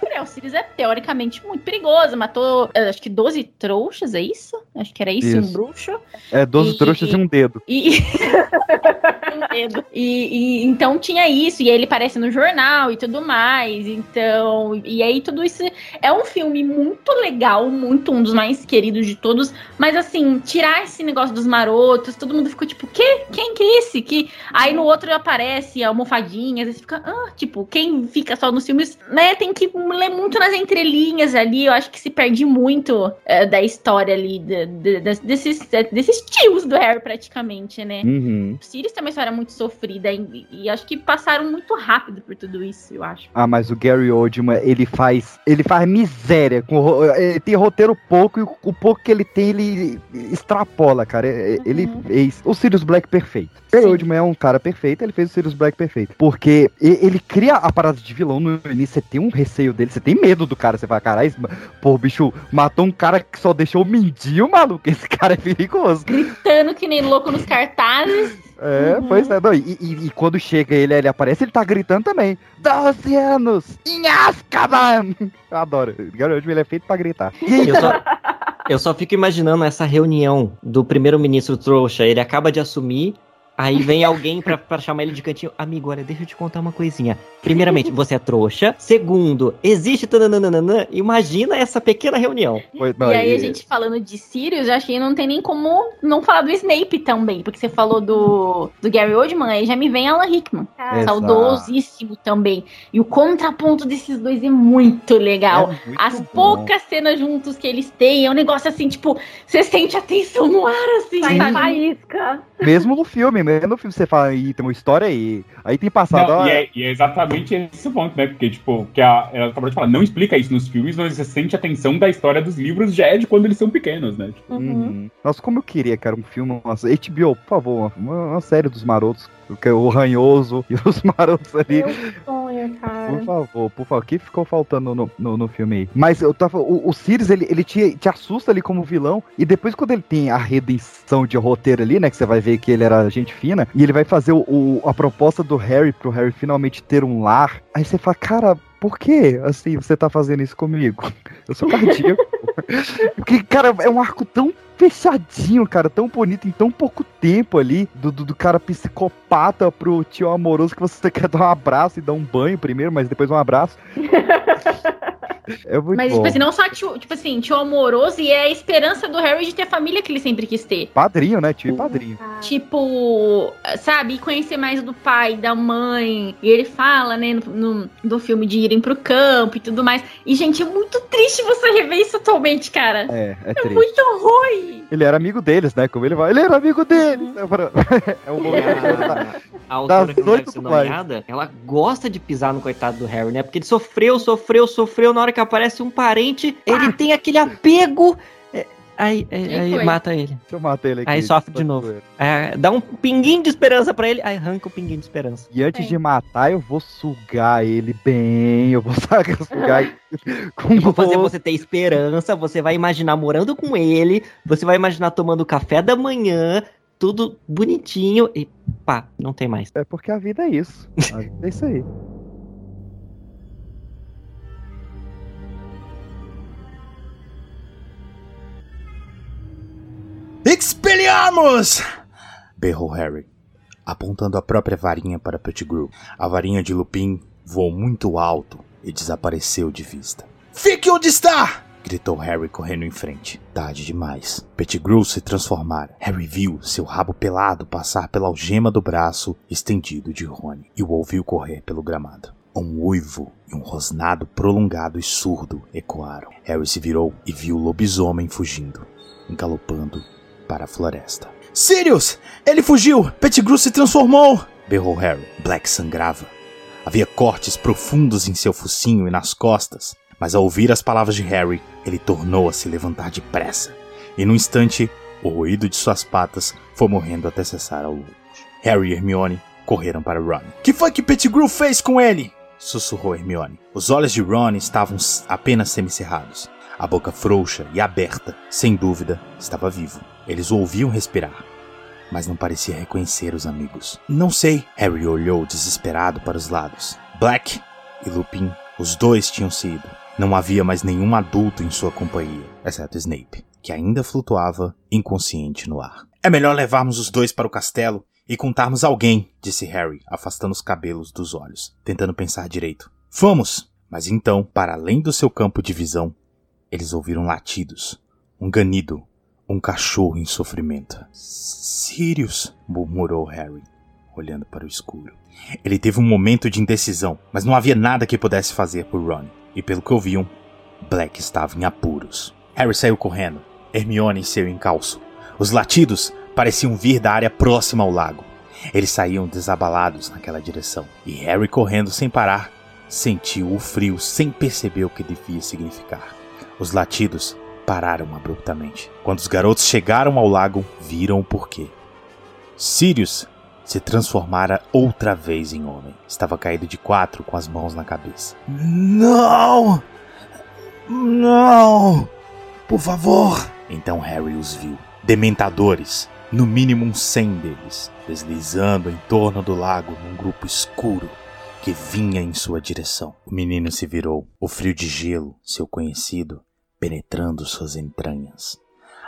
Speaker 10: Gabriel, o Sirius é teoricamente muito perigoso. Matou, eh, acho que 12 trouxas, é isso? Acho que era isso,
Speaker 2: Isso.
Speaker 10: um bruxo.
Speaker 2: É 12
Speaker 10: E-
Speaker 2: trouxas e um dedo.
Speaker 10: E... Um dedo. E, e- então tinha isso, e aí ele aparece no jornal e tudo mais. Então, e aí tudo isso é um filme muito legal, muito um dos mais queridos de todos. Mas assim, tirar esse negócio dos marotos, todo mundo ficou tipo, que? Quem que é esse? Que aí no outro aparece almofadinhas, aí você fica, ah, tipo, quem fica só nos filmes, né, tem que ler muito nas entrelinhas ali. Eu acho que se perde muito eh, da história ali, de- de- de- desses, desses tios do Harry, praticamente, né?
Speaker 2: Uhum.
Speaker 10: O Sirius tem uma história muito sofrida e, e acho que passaram muito rápido por tudo isso, eu acho.
Speaker 2: Ah, mas o Gary Oldman, ele faz. Ele faz miséria. Com, ele tem roteiro pouco e o, o pouco que ele tem, ele extrapola, cara. É- é- Ele fez o Sirius Black perfeito. Gary Oldman é um cara perfeito, ele fez o Sirius Black perfeito. Porque ele cria a parada de vilão no início, você tem um receio dele, você tem medo do cara. Você fala, caralho, pô, o bicho matou um cara que só deixou o mindinho, maluco. Esse cara é perigoso.
Speaker 10: Gritando que nem louco nos cartazes.
Speaker 2: É,
Speaker 10: Uhum.
Speaker 2: pois é. Não, e, e- e quando chega ele, ele aparece, ele tá gritando também. 12 anos! Em Azkaban! Eu adoro. Garoto, ele é feito pra gritar.
Speaker 1: Eu só, eu só fico imaginando essa reunião do primeiro-ministro trouxa. Ele acaba de assumir, aí vem alguém pra, pra chamar ele de cantinho. Amigo, olha, deixa eu te contar uma coisinha. Primeiramente, você é trouxa. Segundo, existe tananana. Imagina essa pequena reunião.
Speaker 10: E aí, a gente falando de Sirius, eu achei que não tem nem como não falar do Snape também, porque você falou do, do Gary Oldman, aí já me vem Alan Rickman,
Speaker 2: Exato.
Speaker 10: saudosíssimo também. E o contraponto desses dois é muito legal.
Speaker 2: É muito
Speaker 10: As
Speaker 2: bom.
Speaker 10: poucas cenas juntos que eles têm, é um negócio assim, tipo, você sente a tensão no ar, assim,
Speaker 7: Sai faísca.
Speaker 2: Mesmo no filme, né? No filme você fala, aí tem uma história aí. Aí tem passado.
Speaker 5: Não, e, é, e é exatamente esse o ponto, né? Porque, tipo, que a, ela acabou de falar, não explica isso nos filmes, mas você sente a tensão da história dos livros já é de quando eles são pequenos, né? Tipo,
Speaker 2: Uhum. Nossa, como eu queria que era um filme, nossa, HBO, por favor, uma, uma série dos marotos, o Ranhoso e os marotos ali.
Speaker 7: Sonho, cara.
Speaker 2: Por favor, por favor, o que ficou faltando no, no, no filme aí? Mas eu tava. O, o Sirius, ele, ele te, te assusta ali como vilão. E depois, quando ele tem a redenção de roteiro ali, né? Que você vai ver que ele era gente fina. E ele vai fazer o, o- a proposta do Harry pro Harry finalmente ter um lar. Aí você fala, cara. Por que, assim, você tá fazendo isso comigo? Eu sou cardíaco. Porque, cara, é um arco tão fechadinho, cara, tão bonito em tão pouco tempo ali, do, do, do cara psicopata pro tio amoroso que você quer dar um abraço e dar um banho primeiro, mas depois um abraço. é muito
Speaker 10: Mas,
Speaker 2: bom.
Speaker 10: tipo assim, não só tio, tipo assim, tio amoroso e é a esperança do Harry de ter a família que ele sempre quis ter.
Speaker 2: Padrinho, né, tio e padrinho.
Speaker 10: Tipo, sabe, conhecer mais do pai, da mãe. E ele fala, né, no, no, no filme de irem pro campo e tudo mais. E, gente, é muito triste você rever isso atualmente, cara.
Speaker 2: É, é
Speaker 10: É
Speaker 2: triste.
Speaker 10: muito ruim.
Speaker 2: Ele era amigo deles, né? Como ele vai. Ele era amigo deles! É, pra- é um momento
Speaker 1: A autora
Speaker 2: Das
Speaker 1: que não deve ser nomeada, ela gosta de pisar no coitado do Harry, né? Porque ele sofreu, sofreu, sofreu. Na hora que aparece um parente, ele tem aquele apego. é, aí é, aí
Speaker 10: foi?
Speaker 1: mata ele.
Speaker 2: Deixa eu matar ele aqui.
Speaker 1: Aí sofre de novo. É, dá um pinguinho de esperança pra ele, aí arranca o pinguinho de esperança.
Speaker 2: E antes de matar, eu vou sugar ele bem. Eu vou sugar ele com
Speaker 1: Eu vou fazer você ter esperança, você vai imaginar morando com ele, você vai imaginar tomando café da manhã, tudo bonitinho e pá, não tem mais.
Speaker 2: É porque a vida é isso. A vida é isso aí.
Speaker 26: Expelliarmus! Berrou Harry, apontando a própria varinha para Pettigrew. A varinha de Lupin voou muito alto e desapareceu de vista. Fique onde está! Gritou Harry correndo em frente. Tarde demais. Pettigrew se transformara. Harry viu seu rabo pelado passar pela algema do braço estendido de Rony e o ouviu correr pelo gramado. Um uivo e um rosnado prolongado e surdo ecoaram. Harry se virou e viu o lobisomem fugindo, galopando para a floresta. Sirius! Ele fugiu! Pettigrew se transformou! berrou Harry. Black sangrava. Havia cortes profundos em seu focinho e nas costas, mas ao ouvir as palavras de Harry, ele tornou a se levantar depressa. E num instante, o ruído de suas patas foi morrendo até cessar ao longe. Harry e Hermione correram para Ron. Que foi que Pettigrew fez com ele? sussurrou Hermione. Os olhos de Ron estavam apenas semicerrados. A boca frouxa e aberta, sem dúvida, estava vivo. Eles o ouviam respirar, mas não parecia reconhecer os amigos. Não sei. Harry olhou desesperado para os lados. Black e Lupin, os dois tinham se ido. Não havia mais nenhum adulto em sua companhia, exceto Snape, que ainda flutuava inconsciente no ar. É melhor levarmos os dois para o castelo e contarmos a alguém, disse Harry, afastando os cabelos dos olhos, tentando pensar direito. Vamos! Mas então, para além do seu campo de visão, eles ouviram latidos, um ganido, um cachorro em sofrimento. Sirius, murmurou Harry, olhando para o escuro. Ele teve um momento de indecisão, mas não havia nada que pudesse fazer por Ron, e pelo que ouviam, Black estava em apuros. Harry saiu correndo, Hermione em seu encalço. Os latidos pareciam vir da área próxima ao lago. Eles saíam desabalados naquela direção, e Harry correndo sem parar, sentiu o frio sem perceber o que devia significar. Os latidos pararam abruptamente. Quando os garotos chegaram ao lago, viram o porquê. Sirius se transformara outra vez em homem. Estava caído de quatro com as mãos na cabeça.
Speaker 19: Não! Não! Por favor!
Speaker 26: Então Harry os viu. Dementadores, no mínimo uns 100 deles, deslizando em torno do lago num grupo escuro que vinha em sua direção. O menino se virou, o frio de gelo, seu conhecido, penetrando suas entranhas.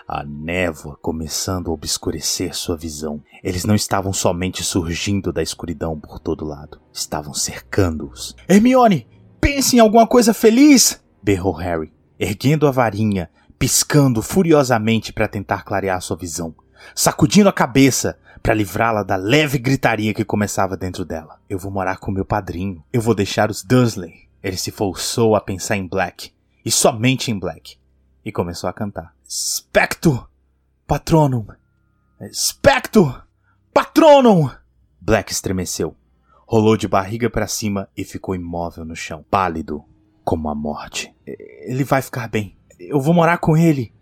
Speaker 26: A névoa começando a obscurecer sua visão. Eles não estavam somente surgindo da escuridão por todo lado, estavam cercando-os. Hermione, pense em alguma coisa feliz! berrou Harry, erguendo a varinha, piscando furiosamente para tentar clarear sua visão, sacudindo a cabeça para livrá-la da leve gritaria que começava dentro dela. Eu vou morar com meu padrinho. Eu vou deixar os Dursley. Ele se forçou a pensar em Black, e somente em Black, e começou a cantar. Specto Patronum! Specto Patronum! Black estremeceu, rolou de barriga para cima e ficou imóvel no chão, pálido como a morte. Ele vai ficar bem. Eu vou morar com ele.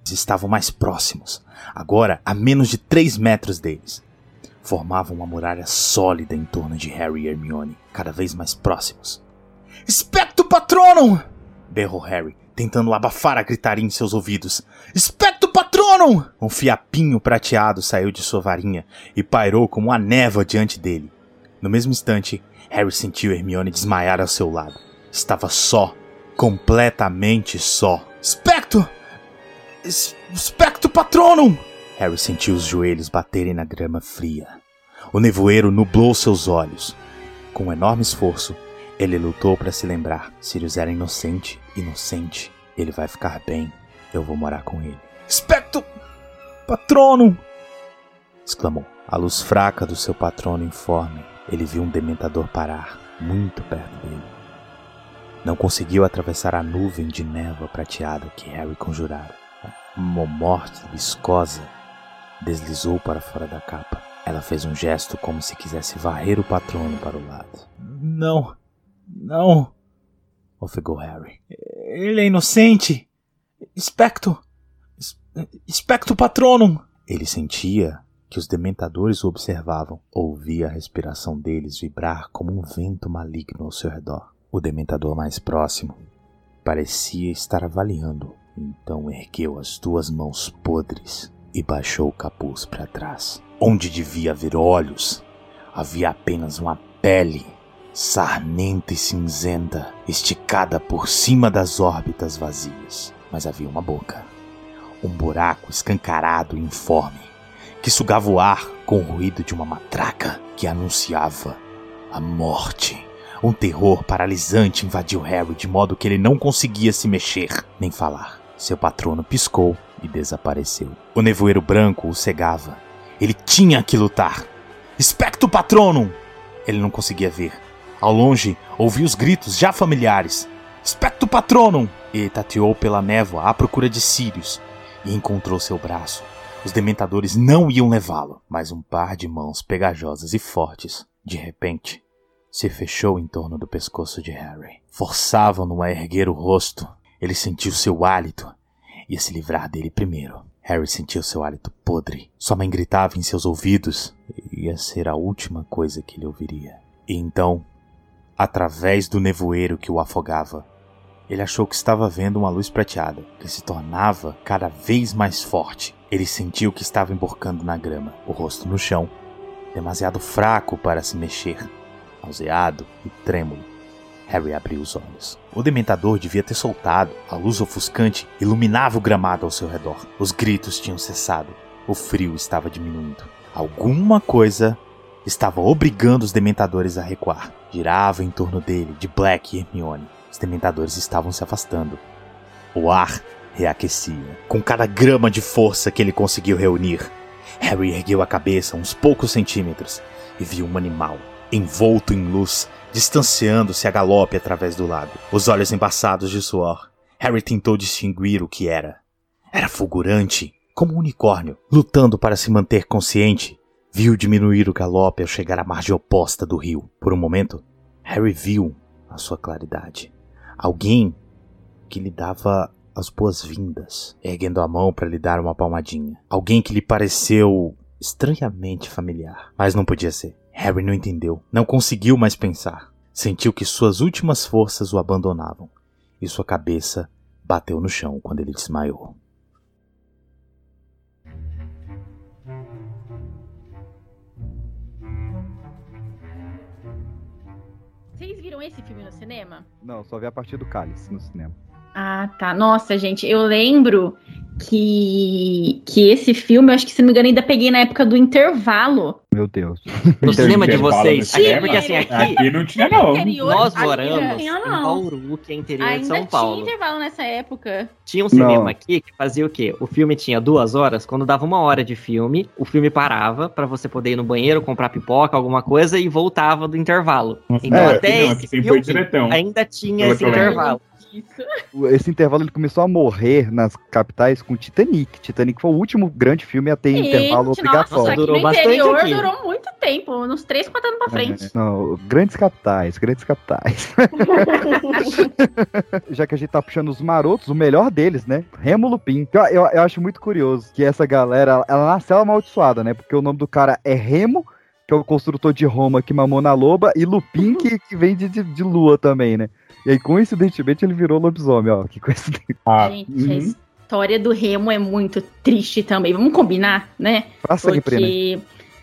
Speaker 26: Eles estavam mais próximos, agora a menos de três metros deles. Formavam uma muralha sólida em torno de Harry e Hermione, cada vez mais próximos. Specto Patronum! berrou Harry, tentando abafar a gritaria em seus ouvidos. Specto Patronum! Um fiapinho prateado saiu de sua varinha e pairou como uma névoa diante dele. No mesmo instante, Harry sentiu Hermione desmaiar ao seu lado. Estava só, completamente só. Specto! Specto Patronum! Harry sentiu os joelhos baterem na grama fria. O nevoeiro nublou seus olhos. Com um enorme esforço, ele lutou para se lembrar. Sirius era inocente, inocente. Ele vai ficar bem. Eu vou morar com ele. Specto Patronum! exclamou. A luz fraca do seu patrono informe, ele viu um dementador parar, muito perto dele. Não conseguiu atravessar a nuvem de névoa prateada que Harry conjurara. Uma morte viscosa deslizou para fora da capa. Ela fez um gesto como se quisesse varrer o patrono para o lado. Não, não, ofegou Harry. Ele é inocente. Specto, Specto Patronum. Ele sentia que os dementadores o observavam, ouvia a respiração deles vibrar como um vento maligno ao seu redor. O dementador mais próximo parecia estar avaliando, então ergueu as duas mãos podres e baixou o capuz para trás. Onde devia haver olhos, havia apenas uma pele sarnenta e cinzenta, esticada por cima das órbitas vazias. Mas havia uma boca, um buraco escancarado e informe, que sugava o ar com o ruído de uma matraca que anunciava a morte. Um terror paralisante invadiu Harry de modo que ele não conseguia se mexer nem falar. Seu patrono piscou e desapareceu. O nevoeiro branco o cegava. Ele tinha que lutar. Especto Patronum! Ele não conseguia ver. Ao longe, ouviu os gritos já familiares. Specto Patronum! E tateou pela névoa à procura de Sirius e encontrou seu braço. Os dementadores não iam levá-lo, mas um par de mãos pegajosas e fortes, de repente, se fechou em torno do pescoço de Harry. Forçavam-no a erguer o rosto. Ele sentiu seu hálito. Ia se livrar dele primeiro. Harry sentiu seu hálito podre. Sua mãe gritava em seus ouvidos. Ia ser a última coisa que ele ouviria. E então, através do nevoeiro que o afogava, ele achou que estava vendo uma luz prateada, que se tornava cada vez mais forte. Ele sentiu que estava emborcando na grama, o rosto no chão, demasiado fraco para se mexer, nauseado e trêmulo. Harry abriu os olhos. O dementador devia ter soltado. A luz ofuscante iluminava o gramado ao seu redor. Os gritos tinham cessado. O frio estava diminuindo. Alguma coisa estava obrigando os dementadores a recuar. Girava em torno dele, de Black e Hermione. Os dementadores estavam se afastando. O ar reaquecia, com cada grama de força que ele conseguiu reunir. Harry ergueu a cabeça uns poucos centímetros e viu um animal, envolto em luz, distanciando-se a galope através do lago, os olhos embaçados de suor. Harry tentou distinguir o que era. Era fulgurante, como um unicórnio, lutando para se manter consciente. Viu diminuir o galope ao chegar à margem oposta do rio. Por um momento, Harry viu a sua claridade. Alguém que lhe dava as boas-vindas, erguendo a mão para lhe dar uma palmadinha. Alguém que lhe pareceu estranhamente familiar, mas não podia ser. Harry não entendeu, não conseguiu mais pensar. Sentiu que suas últimas forças o abandonavam e sua cabeça bateu no chão quando ele desmaiou.
Speaker 10: Esse filme no cinema?
Speaker 2: Não, só vi a partir do Cálice no cinema.
Speaker 10: Ah, tá. Nossa, gente, eu lembro que, que esse filme, eu acho que se não me engano, ainda peguei na época do intervalo.
Speaker 2: Meu Deus.
Speaker 1: No cinema de
Speaker 5: Intervalo
Speaker 1: vocês.
Speaker 5: no cinema?
Speaker 1: Porque assim, aqui,
Speaker 5: Aqui não tinha, não.
Speaker 1: nós
Speaker 10: aqui
Speaker 1: moramos
Speaker 10: não tinha,
Speaker 1: em
Speaker 10: não.
Speaker 1: Bauru, que é interior de
Speaker 10: Ainda
Speaker 1: São
Speaker 10: tinha
Speaker 1: Paulo.
Speaker 10: intervalo nessa época.
Speaker 1: Tinha um cinema
Speaker 2: Não.
Speaker 1: aqui que fazia o quê? O filme tinha duas horas. Quando dava uma hora de filme, o filme parava pra você poder ir no banheiro, comprar pipoca, alguma coisa e voltava do intervalo. Então
Speaker 2: é,
Speaker 1: até
Speaker 5: não,
Speaker 1: esse
Speaker 5: aqui sempre foi
Speaker 1: filme
Speaker 5: diretão.
Speaker 1: ainda tinha esse
Speaker 5: eu lembro.
Speaker 1: Intervalo.
Speaker 2: Esse intervalo ele começou a morrer nas capitais com Titanic. Titanic foi o último grande filme a ter intervalo
Speaker 10: Gente, nossa,
Speaker 2: obrigatório.
Speaker 10: aqui
Speaker 1: Durou
Speaker 10: no
Speaker 1: bastante
Speaker 10: interior
Speaker 1: aqui.
Speaker 10: durou muito tempo, uns 3, 4 anos pra frente.
Speaker 2: É, não, grandes capitais, grandes capitais. Já que a gente tá puxando os marotos, o melhor deles, né? Remo Lupin. Eu, eu, eu acho muito curioso que essa galera, ela nasceu amaldiçoada, né? Porque o nome do cara é Remo, que é o construtor de Roma que mamou na loba, e Lupin, que, que vem de, de, de lua também, né? E aí, coincidentemente, ele virou lobisomem, ó. Que coincidência.
Speaker 5: Ah,
Speaker 10: Gente,
Speaker 2: uhum.
Speaker 10: a história do Remo é muito triste também. Vamos combinar, né?
Speaker 2: Pra sempre, né?
Speaker 10: Porque.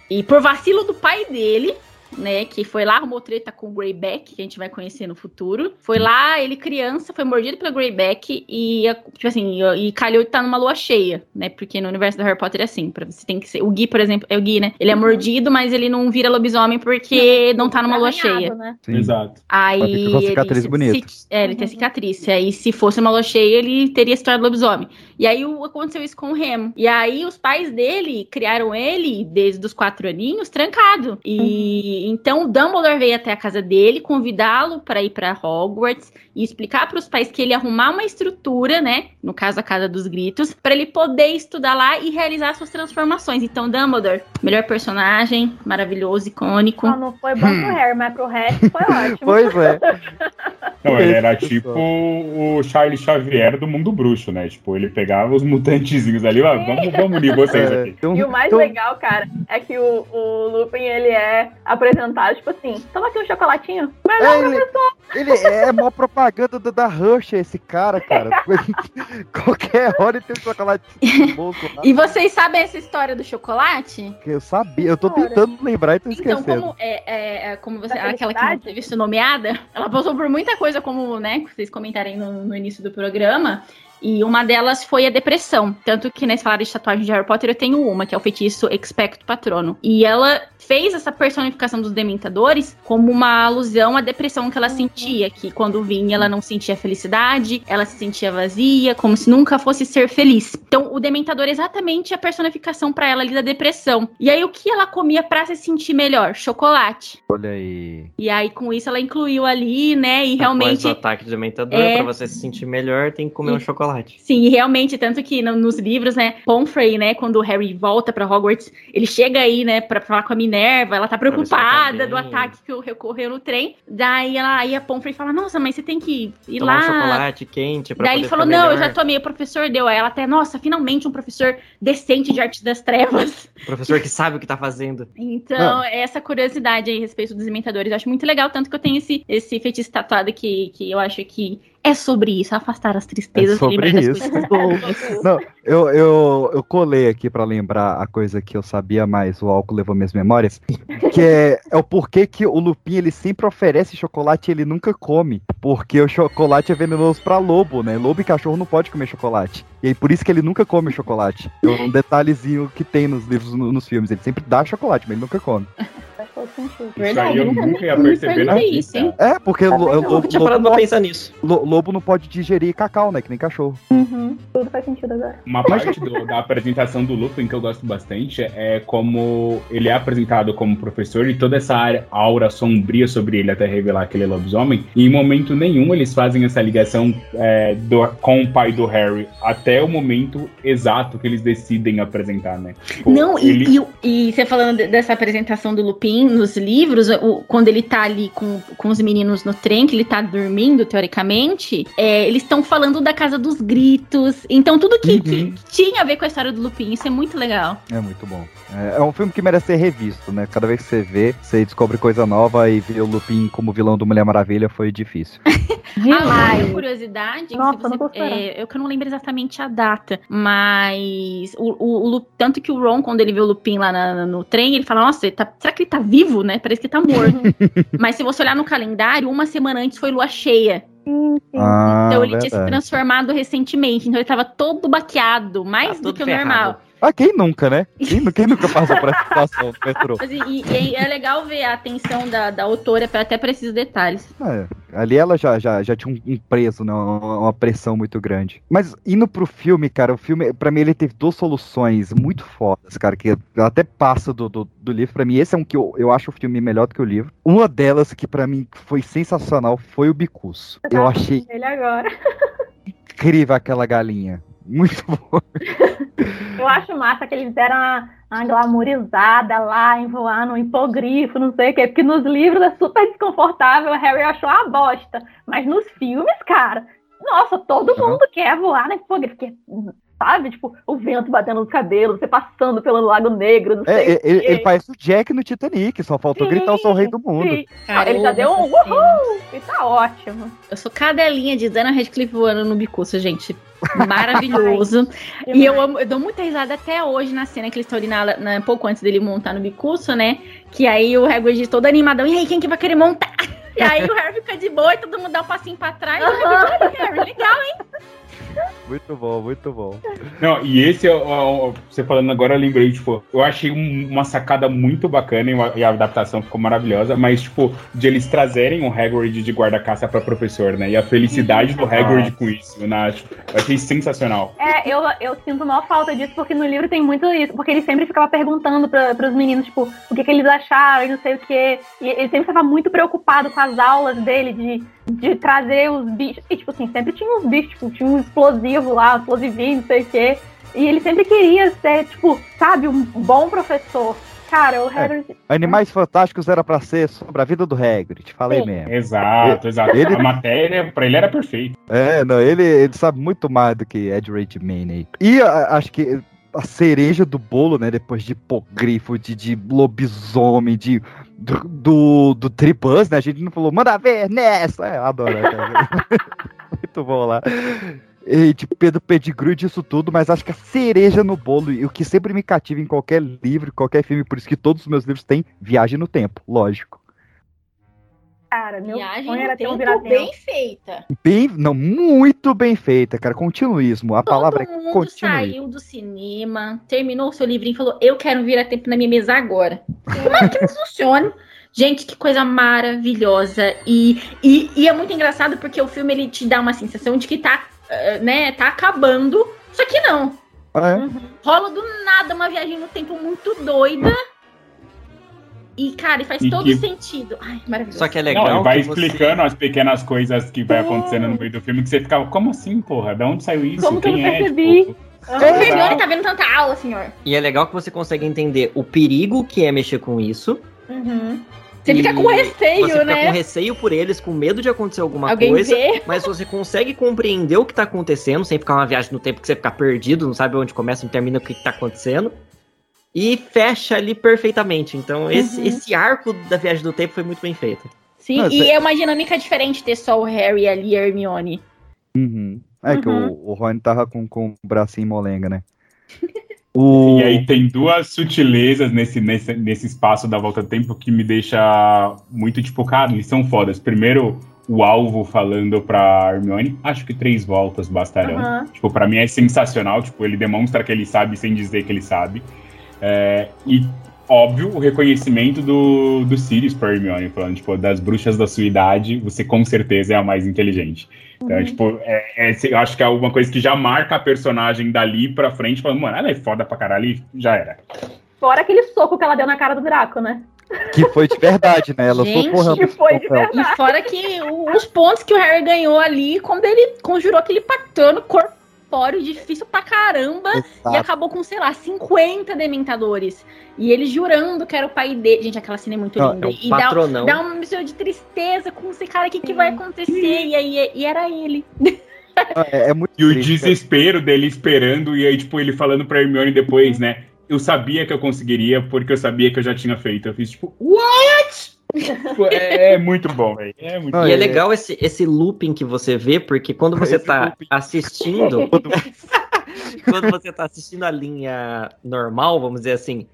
Speaker 10: E por vacilo do pai dele, né? Que foi lá, arrumou treta com o Greyback, que a gente vai conhecer no futuro. Foi lá, ele criança, foi mordido pelo Greyback e, tipo assim, e calhou de estar numa lua cheia, né? Porque no universo do Harry Potter é assim, pra você tem que ser. O Gui, por exemplo, é o Gui, né? Ele é mordido, mas ele não vira lobisomem porque não, tá numa lua cheia.
Speaker 7: Né?
Speaker 2: Sim.
Speaker 5: Exato.
Speaker 10: Aí.
Speaker 2: Mas fica com a
Speaker 10: ele
Speaker 2: cicatriz
Speaker 10: se-
Speaker 2: bonita.
Speaker 10: se- é, ele tem cicatriz. Aí, se fosse uma lua cheia, ele teria se tornado lobisomem. E aí o- aconteceu isso com o Remo. E aí os pais dele criaram ele desde os quatro aninhos trancado. E então o Dumbledore veio até a casa dele, convidá-lo para ir para Hogwarts e explicar para os pais que ele ia arrumar uma estrutura, né? No caso a casa dos gritos, para ele poder estudar lá e realizar suas transformações. Então Dumbledore, melhor personagem, maravilhoso, icônico.
Speaker 7: Só não foi bom pro Harry, mas pro resto foi ótimo.
Speaker 2: Pois é.
Speaker 5: Não, ele era tipo o Charles Xavier do mundo bruxo, né? Tipo, ele pegava os mutantezinhos ali, ó, vamos, vamos unir vocês
Speaker 2: É,
Speaker 5: aqui.
Speaker 2: então-
Speaker 7: E o mais
Speaker 2: então-
Speaker 7: legal, cara, é que o, o Lupin, ele é apresentado, tipo assim, toma aqui um chocolatinho. Melhor
Speaker 2: É, ele-
Speaker 7: professor.
Speaker 2: Ele é mó propaganda da, da Hershey, esse cara, cara. Qualquer hora ele tem um chocolate.
Speaker 10: E vocês sabem essa história do chocolate?
Speaker 2: Eu sabia, eu tô tentando lembrar e tô
Speaker 10: Então,
Speaker 2: esquecendo.
Speaker 10: como, é, é, é, como você, aquela que não teve sido nomeada, ela passou por muita coisa, como né, que vocês comentarem no, no início do programa. E uma delas foi a depressão. Tanto que nesse falar de tatuagem de Harry Potter, eu tenho uma, que é o feitiço Expecto Patrono. E ela fez essa personificação dos dementadores como uma alusão à depressão que ela sentia, que quando vinha ela não sentia felicidade, ela se sentia vazia, como se nunca fosse ser feliz. Então, o dementador é exatamente a personificação pra ela ali da depressão. E aí, o que ela comia pra se sentir melhor? Chocolate.
Speaker 2: Olha aí.
Speaker 10: E aí, com isso, ela incluiu ali, né? E
Speaker 1: Após
Speaker 10: realmente.
Speaker 1: o ataque do dementador,
Speaker 10: É.
Speaker 1: pra você se sentir melhor, tem que comer
Speaker 10: E-
Speaker 1: um chocolate.
Speaker 10: Sim, e realmente, tanto que no- nos livros, né, Pomfrey, né, quando o Harry volta pra Hogwarts, ele chega aí, né, pra falar com a Minerva, ela tá
Speaker 1: ela tá
Speaker 10: preocupada do ataque que ocorreu no trem. Daí ela, aí a Pomfrey fala, nossa, mas você tem que ir
Speaker 1: Tomar
Speaker 10: lá.
Speaker 1: um chocolate quente pra
Speaker 10: Daí
Speaker 1: poder
Speaker 10: ele falou, não, eu
Speaker 1: melhor.
Speaker 10: já tomei, o professor deu. Aí ela até, nossa, finalmente um professor decente de arte das trevas.
Speaker 1: Professor que sabe o que tá fazendo.
Speaker 10: Então, essa curiosidade aí a respeito dos imitadores, eu acho muito legal, tanto que eu tenho esse, esse feitiço tatuado que, que eu acho que é sobre isso, afastar as tristezas
Speaker 2: É sobre isso.
Speaker 10: coisas boas.
Speaker 2: Não, eu, eu, eu colei aqui pra lembrar a coisa que eu sabia, mas o álcool levou minhas memórias. Que é, é o porquê que o Lupin ele sempre oferece chocolate e ele nunca come. Porque o chocolate é venenoso pra lobo, né? Lobo e cachorro não pode comer chocolate. E aí por isso que ele nunca come chocolate. É um detalhezinho que tem nos livros, no- nos filmes. Ele sempre dá chocolate, mas ele nunca come.
Speaker 7: Faz sentido.
Speaker 5: Isso aí eu
Speaker 10: nunca-
Speaker 5: nunca ia perceber na
Speaker 10: isso, hein?
Speaker 2: É, porque lo-
Speaker 1: Eu
Speaker 2: lobo,
Speaker 1: tinha
Speaker 2: lobo
Speaker 1: parado pra
Speaker 2: não-
Speaker 1: pensar nisso.
Speaker 2: lo- lobo não pode digerir cacau, né? Que nem cachorro.
Speaker 7: Uhum, tudo faz sentido agora.
Speaker 5: Uma parte do- da apresentação do Lupin que eu gosto bastante é como ele é apresentado como professor e toda essa área- aura sombria sobre ele até revelar que ele é lobisomem. E em momento nenhum eles fazem essa ligação é, do- com o pai do Harry até o momento exato que eles decidem apresentar, né? Tipo,
Speaker 10: Não, e,
Speaker 5: ele-
Speaker 10: e, e você falando de- dessa apresentação do Lupin nos livros, o- quando ele tá ali com, com os meninos no trem, que ele tá dormindo, teoricamente, é, eles estão falando da Casa dos Gritos. Então, tudo que, que tinha a ver com a história do Lupin, isso é muito legal.
Speaker 2: É muito bom. É, é um filme que merece ser revisto, né? Cada vez que você vê, você descobre coisa nova e ver o Lupin como vilão do Mulher Maravilha foi difícil.
Speaker 10: Ah, uma curiosidade, que
Speaker 7: Nossa,
Speaker 10: se você- é, eu que eu não lembro exatamente a data, mas o, o- o tanto que o Ron, quando ele vê o Lupin lá na- no trem, ele fala, nossa, ele tá- será que ele tá vivo vivo, né? Parece que tá morto. Mas se você olhar no calendário, uma semana antes foi lua cheia.
Speaker 2: Ah,
Speaker 10: então ele tinha se
Speaker 2: verdade.
Speaker 10: transformado recentemente. Então ele tava todo baqueado, mais do que o normal.
Speaker 2: Ah, quem nunca, né? Quem, quem nunca passou por essa situação no metrô?
Speaker 10: Mas, e, e é legal ver a atenção da, da autora pra- até pra esses detalhes.
Speaker 2: É, ali ela já, já, já tinha um, preço, né, uma, uma pressão muito grande. Mas indo pro filme, cara, o filme, pra mim, ele teve duas soluções muito fodas, cara, que eu até passo do, do, do livro. Pra mim, esse é um que eu, eu acho o filme melhor do que o livro. Uma delas, que pra mim foi sensacional, foi o Bicuço. Eu achei
Speaker 7: Ele agora.
Speaker 2: incrível aquela galinha. Muito bom.
Speaker 7: Eu acho massa que eles deram uma, uma glamourizada lá em voar no hipogrifo, não sei o quê, porque nos livros é super desconfortável, o Harry achou uma bosta. Mas nos filmes, cara, nossa, todo mundo quer voar no hipogrifo, porque, sabe, tipo, o vento batendo nos cabelos, você passando pelo Lago Negro, não sei
Speaker 2: É,
Speaker 7: o
Speaker 2: ele, ele parece o Jack no Titanic, só faltou gritar eu sou o rei do mundo.
Speaker 7: Sim.
Speaker 10: Cara,
Speaker 7: ele já
Speaker 10: eu
Speaker 7: deu um uhul, e tá ótimo.
Speaker 10: Eu sou cadelinha de Dana Radcliffe voando no bicuço, gente. Maravilhoso. e eu, amo- eu dou muita risada até hoje na cena que eles estão ali na, na- pouco antes dele montar no bicuço, né? Que aí o Hagrid todo animadão. E aí, quem que vai querer montar? E aí o Harry fica de boa e todo mundo dá um passinho pra trás. E o olha, Harry, legal, hein?
Speaker 2: Muito bom, muito bom.
Speaker 5: Não, e esse, ó, ó, você falando agora, eu lembrei, tipo, eu achei um- uma sacada muito bacana e, uma- e a adaptação ficou maravilhosa, mas, tipo, de eles trazerem o Hagrid de guarda-caça pra professor, né? E a felicidade do Hagrid com isso, eu acho. Eu achei sensacional.
Speaker 7: É, eu, eu sinto mal falta disso, porque no livro tem muito isso, porque ele sempre ficava perguntando para os meninos, tipo, o que, que eles acharam e não sei o quê. E ele sempre estava muito preocupado com as aulas dele, de, de trazer os bichos. E, tipo assim, sempre tinha uns bichos, tipo, tinha um explosivo lá, um explosivinho, não sei o quê. E ele sempre queria ser, tipo, sabe, um bom professor. Cara, o Hagrid...
Speaker 2: Animais Fantásticos era pra ser sobre a vida do Hagrid, falei
Speaker 7: Sim.
Speaker 2: mesmo.
Speaker 5: Exato, exato.
Speaker 2: Ele-
Speaker 5: A matéria, pra ele era perfeita.
Speaker 2: É, não, ele, ele sabe muito mais do que Ed Redmayne. E a- acho que a cereja do bolo, né, depois de hipogrifo, de, de lobisomem, de, do, do, do Tribus, né, a gente não falou, manda ver nessa! É, eu adoro. muito bom lá. E de Pedro Pettigrew disso tudo, mas acho que a cereja no bolo, e o que sempre me cativa em qualquer livro, qualquer filme, por isso que todos os meus livros têm viagem no tempo, lógico.
Speaker 7: Cara, meu
Speaker 10: Viagem
Speaker 7: sonho era ter um vira-tempo.
Speaker 10: bem feita.
Speaker 2: Bem, não, muito bem feita, cara. Continuismo. A palavra
Speaker 10: Todo
Speaker 2: é
Speaker 10: mundo
Speaker 2: continuismo.
Speaker 10: saiu do cinema, terminou o seu livrinho e falou: Eu quero vir a tempo na minha mesa agora. Não que não funcione. Gente, que coisa maravilhosa. E, e, e é muito engraçado porque o filme ele te dá uma sensação de que tá, eh, né, tá acabando. Só que não.
Speaker 2: Ah, é?
Speaker 10: Rola do nada uma viagem no tempo muito doida. E, cara, e faz
Speaker 5: E
Speaker 10: todo
Speaker 5: que-
Speaker 10: sentido. Ai, maravilhoso.
Speaker 1: Só que é
Speaker 5: Não,
Speaker 1: legal.
Speaker 5: ele vai
Speaker 1: que você-
Speaker 5: explicando as pequenas coisas que vai acontecendo no meio do filme, que você ficava, como assim, porra? Da onde saiu isso?
Speaker 10: Como que eu
Speaker 5: Quem
Speaker 10: não
Speaker 5: é?
Speaker 10: percebi?
Speaker 5: Tipo,
Speaker 10: O Hermione tá vendo tanta aula, senhor.
Speaker 1: E é legal que você consegue entender o perigo que é mexer com isso.
Speaker 10: Uhum. Você fica com receio,
Speaker 1: você fica
Speaker 10: né?
Speaker 1: com receio por eles, com medo de acontecer alguma
Speaker 10: Alguém
Speaker 1: coisa.
Speaker 10: ver.
Speaker 1: Mas você consegue compreender o que tá acontecendo, sem ficar uma viagem no tempo que você fica perdido, não sabe onde começa e termina o que, que tá acontecendo. E fecha ali perfeitamente. Então, esse,
Speaker 10: Uhum.
Speaker 1: esse arco da viagem do tempo foi muito bem feito.
Speaker 10: Sim,
Speaker 1: Não,
Speaker 10: e é uma dinâmica diferente ter só o Harry ali e a Hermione.
Speaker 2: Uhum. É que
Speaker 10: Uhum.
Speaker 2: o, o Rony tava com, com o bracinho molenga, né? O...
Speaker 5: E aí tem duas sutilezas nesse, nesse, nesse espaço da volta do tempo que me deixa muito tipo, cara, eles são fodas. Primeiro, o alvo falando pra Hermione, acho que três voltas bastarão.
Speaker 10: Aham.
Speaker 5: Tipo, pra mim é sensacional, tipo, ele demonstra que ele sabe sem dizer que ele sabe. É, e, óbvio, o reconhecimento do, do Sirius pra Hermione, falando, tipo, das bruxas da sua idade, você com certeza é a mais inteligente. Então,
Speaker 7: Uhum.
Speaker 5: tipo, é, é, eu acho que é alguma coisa que já marca a personagem dali pra frente, falando, mano, ela é foda pra caralho e já era.
Speaker 7: Fora aquele soco que ela deu na cara do Draco, né?
Speaker 2: Que foi de verdade, né? Ela
Speaker 10: Gente,
Speaker 2: socou
Speaker 7: que foi de
Speaker 2: Rampus.
Speaker 10: E fora que os pontos que o Harry ganhou ali, quando ele conjurou aquele patrono corpóreo difícil pra caramba,
Speaker 2: Exato.
Speaker 10: e acabou com, sei lá, 50 dementadores. E ele jurando que era o pai dele. Gente, aquela cena é muito
Speaker 1: Não,
Speaker 10: linda.
Speaker 1: é um
Speaker 10: e dá,
Speaker 1: patronão.
Speaker 10: dá um mistério de tristeza com esse cara, o que, que vai acontecer? E aí e era ele.
Speaker 2: É, é muito
Speaker 5: E o
Speaker 2: triste,
Speaker 5: desespero dele esperando, e aí, tipo, ele falando pra Hermione depois, né? Eu sabia que eu conseguiria, porque eu sabia que eu já tinha feito. Eu fiz, tipo, what? É, é muito bom, velho. É muito
Speaker 1: e é
Speaker 5: bom.
Speaker 1: legal esse, esse looping que você vê, porque quando você
Speaker 5: Esse
Speaker 1: tá
Speaker 5: looping.
Speaker 1: assistindo. quando você tá assistindo a linha normal, vamos dizer assim,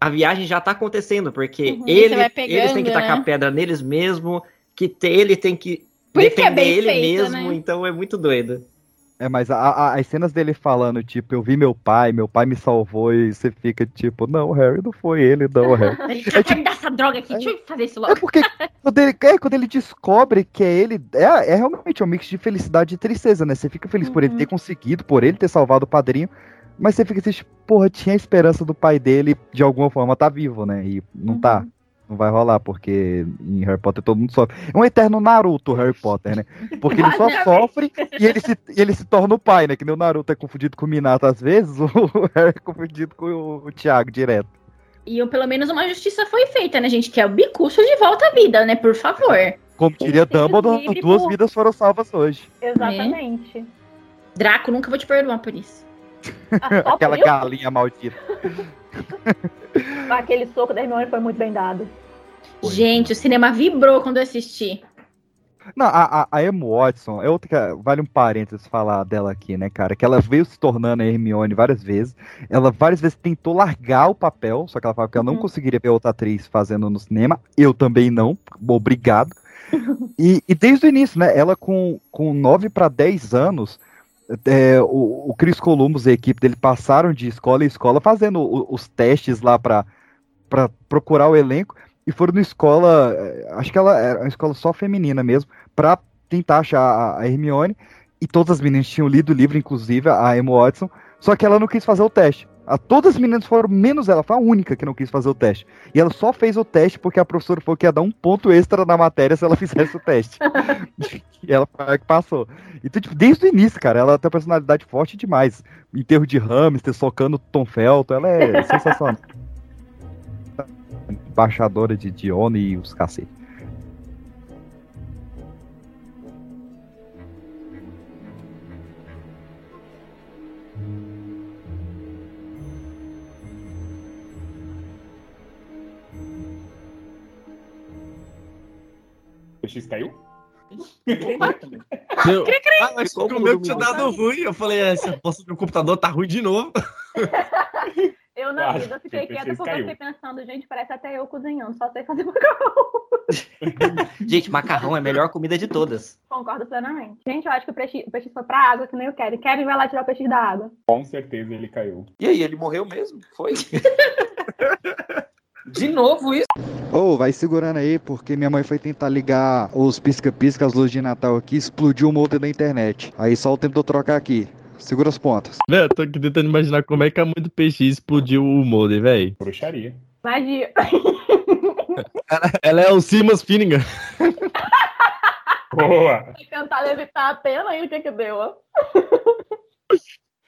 Speaker 1: a viagem já tá acontecendo, porque
Speaker 10: Uhum,
Speaker 1: ele,
Speaker 10: vai
Speaker 1: eles têm que
Speaker 10: pegando,
Speaker 1: tacar
Speaker 10: né?
Speaker 1: pedra neles mesmo, que te- ele tem que
Speaker 10: Por é
Speaker 1: defender
Speaker 10: bem
Speaker 1: ele
Speaker 10: feito,
Speaker 1: mesmo,
Speaker 10: né?
Speaker 1: então é muito doido.
Speaker 2: É, mas a- a- as cenas dele falando, tipo, eu vi meu pai, meu pai me salvou, e você fica tipo, não, Harry, não foi ele, não, Harry.
Speaker 10: Ele tá querendo dar essa droga aqui, deixa eu fazer isso logo.
Speaker 2: É porque quando ele, é, quando ele descobre que é ele, é, é realmente um mix de felicidade e tristeza, né? Você fica feliz por ele ter conseguido, por ele ter salvado o padrinho, mas você fica assim, tipo, porra, tinha a esperança do pai dele de alguma forma tá vivo, né? E não tá. Não vai rolar, porque em Harry Potter todo mundo sofre. É um eterno Naruto, Harry Potter, né? Porque ele só sofre e ele, se, e ele se torna o pai, né? Que nem o Naruto é confundido com o Minato às vezes, o Harry é confundido com o, o Thiago direto.
Speaker 10: E pelo menos uma justiça foi feita, né, gente? Que é o bicuço de volta à vida, né? Por favor.
Speaker 2: Como diria Dumbledore, duas
Speaker 10: por-
Speaker 2: vidas foram salvas hoje.
Speaker 7: Exatamente.
Speaker 10: Draco, nunca vou te perdoar por isso.
Speaker 7: Só
Speaker 2: Aquela galinha maldita.
Speaker 7: Aquele soco da Hermione foi muito bem dado.
Speaker 10: Gente, o cinema vibrou quando eu assisti.
Speaker 2: Não, a, a, a Emma Watson, é outra que vale um parênteses falar dela aqui, né, cara? Que ela veio se tornando a Hermione várias vezes. Ela várias vezes tentou largar o papel, só que ela falava que ela não conseguiria ver outra atriz fazendo no cinema. Eu também não, obrigado. E, e desde o início, né? Ela com, com 9 para 10 anos, é, o, o Chris Columbus e a equipe dele passaram de escola em escola fazendo o- os testes lá para procurar o elenco e foram na escola, eh, acho que ela era uma escola só feminina mesmo, pra tentar achar a- a Hermione. E todas as meninas tinham lido o livro, inclusive a Emma Watson, só que ela não quis fazer o teste. A, todas as meninas foram, menos ela, foi a única que não quis fazer o teste. E ela só fez o teste porque a professora falou que ia dar um ponto extra na matéria se ela fizesse o teste. e ela que passou. Então, tipo, desde o início, cara, ela tem uma personalidade forte demais. Enterro de hamster, socando Tom Felton, ela é sensacional. Embaixadora de Dione e os cacete.
Speaker 5: O X caiu?
Speaker 6: Meu, ah, mas
Speaker 5: Como
Speaker 6: o meu tinha dado ruim. Eu falei, essa poça do meu computador tá ruim de novo.
Speaker 7: Eu na vida fiquei quieta porque
Speaker 6: que
Speaker 7: eu fiquei pensando, gente, parece até eu cozinhando, só sei fazer macarrão.
Speaker 1: Gente, macarrão é a melhor comida de todas.
Speaker 7: Concordo plenamente. Gente, eu acho que o peixe, o peixe foi pra água, que nem o Kevin. Kevin vai lá tirar o peixe da água.
Speaker 5: Com certeza ele caiu.
Speaker 4: E aí, ele morreu mesmo? Foi? De novo isso?
Speaker 2: Ô, vai segurando aí, porque minha mãe foi tentar ligar os pisca-pisca, as luzes de Natal aqui, explodiu o modem da internet. Aí só o tempo de eu trocar aqui. Segura as pontas.
Speaker 6: Velho, eu tô aqui tentando imaginar como é que a mãe do peixe explodiu o modem, velho.
Speaker 5: Bruxaria.
Speaker 7: Magia.
Speaker 6: Ela, ela é o Simas Finnegan.
Speaker 5: Boa!
Speaker 7: Tentar levitar a pena e o que que deu, ó.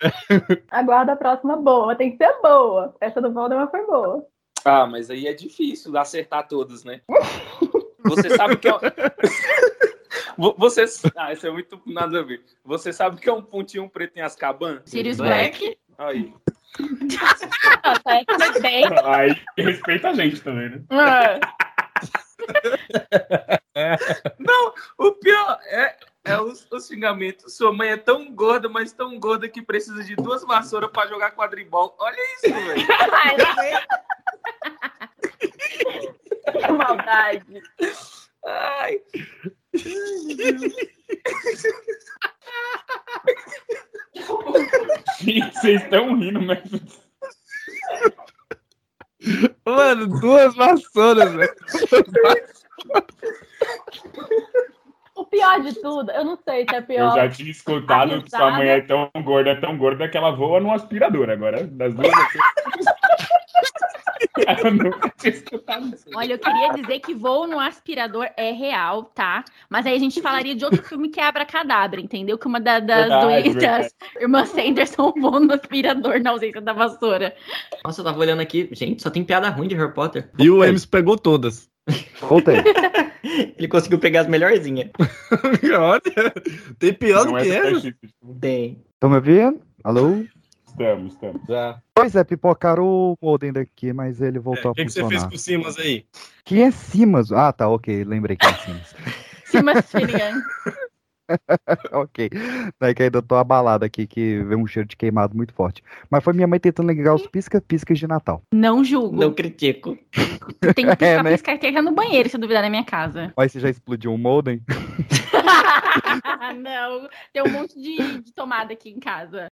Speaker 7: Aguarda a próxima boa. Tem que ser boa. Essa do Voldemort foi boa.
Speaker 4: Ah, mas aí é difícil acertar todos, né? Você sabe que é. Vo- Você. Ah, isso é muito nada a ver. Você sabe que é um pontinho preto em Azkaban?
Speaker 10: Sirius Black.
Speaker 4: Aí.
Speaker 5: Respeita a gente também, né?
Speaker 4: Não, o pior é, é o, o xingamento. Sua mãe é tão gorda, mas tão gorda que precisa de duas vassouras pra jogar quadribol. Olha isso, velho.
Speaker 7: Que maldade.
Speaker 4: Ai.
Speaker 5: Gente, vocês estão rindo, mas.
Speaker 6: Mano, duas vassouras, velho.
Speaker 7: O pior de tudo, eu não sei se é
Speaker 5: Eu
Speaker 7: pior.
Speaker 5: já tinha escutado que sua mãe é tão gorda, tão gorda que ela voa num aspirador. Agora, das duas aqui. Eu nunca tinha escutado isso.
Speaker 10: Olha, eu queria dizer que Voo no Aspirador é real, tá? Mas aí a gente falaria de outro filme que é Abracadabra, entendeu? Que uma da- das, doenças,
Speaker 1: verdade.
Speaker 10: irmã Sanderson voou no aspirador na ausência da vassoura.
Speaker 1: Nossa, eu tava olhando aqui. Gente, só tem piada ruim de Harry Potter.
Speaker 6: E o Emes pegou todas.
Speaker 2: Voltei.
Speaker 1: Ele conseguiu pegar as melhorzinhas.
Speaker 6: Olha, tem
Speaker 5: Não é
Speaker 6: que
Speaker 5: superfície.
Speaker 1: Tem.
Speaker 2: Estão me ouvindo? Alô?
Speaker 5: Estamos, estamos.
Speaker 6: Já.
Speaker 2: Pois é, pipocaram o modem daqui, mas ele voltou
Speaker 6: O que,
Speaker 2: a
Speaker 6: que você
Speaker 2: funcionar.
Speaker 6: fez com o Simas aí?
Speaker 2: Quem é Simas? Ah, tá, ok, lembrei quem é Simas.
Speaker 10: Simas
Speaker 2: ok. Daí que ainda tô abalado aqui, que vê um cheiro de queimado muito forte. Mas foi minha mãe tentando ligar os pisca-piscas de Natal.
Speaker 10: Não julgo.
Speaker 1: Não critico.
Speaker 10: Tem que piscar,
Speaker 2: É, né?
Speaker 10: piscar e ter no banheiro, se duvidar na minha casa.
Speaker 2: Mas você já explodiu um modem?
Speaker 10: não, tem um monte de, de tomada aqui em casa.